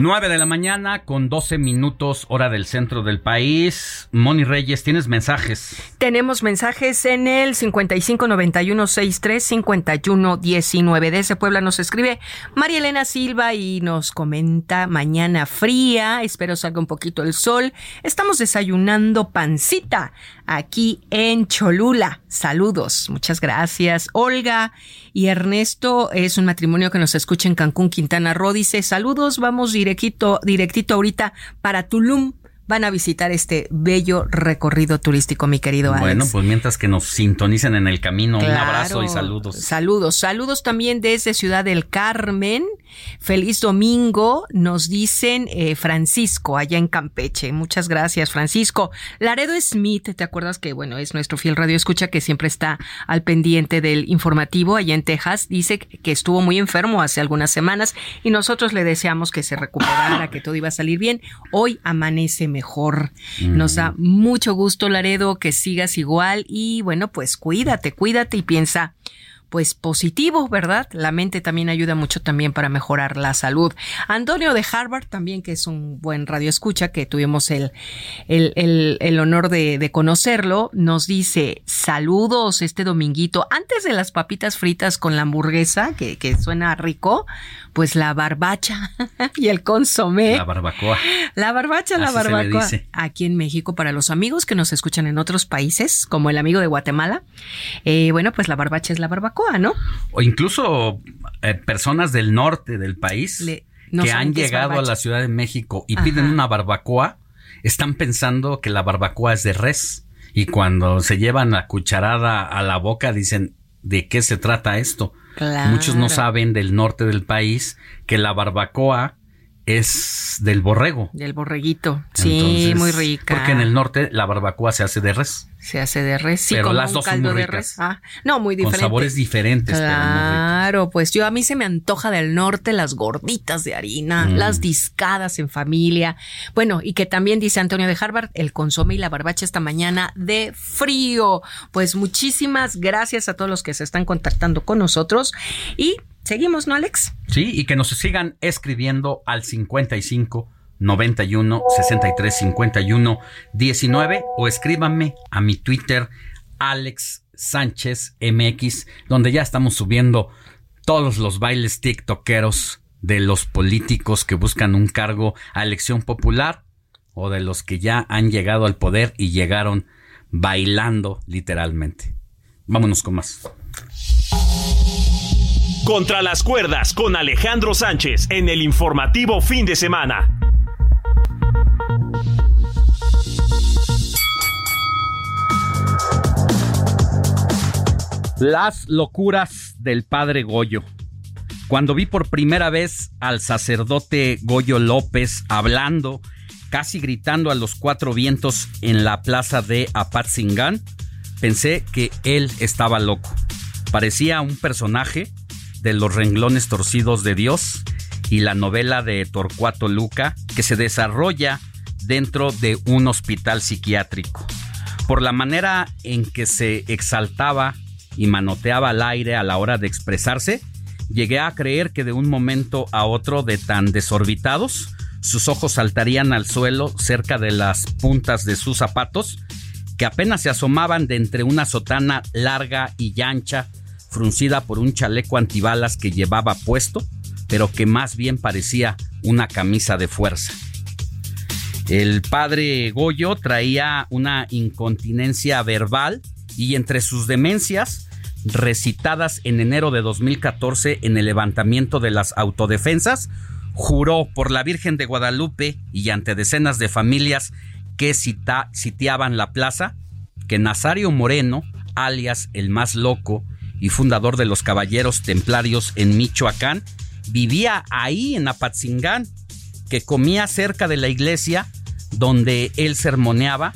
9 de la mañana con 12 minutos hora del centro del país. Moni Reyes, ¿tienes mensajes? Tenemos mensajes en el 5591635119. Desde Puebla nos escribe María Elena Silva y nos comenta mañana fría, espero salga un poquito el sol. Estamos desayunando pancita aquí en Cholula. Saludos, muchas gracias. Olga y Ernesto es un matrimonio que nos escucha en Cancún, Quintana Roo. Dice, saludos, vamos directito, directito ahorita para Tulum van a visitar este bello recorrido turístico, mi querido Alex. Bueno, pues mientras que nos sintonicen en el camino, un abrazo y saludos. Saludos, saludos también desde Ciudad del Carmen. Feliz domingo, nos dicen eh, Francisco, allá en Campeche. Muchas gracias, Francisco. Laredo Smith, ¿te acuerdas que, bueno, es nuestro fiel radio escucha que siempre está al pendiente del informativo allá en Texas? Dice que estuvo muy enfermo hace algunas semanas y nosotros le deseamos que se recuperara, que todo iba a salir bien. Hoy amanece mejor. Nos da mucho gusto, Laredo, que sigas igual y bueno, pues cuídate, cuídate y piensa pues positivo, ¿verdad? La mente también ayuda mucho también para mejorar la salud. Antonio de Harvard también, que es un buen radio escucha, que tuvimos el, el, el, honor de, de, conocerlo, nos dice saludos este dominguito. Antes de las papitas fritas con la hamburguesa, que, que suena rico, pues la barbacha (laughs) y el consomé. La barbacoa. La barbacha, la barbacoa. Aquí en México, para los amigos que nos escuchan en otros países, como el amigo de Guatemala, eh, bueno, pues la barbacha es la barbacoa. ¿No? O incluso eh, personas del norte del país que han llegado a la Ciudad de México y piden una barbacoa, están pensando que la barbacoa es de res. Y cuando se llevan la cucharada a la boca dicen, ¿de qué se trata esto? Muchos no saben del norte del país que la barbacoa es del borrego. Del borreguito. Sí, muy rica. Porque en el norte la barbacoa se hace de res. Se hace de res, sí, pero las dos son muy ricas. Ah, no, muy diferente. Con sabores diferentes. Claro, pues yo a mí se me antoja del norte las gorditas de harina, mm. las discadas en familia. Bueno, y que también dice Antonio de Harvard, el consome y la barbacha esta mañana de frío. Pues muchísimas gracias a todos los que se están contactando con nosotros y Seguimos, ¿no, Alex? Sí, y que nos sigan escribiendo al 55 91 63 51 19 o escríbanme a mi Twitter Alex Sánchez MX, donde ya estamos subiendo todos los bailes tiktokeros de los políticos que buscan un cargo a elección popular o de los que ya han llegado al poder y llegaron bailando literalmente. Vámonos con más. Contra las cuerdas con Alejandro Sánchez en el informativo fin de semana. Las locuras del padre Goyo. Cuando vi por primera vez al sacerdote Goyo López hablando, casi gritando a los cuatro vientos en la plaza de Apatzingán, pensé que él estaba loco. Parecía un personaje de los renglones torcidos de Dios y la novela de Torcuato Luca que se desarrolla dentro de un hospital psiquiátrico. Por la manera en que se exaltaba y manoteaba al aire a la hora de expresarse, llegué a creer que de un momento a otro de tan desorbitados, sus ojos saltarían al suelo cerca de las puntas de sus zapatos, que apenas se asomaban de entre una sotana larga y ancha, fruncida por un chaleco antibalas que llevaba puesto, pero que más bien parecía una camisa de fuerza. El padre Goyo traía una incontinencia verbal y entre sus demencias, recitadas en enero de 2014 en el levantamiento de las autodefensas, juró por la Virgen de Guadalupe y ante decenas de familias que sitiaban la plaza, que Nazario Moreno, alias el más loco y fundador de los Caballeros Templarios en Michoacán, vivía ahí en Apatzingán, que comía cerca de la iglesia donde él sermoneaba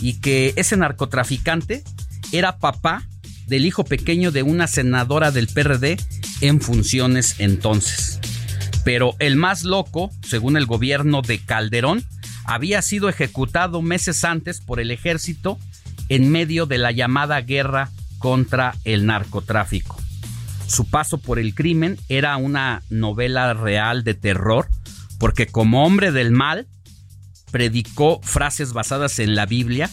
y que ese narcotraficante era papá del hijo pequeño de una senadora del PRD en funciones entonces. Pero el más loco, según el gobierno de Calderón, había sido ejecutado meses antes por el ejército en medio de la llamada guerra contra el narcotráfico. Su paso por el crimen era una novela real de terror, porque como hombre del mal, predicó frases basadas en la Biblia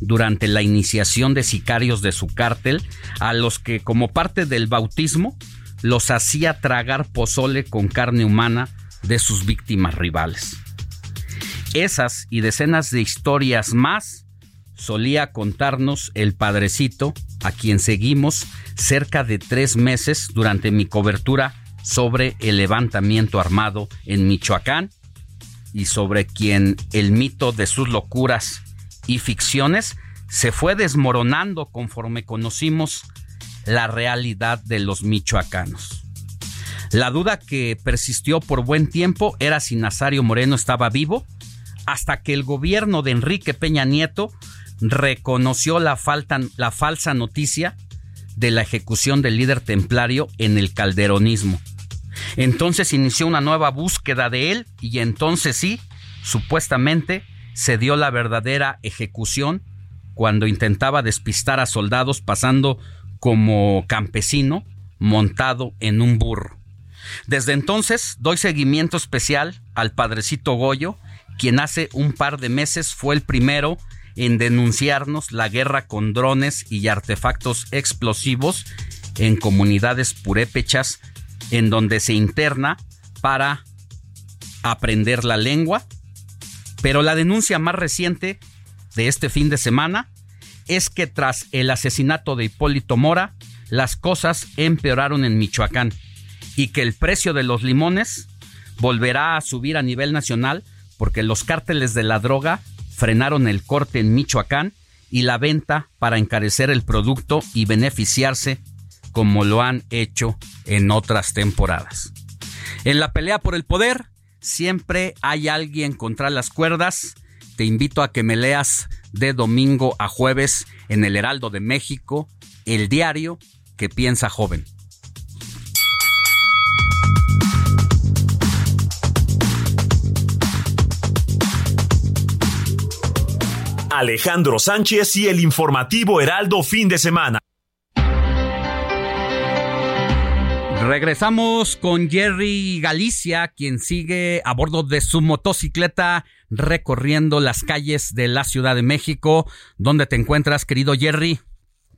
durante la iniciación de sicarios de su cártel, a los que como parte del bautismo los hacía tragar pozole con carne humana de sus víctimas rivales. Esas y decenas de historias más solía contarnos el padrecito, a quien seguimos cerca de tres meses durante mi cobertura sobre el levantamiento armado en Michoacán y sobre quien el mito de sus locuras y ficciones se fue desmoronando conforme conocimos la realidad de los michoacanos. La duda que persistió por buen tiempo era si Nazario Moreno estaba vivo, hasta que el gobierno de Enrique Peña Nieto reconoció la, la falsa noticia de la ejecución del líder templario en el calderonismo. Entonces inició una nueva búsqueda de él y entonces sí, supuestamente, se dio la verdadera ejecución cuando intentaba despistar a soldados pasando como campesino montado en un burro. Desde entonces doy seguimiento especial al padrecito Goyo, quien hace un par de meses fue el primero en denunciarnos la guerra con drones y artefactos explosivos en comunidades purépechas en donde se interna para aprender la lengua. Pero la denuncia más reciente de este fin de semana es que tras el asesinato de Hipólito Mora, las cosas empeoraron en Michoacán y que el precio de los limones volverá a subir a nivel nacional porque los cárteles de la droga frenaron el corte en Michoacán y la venta para encarecer el producto y beneficiarse como lo han hecho en otras temporadas. En la pelea por el poder siempre hay alguien contra las cuerdas. Te invito a que me leas de domingo a jueves en el Heraldo de México, el diario que piensa joven. Alejandro Sánchez y el informativo Heraldo fin de semana. Regresamos con Jerry Galicia, quien sigue a bordo de su motocicleta recorriendo las calles de la Ciudad de México. ¿Dónde te encuentras, querido Jerry?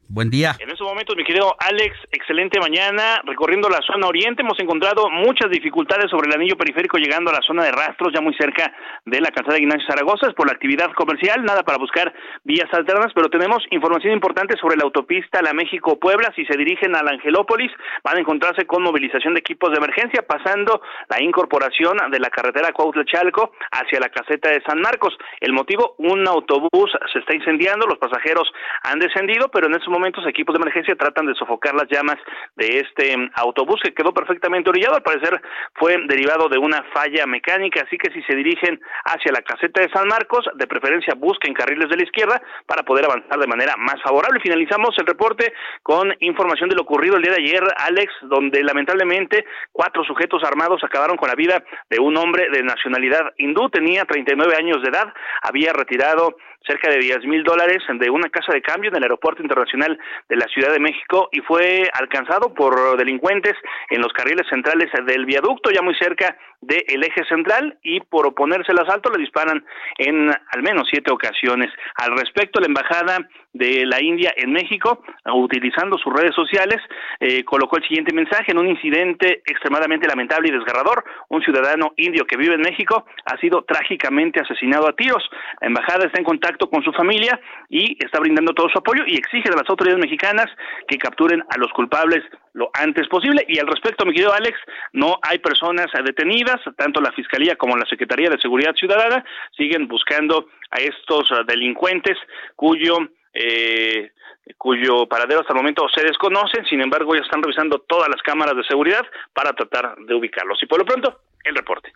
Buen día. En estos momentos, mi querido Alex, excelente mañana. Recorriendo la zona oriente, hemos encontrado muchas dificultades sobre el anillo periférico llegando a la zona de rastros, ya muy cerca de la calzada de Ignacio Zaragoza, es por la actividad comercial, nada para buscar vías alternas, pero tenemos información importante sobre la autopista La México-Puebla. Si se dirigen a la Angelópolis, van a encontrarse con movilización de equipos de emergencia, pasando la incorporación de la carretera Cuautla-Chalco hacia la caseta de San Marcos. El motivo, un autobús se está incendiando, los pasajeros han descendido, pero en estos momentos equipos de emergencia tratan de sofocar las llamas de este autobús que quedó perfectamente orillado. Al parecer fue derivado de una falla mecánica, así que si se dirigen hacia la caseta de San Marcos, de preferencia busquen carriles de la izquierda para poder avanzar de manera más favorable. Finalizamos el reporte con información de lo ocurrido el día de ayer, Alex, donde lamentablemente cuatro sujetos armados acabaron con la vida de un hombre de nacionalidad hindú, tenía 39 años de edad, había retirado cerca de 10 mil dólares de una casa de cambio en el aeropuerto internacional de la Ciudad de México y fue alcanzado por delincuentes en los carriles centrales del viaducto, ya muy cerca del eje central, y por oponerse al asalto le disparan en al menos siete ocasiones. Al respecto, la embajada de la India en México, utilizando sus redes sociales, eh, colocó el siguiente mensaje en un incidente extremadamente lamentable y desgarrador. Un ciudadano indio que vive en México ha sido trágicamente asesinado a tiros. La embajada está en contacto con su familia y está brindando todo su apoyo y exige de las autoridades mexicanas que capturen a los culpables lo antes posible. Y al respecto, mi querido Alex, no hay personas detenidas, tanto la Fiscalía como la Secretaría de Seguridad Ciudadana siguen buscando a estos delincuentes cuyo eh, cuyo paradero hasta el momento se desconoce, sin embargo ya están revisando todas las cámaras de seguridad para tratar de ubicarlos. Y por lo pronto, el reporte.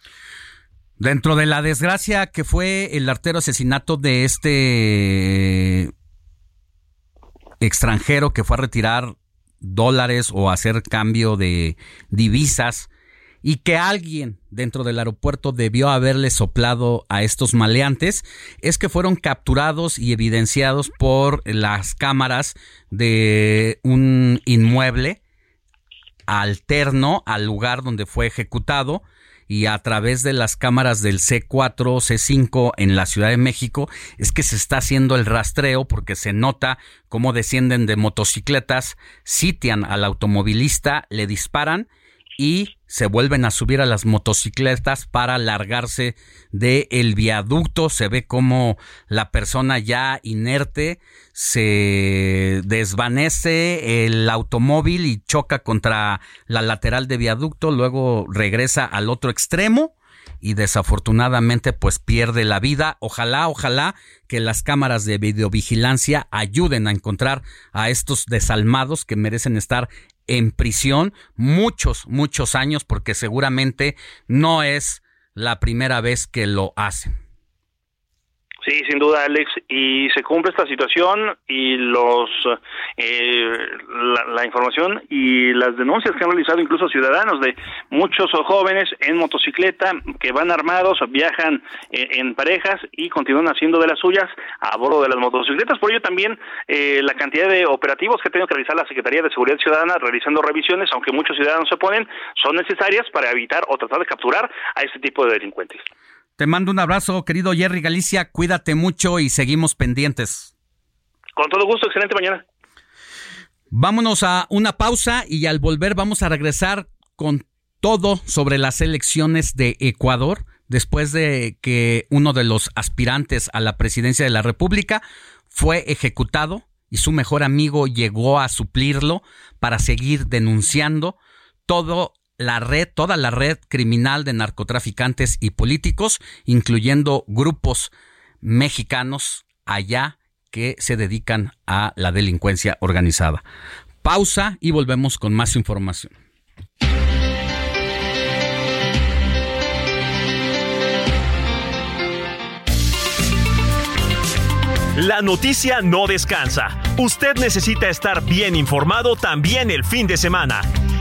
Dentro de la desgracia que fue el artero asesinato de este extranjero que fue a retirar dólares o hacer cambio de divisas y que alguien dentro del aeropuerto debió haberle soplado a estos maleantes es que fueron capturados y evidenciados por las cámaras de un inmueble alterno al lugar donde fue ejecutado y a través de las cámaras del C4, C5 en la Ciudad de México es que se está haciendo el rastreo porque se nota cómo descienden de motocicletas, sitian al automovilista, le disparan y se vuelven a subir a las motocicletas para largarse del el viaducto. Se ve como la persona ya inerte se desvanece el automóvil y choca contra la lateral de viaducto, luego regresa al otro extremo y desafortunadamente pues pierde la vida. Ojalá, ojalá que las cámaras de videovigilancia ayuden a encontrar a estos desalmados que merecen estar en prisión muchos, muchos años porque seguramente no es la primera vez que lo hacen. Sí, sin duda, Alex, y se cumple esta situación y los eh, la, información y las denuncias que han realizado incluso ciudadanos de muchos jóvenes en motocicleta que van armados, viajan eh, en parejas y continúan haciendo de las suyas a bordo de las motocicletas. Por ello también eh, la cantidad de operativos que ha tenido que realizar la Secretaría de Seguridad Ciudadana realizando revisiones, aunque muchos ciudadanos se oponen, son necesarias para evitar o tratar de capturar a este tipo de delincuentes. Te mando un abrazo, querido Jerry Galicia. Cuídate mucho y seguimos pendientes. Con todo gusto, excelente mañana. Vámonos a una pausa y al volver vamos a regresar con todo sobre las elecciones de Ecuador después de que uno de los aspirantes a la presidencia de la República fue ejecutado y su mejor amigo llegó a suplirlo para seguir denunciando todo la red, toda la red criminal de narcotraficantes y políticos, incluyendo grupos mexicanos allá que se dedican a la delincuencia organizada. Pausa y volvemos con más información. La noticia no descansa. Usted necesita estar bien informado también el fin de semana.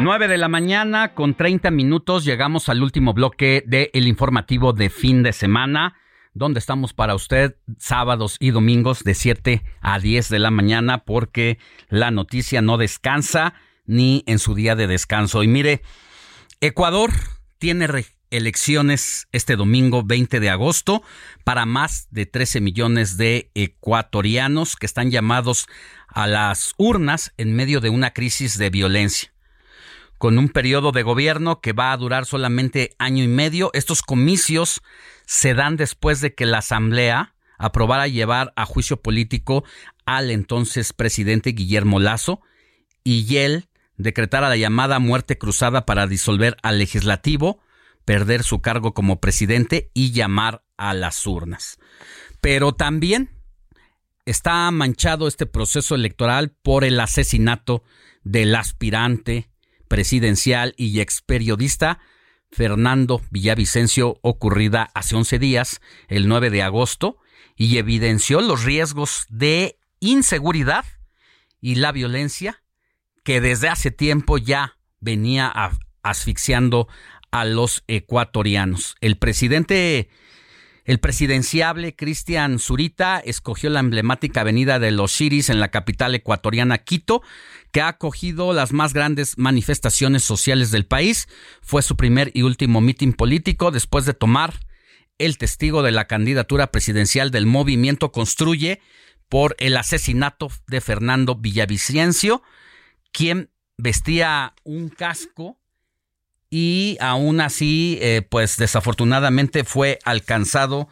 9 de la mañana con 30 minutos llegamos al último bloque del el informativo de fin de semana, donde estamos para usted sábados y domingos de 7 a 10 de la mañana porque la noticia no descansa ni en su día de descanso. Y mire, Ecuador tiene elecciones este domingo 20 de agosto para más de 13 millones de ecuatorianos que están llamados a las urnas en medio de una crisis de violencia con un periodo de gobierno que va a durar solamente año y medio. Estos comicios se dan después de que la Asamblea aprobara llevar a juicio político al entonces presidente Guillermo Lazo y él decretara la llamada muerte cruzada para disolver al legislativo, perder su cargo como presidente y llamar a las urnas. Pero también está manchado este proceso electoral por el asesinato del aspirante presidencial y ex periodista Fernando Villavicencio ocurrida hace 11 días, el 9 de agosto, y evidenció los riesgos de inseguridad y la violencia que desde hace tiempo ya venía asfixiando a los ecuatorianos. El presidente el presidenciable Cristian Zurita escogió la emblemática avenida de los Chiris en la capital ecuatoriana Quito, que ha acogido las más grandes manifestaciones sociales del país. Fue su primer y último mitin político después de tomar el testigo de la candidatura presidencial del movimiento Construye por el asesinato de Fernando Villavicencio, quien vestía un casco y aún así, eh, pues desafortunadamente fue alcanzado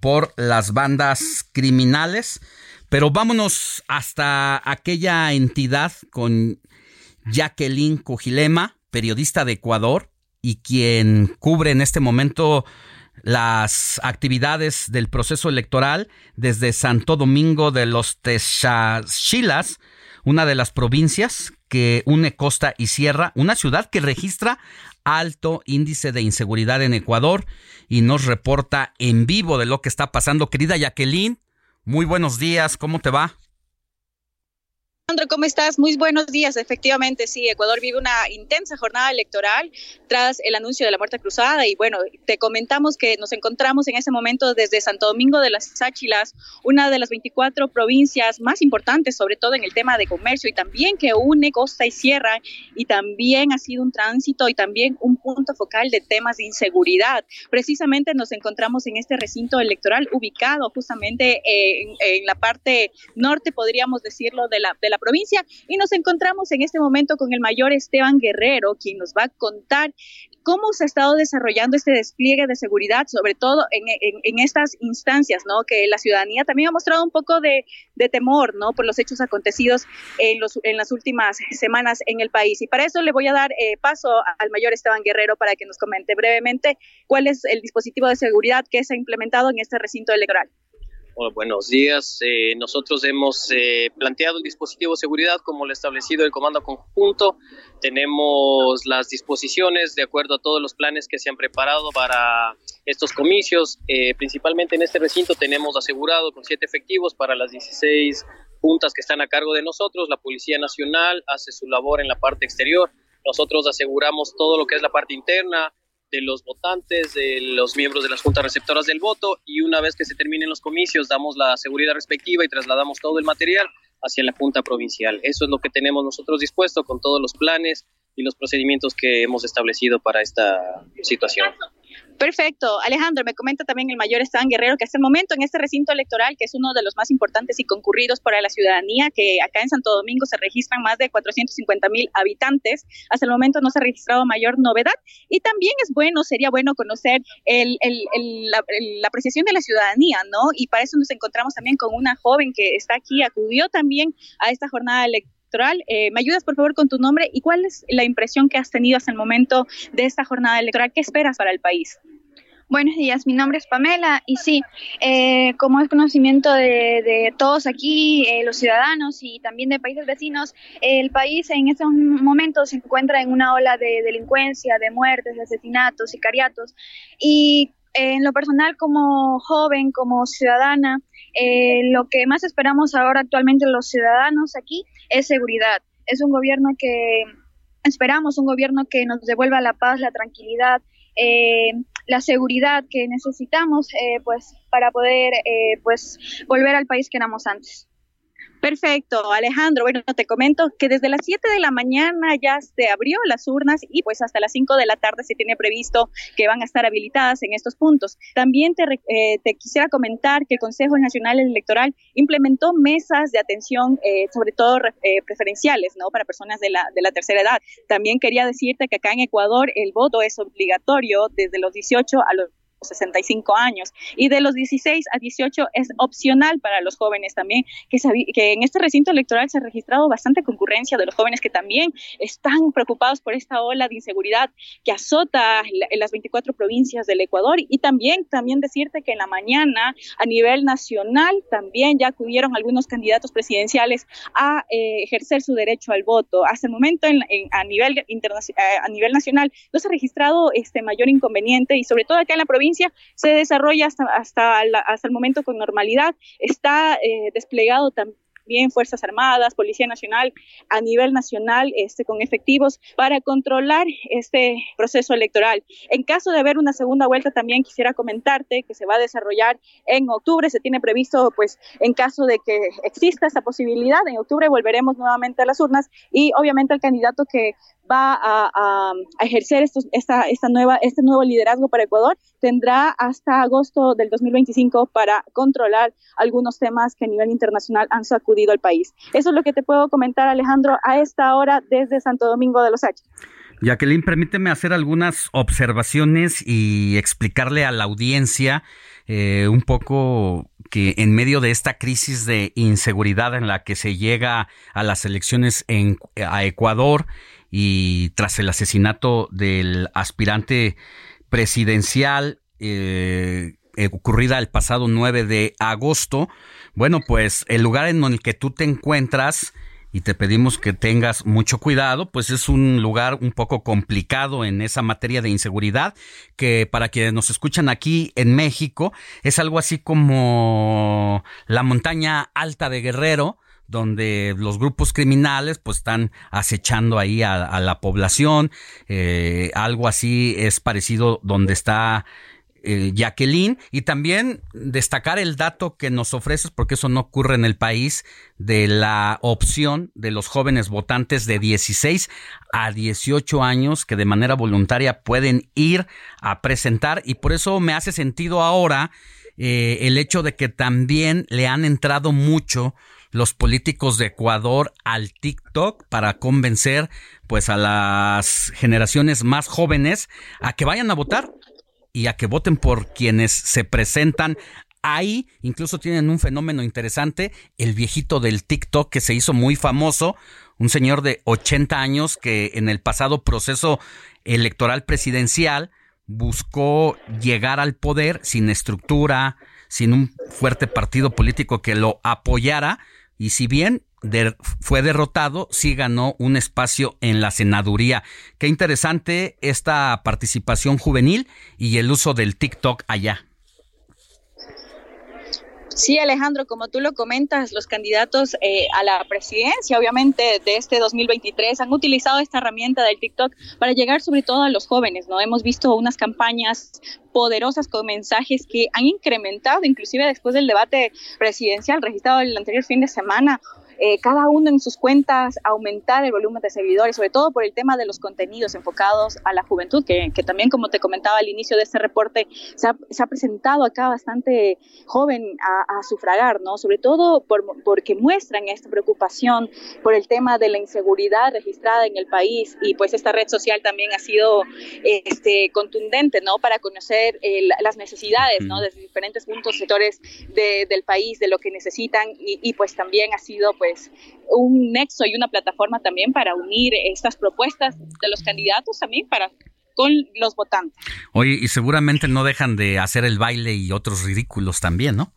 por las bandas criminales. Pero vámonos hasta aquella entidad con Jacqueline Cojilema, periodista de Ecuador y quien cubre en este momento las actividades del proceso electoral desde Santo Domingo de los Texachilas, una de las provincias que une costa y sierra, una ciudad que registra alto índice de inseguridad en Ecuador y nos reporta en vivo de lo que está pasando. Querida Jacqueline, muy buenos días, ¿cómo te va? Alejandro, ¿cómo estás? Muy buenos días. Efectivamente, sí, Ecuador vive una intensa jornada electoral tras el anuncio de la muerte cruzada y bueno, te comentamos que nos encontramos en ese momento desde Santo Domingo de las Sáchilas, una de las 24 provincias más importantes, sobre todo en el tema de comercio y también que une costa y sierra y también ha sido un tránsito y también un punto focal de temas de inseguridad. Precisamente nos encontramos en este recinto electoral ubicado justamente en, en la parte norte, podríamos decirlo, de la, de la provincia y nos encontramos en este momento con el mayor Esteban Guerrero, quien nos va a contar cómo se ha estado desarrollando este despliegue de seguridad, sobre todo en, estas instancias, ¿no? Que la ciudadanía también ha mostrado un poco de, de temor, ¿no? Por los hechos acontecidos en, los, en las últimas semanas en el país. Y para eso le voy a dar eh, paso al mayor Esteban Guerrero para que nos comente brevemente cuál es el dispositivo de seguridad que se ha implementado en este recinto electoral buenos días. Eh, nosotros hemos eh, planteado el dispositivo de seguridad como lo establecido el Comando Conjunto. Tenemos las disposiciones de acuerdo a todos los planes que se han preparado para estos comicios. Eh, principalmente en este recinto tenemos asegurado con siete efectivos para las 16 juntas que están a cargo de nosotros. La Policía Nacional hace su labor en la parte exterior. Nosotros aseguramos todo lo que es la parte interna, de los votantes, de los miembros de las juntas receptoras del voto y una vez que se terminen los comicios damos la seguridad respectiva y trasladamos todo el material hacia la junta provincial. Eso es lo que tenemos nosotros dispuesto con todos los planes y los procedimientos que hemos establecido para esta situación. Perfecto. Alejandro, me comenta también el mayor Esteban Guerrero que hasta el momento en este recinto electoral, que es uno de los más importantes y concurridos para la ciudadanía, que acá en Santo Domingo se registran más de 450 mil habitantes, hasta el momento no se ha registrado mayor novedad. Y también es bueno, sería bueno conocer el, la, la, apreciación de la ciudadanía, ¿no? Y para eso nos encontramos también con una joven que está aquí, acudió también a esta jornada electoral eh, ¿Me ayudas por favor con tu nombre y cuál es la impresión que has tenido hasta el momento de esta jornada electoral? ¿Qué esperas para el país? Buenos días, mi nombre es Pamela y sí, eh, como es conocimiento de, todos aquí, eh, los ciudadanos y también de países vecinos, el país en estos momentos se encuentra en una ola de delincuencia, de muertes, de asesinatos, sicariatos y en lo personal como joven, como ciudadana, lo que más esperamos ahora actualmente los ciudadanos aquí es seguridad. Es un gobierno que esperamos un gobierno que nos devuelva la paz, la tranquilidad, eh, la seguridad que necesitamos eh, pues para poder eh, pues volver al país que éramos antes. Perfecto, Alejandro. Bueno, te comento que desde las 7 de la mañana ya se abrió las urnas y pues hasta las 5 de la tarde se tiene previsto que van a estar habilitadas en estos puntos. También te, eh, te quisiera comentar que el Consejo Nacional Electoral implementó mesas de atención, eh, sobre todo eh, preferenciales, ¿no? Para personas de la, de la tercera edad. También quería decirte que acá en Ecuador el voto es obligatorio desde los 18 a los 65 años y de los 16 a 18 es opcional para los jóvenes también, que, que en este recinto electoral se ha registrado bastante concurrencia de los jóvenes que también están preocupados por esta ola de inseguridad que azota en las 24 provincias del Ecuador y también, también decirte que en la mañana a nivel nacional también ya acudieron algunos candidatos presidenciales a eh, ejercer su derecho al voto. Hasta el momento en, a, nivel eh, a nivel nacional no se ha registrado este mayor inconveniente y sobre todo acá en la provincia se desarrolla hasta, hasta, hasta el momento con normalidad. Está eh, desplegado también Fuerzas Armadas, Policía Nacional a nivel nacional este, con efectivos para controlar este proceso electoral. En caso de haber una segunda vuelta, también quisiera comentarte que se va a desarrollar en octubre, se tiene previsto, pues, en caso de que exista esa posibilidad, en octubre volveremos nuevamente a las urnas y obviamente el candidato que va a, ejercer esta, esta nueva, este nuevo liderazgo para Ecuador, tendrá hasta agosto del 2025 para controlar algunos temas que a nivel internacional han sacudido al país. Eso es lo que te puedo comentar, Alejandro, a esta hora desde Santo Domingo de los Hachos. Jacqueline, permíteme hacer algunas observaciones y explicarle a la audiencia eh, un poco que en medio de esta crisis de inseguridad en la que se llega a las elecciones en, a Ecuador y tras el asesinato del aspirante presidencial eh, ocurrida el pasado 9 de agosto, bueno, pues el lugar en el que tú te encuentras y te pedimos que tengas mucho cuidado, pues es un lugar un poco complicado en esa materia de inseguridad, que para quienes nos escuchan aquí en México es algo así como la montaña alta de Guerrero, donde los grupos criminales pues están acechando ahí a, la población, eh, algo así es parecido donde está Jacqueline y también destacar el dato que nos ofreces, porque eso no ocurre en el país, de la opción de los jóvenes votantes de 16 a 18 años que de manera voluntaria pueden ir a presentar. Y por eso me hace sentido ahora eh, el hecho de que también le han entrado mucho los políticos de Ecuador al TikTok para convencer pues a las generaciones más jóvenes a que vayan a votar y a que voten por quienes se presentan. Ahí incluso tienen un fenómeno interesante, el viejito del TikTok que se hizo muy famoso, un señor de 80 años que en el pasado proceso electoral presidencial buscó llegar al poder sin estructura, sin un fuerte partido político que lo apoyara, y si bien fue derrotado, sí ganó un espacio en la senaduría. Qué interesante esta participación juvenil y el uso del TikTok allá. Sí, Alejandro, como tú lo comentas, los candidatos eh, a la presidencia, obviamente, de este 2023 han utilizado esta herramienta del TikTok para llegar sobre todo a los jóvenes, ¿no? Hemos visto unas campañas poderosas con mensajes que han incrementado, inclusive después del debate presidencial registrado el anterior fin de semana, eh, cada uno en sus cuentas aumentar el volumen de seguidores, sobre todo por el tema de los contenidos enfocados a la juventud, que, también, como te comentaba al inicio de este reporte, se ha, presentado acá bastante joven a, sufragar, ¿no? Sobre todo por, porque muestran esta preocupación por el tema de la inseguridad registrada en el país y pues esta red social también ha sido este, contundente, ¿no? Para conocer las necesidades, ¿no? De diferentes puntos, sectores del país, de lo que necesitan y, y pues también ha sido pues pues, un nexo y una plataforma también para unir estas propuestas de los candidatos también para con los votantes. Oye, y seguramente no dejan de hacer el baile y otros ridículos también, ¿no?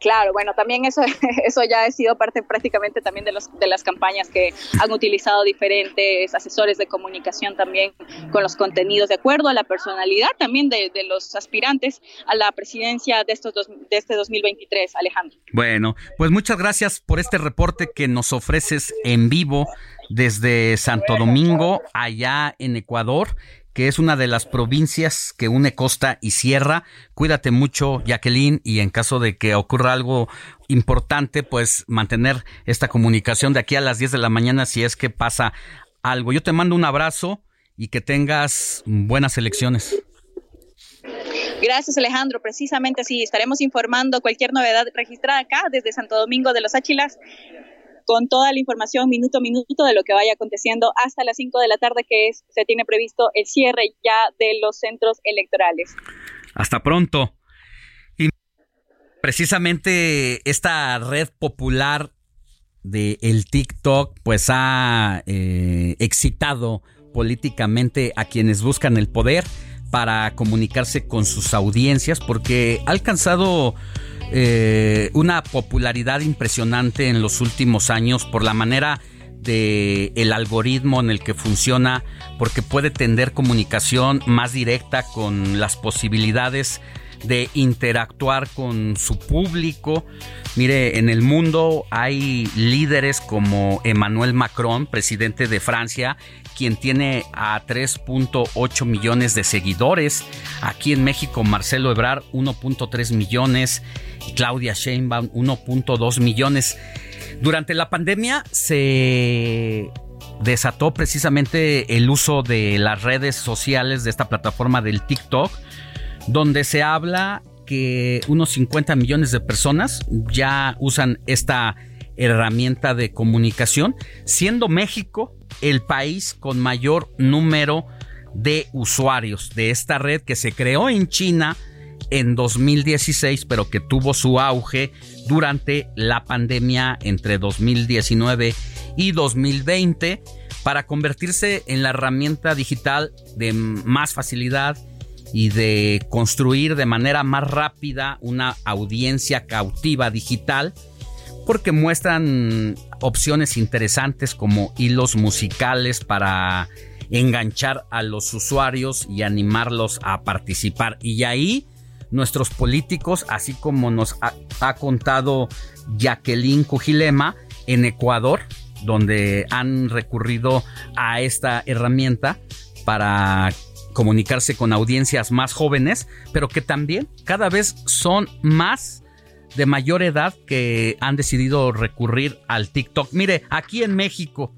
Claro, bueno, también eso, (laughs) eso ya ha sido parte prácticamente también de, los, de las campañas que han utilizado diferentes asesores de comunicación también con los contenidos, de acuerdo a la personalidad también de, de los aspirantes a la presidencia de, estos dos, de este 2023, Alejandro. Bueno, pues muchas gracias por este reporte que nos ofreces en vivo desde Santo Domingo, allá en Ecuador, que es una de las provincias que une costa y sierra. Cuídate mucho, Jacqueline, y en caso de que ocurra algo importante, pues mantener esta comunicación de aquí a las 10 de la mañana si es que pasa algo. Yo te mando un abrazo y que tengas buenas elecciones. Gracias Alejandro, precisamente sí, estaremos informando cualquier novedad registrada acá desde Santo Domingo de los Áchilas con toda la información minuto a minuto de lo que vaya aconteciendo hasta las 5 de la tarde que es, se tiene previsto el cierre ya de los centros electorales. Hasta pronto. Y precisamente esta red popular de el TikTok pues ha eh, excitado políticamente a quienes buscan el poder para comunicarse con sus audiencias porque ha alcanzado eh, una popularidad impresionante en los últimos años por la manera de el algoritmo en el que funciona porque puede tender comunicación más directa con las posibilidades de interactuar con su público. Mire, en el mundo hay líderes como Emmanuel Macron, presidente de Francia, quien tiene a 3.8 millones de seguidores. Aquí en México, Marcelo Ebrard, 1.3 millones. Y Claudia Sheinbaum, 1.2 millones. Durante la pandemia se desató precisamente el uso de las redes sociales de esta plataforma del TikTok, donde se habla que unos 50 millones de personas ya usan esta herramienta de comunicación, siendo México el país con mayor número de usuarios de esta red que se creó en China en 2016, pero que tuvo su auge durante la pandemia entre 2019 y 2020 para convertirse en la herramienta digital de más facilidad y de construir de manera más rápida una audiencia cautiva digital porque muestran opciones interesantes como hilos musicales para enganchar a los usuarios y animarlos a participar. Y ahí nuestros políticos, así como nos ha, contado Jacqueline Cujilema en Ecuador, donde han recurrido a esta herramienta para comunicarse con audiencias más jóvenes, pero que también cada vez son más de mayor edad que han decidido recurrir al TikTok. Mire, aquí en México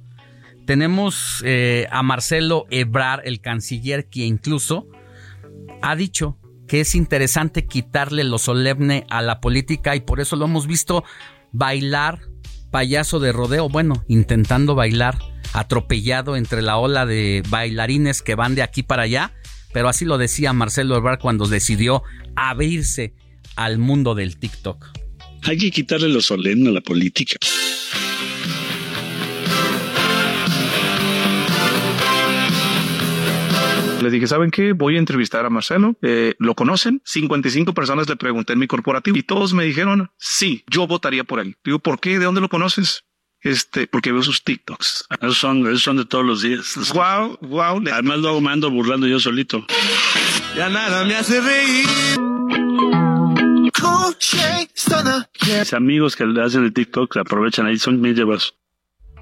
tenemos eh, a Marcelo Ebrar, el canciller, que incluso ha dicho que es interesante quitarle lo solemne a la política y por eso lo hemos visto bailar payaso de rodeo, bueno, intentando bailar atropellado entre la ola de bailarines que van de aquí para allá, pero así lo decía Marcelo Ebrard cuando decidió abrirse al mundo del TikTok. Hay que quitarle lo solemne a la política. Dije, ¿saben qué? Voy a entrevistar a Marcelo. Eh, ¿Lo conocen? 55 personas le pregunté en mi corporativo y todos me dijeron, sí, yo votaría por él. Digo, ¿por qué? ¿De dónde lo conoces? Este, porque veo sus TikToks. Esos son, esos son de todos los días. Wow, wow. Además luego me ando burlando yo solito. Ya nada me hace reír. Mis amigos que le hacen el TikTok aprovechan ahí, son mis llevas.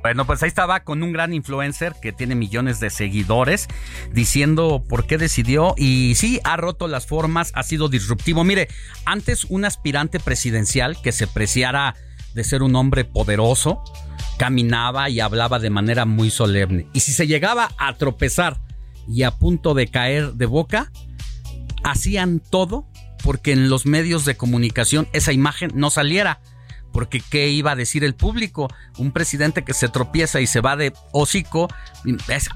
Bueno, pues ahí estaba con un gran influencer que tiene millones de seguidores diciendo por qué decidió y sí, ha roto las formas, ha sido disruptivo. Mire, antes un aspirante presidencial que se preciara de ser un hombre poderoso, caminaba y hablaba de manera muy solemne. Y si se llegaba a tropezar y a punto de caer de boca, hacían todo porque en los medios de comunicación esa imagen no saliera. Porque ¿qué iba a decir el público? Un presidente que se tropieza y se va de hocico,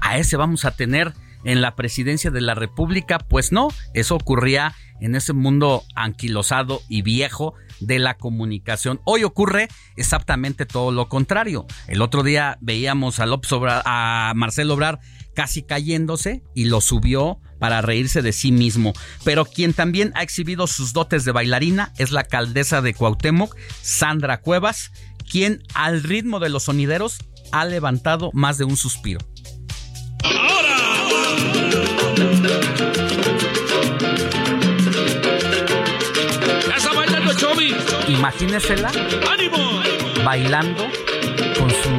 a ese vamos a tener en la presidencia de la República. Pues no, eso ocurría en ese mundo anquilosado y viejo de la comunicación. Hoy ocurre exactamente todo lo contrario. El otro día veíamos a, López a Marcelo Obrar casi cayéndose y lo subió para reírse de sí mismo. Pero quien también ha exhibido sus dotes de bailarina es la alcaldesa de Cuauhtémoc, Sandra Cuevas, quien al ritmo de los sonideros ha levantado más de un suspiro. Imagínesela bailando con su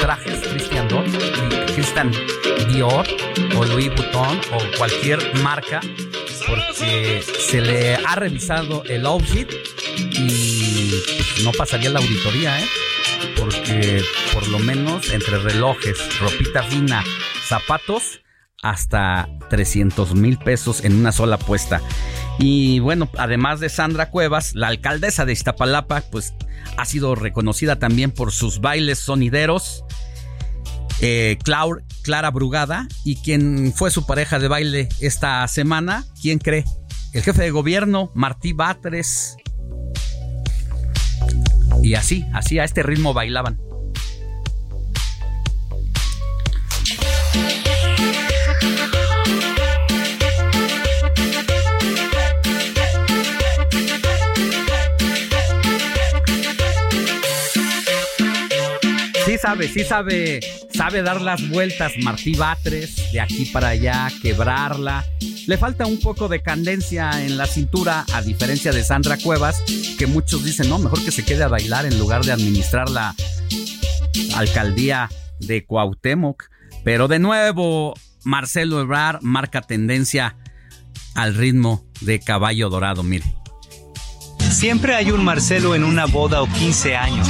trajes Christian Dior, Dior o Louis Vuitton o cualquier marca porque se le ha revisado el outfit y no pasaría la auditoría, ¿eh? Porque por lo menos entre relojes, ropita fina, zapatos, hasta 300 mil pesos en una sola apuesta. Y bueno, además de Sandra Cuevas, la alcaldesa de Iztapalapa, pues ha sido reconocida también por sus bailes sonideros. Eh, Clara Brugada y quien fue su pareja de baile esta semana, ¿quién cree? El jefe de gobierno, Martí Batres. Y así, así a este ritmo bailaban. Sí sabe, sí sabe, sabe dar las vueltas Martí Batres, de aquí para allá, quebrarla. Le falta un poco de candencia en la cintura, a diferencia de Sandra Cuevas, que muchos dicen, no, mejor que se quede a bailar en lugar de administrar la alcaldía de Cuauhtémoc. Pero de nuevo, Marcelo Ebrard marca tendencia al ritmo de caballo dorado, mire. Siempre hay un Marcelo en una boda o 15 años.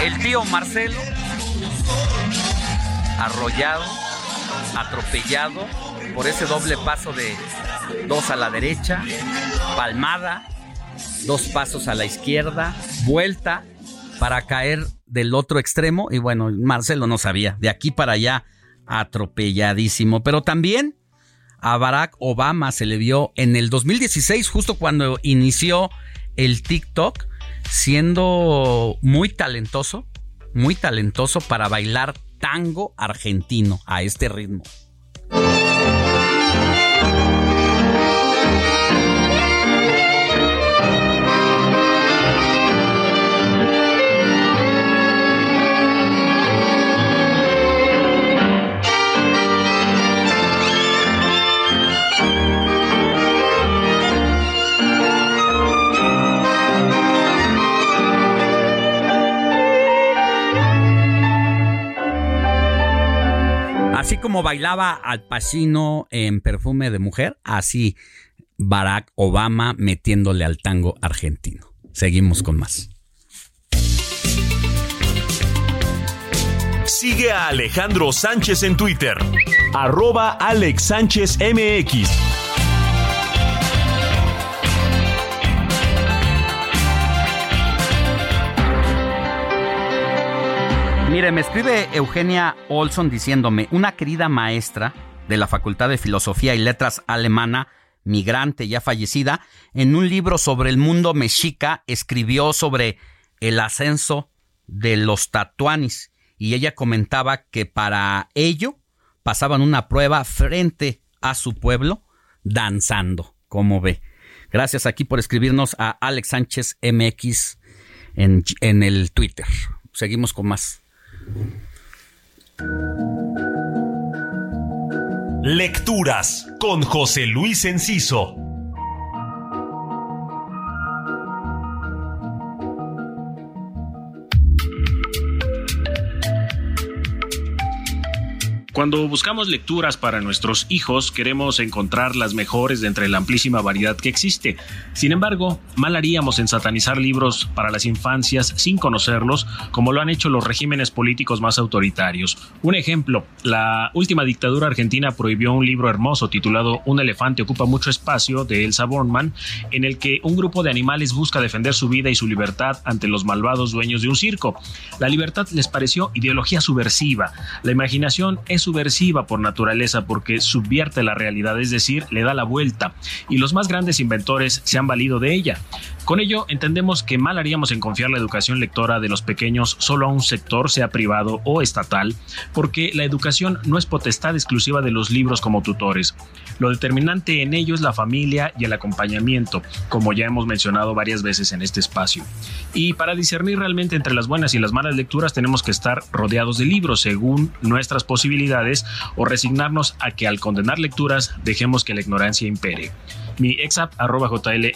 El tío Marcelo, arrollado, atropellado por ese doble paso de dos a la derecha, palmada, dos pasos a la izquierda, vuelta para caer del otro extremo. Y bueno, Marcelo no sabía, de aquí para allá, atropelladísimo. Pero también a Barack Obama se le vio en el 2016, justo cuando inició el TikTok, siendo muy talentoso, muy talentoso para bailar tango argentino a este ritmo. Así como bailaba Al Pacino en Perfume de Mujer, así Barack Obama metiéndole al tango argentino. Seguimos con más. Sigue a Alejandro Sánchez en Twitter, arroba Alex Sánchez MX. Mire, me escribe Eugenia Olson diciéndome, una querida maestra de la Facultad de Filosofía y Letras alemana, migrante ya fallecida, en un libro sobre el mundo mexica escribió sobre el ascenso de los tatuanis y ella comentaba que para ello pasaban una prueba frente a su pueblo danzando, como ve. Gracias aquí por escribirnos a Alex Sánchez MX en, en el Twitter. Seguimos con más. Lecturas con José Luis Enciso. Cuando buscamos lecturas para nuestros hijos, queremos encontrar las mejores de entre la amplísima variedad que existe. Sin embargo, mal haríamos en satanizar libros para las infancias sin conocerlos, como lo han hecho los regímenes políticos más autoritarios. Un ejemplo, la última dictadura argentina prohibió un libro hermoso titulado Un elefante ocupa mucho espacio de Elsa Bornman, en el que un grupo de animales busca defender su vida y su libertad ante los malvados dueños de un circo. La libertad les pareció ideología subversiva. La imaginación es subversiva por naturaleza porque subvierte la realidad, es decir, le da la vuelta, y los más grandes inventores se han valido de ella. Con ello entendemos que mal haríamos en confiar la educación lectora de los pequeños solo a un sector, sea privado o estatal, porque la educación no es potestad exclusiva de los libros como tutores. Lo determinante en ello es la familia y el acompañamiento, como ya hemos mencionado varias veces en este espacio. Y para discernir realmente entre las buenas y las malas lecturas tenemos que estar rodeados de libros según nuestras posibilidades o resignarnos a que al condenar lecturas dejemos que la ignorancia impere. Mi exap arroba JL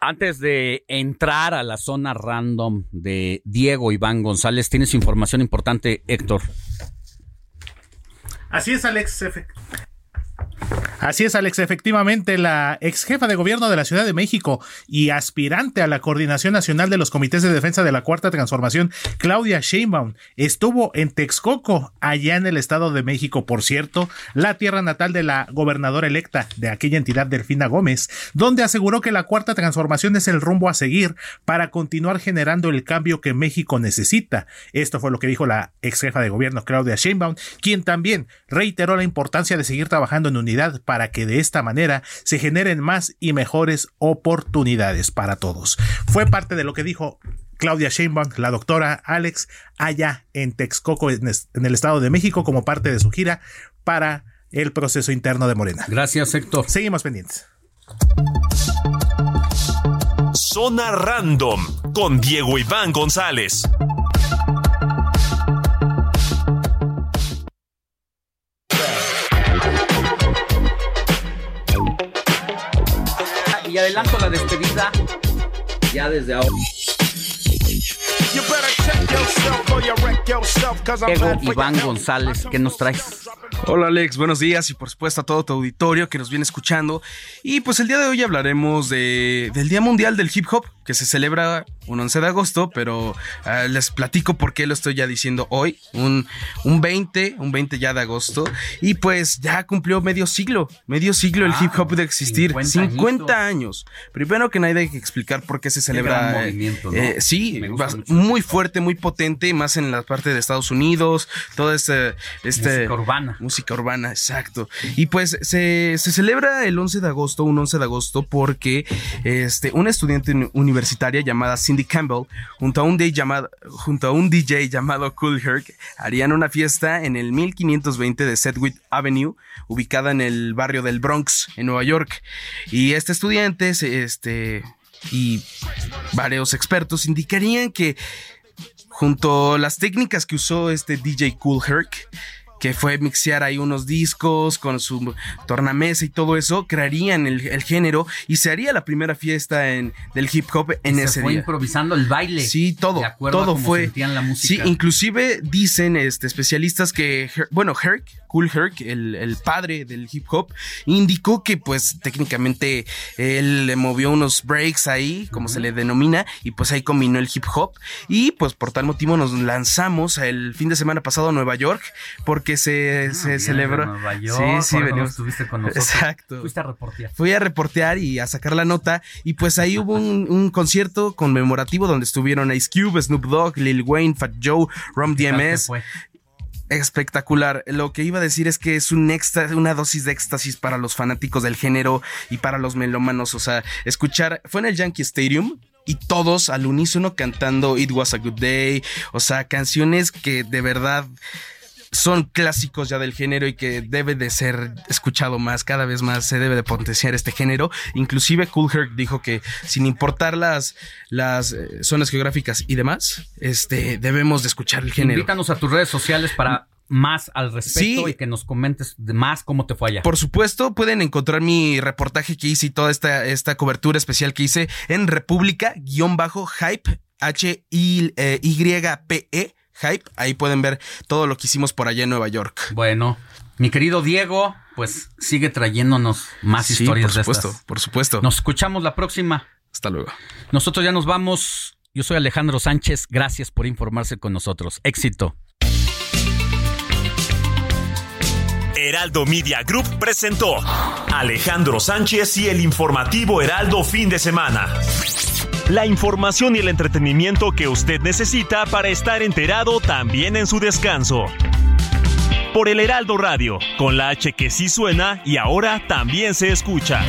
Antes de entrar a la zona random de Diego Iván González, tienes información importante, Héctor. Así es, Alex. Así es, Alex. Efectivamente, la ex jefa de gobierno de la Ciudad de México y aspirante a la coordinación nacional de los comités de defensa de la Cuarta Transformación, Claudia Sheinbaum, estuvo en Texcoco, allá en el Estado de México, por cierto, la tierra natal de la gobernadora electa de aquella entidad, Delfina Gómez, donde aseguró que la Cuarta Transformación es el rumbo a seguir para continuar generando el cambio que México necesita. Esto fue lo que dijo la ex jefa de gobierno, Claudia Sheinbaum, quien también reiteró la importancia de seguir trabajando en unidad para que de esta manera se generen más y mejores oportunidades para todos. Fue parte de lo que dijo Claudia Sheinbaum, la doctora Alex, allá en Texcoco, en el Estado de México, como parte de su gira para el proceso interno de Morena. Gracias, Héctor. Seguimos pendientes. Zona Random con Diego Iván González. Y adelanto la despedida ya desde ahora. Diego Iván González, ¿qué nos traes? Hola Alex, buenos días y por supuesto a todo tu auditorio que nos viene escuchando. Y pues el día de hoy hablaremos de, del Día Mundial del Hip Hop, que se celebra un 11 de agosto, pero uh, les platico por qué lo estoy ya diciendo hoy, un, un 20, un 20 ya de agosto, y pues ya cumplió medio siglo, medio siglo el hip hop de existir, 50, 50 años. Primero que nada hay que explicar por qué se celebra. Qué movimiento, ¿no? eh, sí, muy fuerte, muy potente, más en la parte de Estados Unidos, toda este... este música urbana. Música urbana, exacto. Y pues se, se celebra el 11 de agosto, un 11 de agosto, porque este, una estudiante universitaria llamada Cindy Campbell, junto a un DJ llamado, junto a un DJ llamado Cool Herc, harían una fiesta en el 1520 de Sedgwick Avenue, ubicada en el barrio del Bronx, en Nueva York. Y este estudiante, este, y varios expertos indicarían que junto a las técnicas que usó este DJ Cool Herc, que fue mixear ahí unos discos con su tornamesa y todo eso, crearían el, el género y se haría la primera fiesta en, del hip hop en Y ese se fue día. improvisando el baile. Sí, todo, De acuerdo a todo cómo fue. sentían la música. Sí, inclusive dicen este, especialistas que, bueno, Herc, Cool Herc, el, el padre del hip hop, indicó que pues técnicamente él le movió unos breaks ahí, como se le denomina, y pues ahí combinó el hip hop. Y pues por tal motivo nos lanzamos el fin de semana pasado a Nueva York, porque se, se Bien, celebró. Nueva York, sí, sí, venimos. estuviste con nosotros. Exacto. Fuiste a reportear. Fui a reportear y a sacar la nota y pues ahí hubo un, un concierto conmemorativo donde estuvieron Ice Cube, Snoop Dogg, Lil Wayne, Fat Joe, Rom ¿Qué tal te DMS. Espectacular. Lo que iba a decir es que es un extra, una dosis de éxtasis para los fanáticos del género y para los melómanos. O sea, escuchar, fue en el Yankee Stadium y todos al unísono cantando It Was a Good Day. O sea, canciones que de verdad son clásicos ya del género y que debe de ser escuchado más, cada vez más se debe de potenciar este género. Inclusive Cool Herc dijo que sin importar las, las eh, zonas geográficas y demás, este, debemos de escuchar el género. Invítanos a tus redes sociales para más al respecto Sí. y que nos comentes de más cómo te fue allá. Por supuesto, pueden encontrar mi reportaje que hice y toda esta, esta cobertura especial que hice en República-Hype, H-I-Y-P-E, Hype. Ahí pueden ver todo lo que hicimos por allá en Nueva York. Bueno, mi querido Diego, pues sigue trayéndonos más Sí, historias por de supuesto, estas. por supuesto. Nos escuchamos la próxima. Hasta luego. Nosotros ya nos vamos. Yo soy Alejandro Sánchez. Gracias por informarse con nosotros. Éxito. Heraldo Media Group presentó Alejandro Sánchez y el informativo Heraldo fin de semana. La información y el entretenimiento que usted necesita para estar enterado también en su descanso. Por el Heraldo Radio, con la H que sí suena y ahora también se escucha.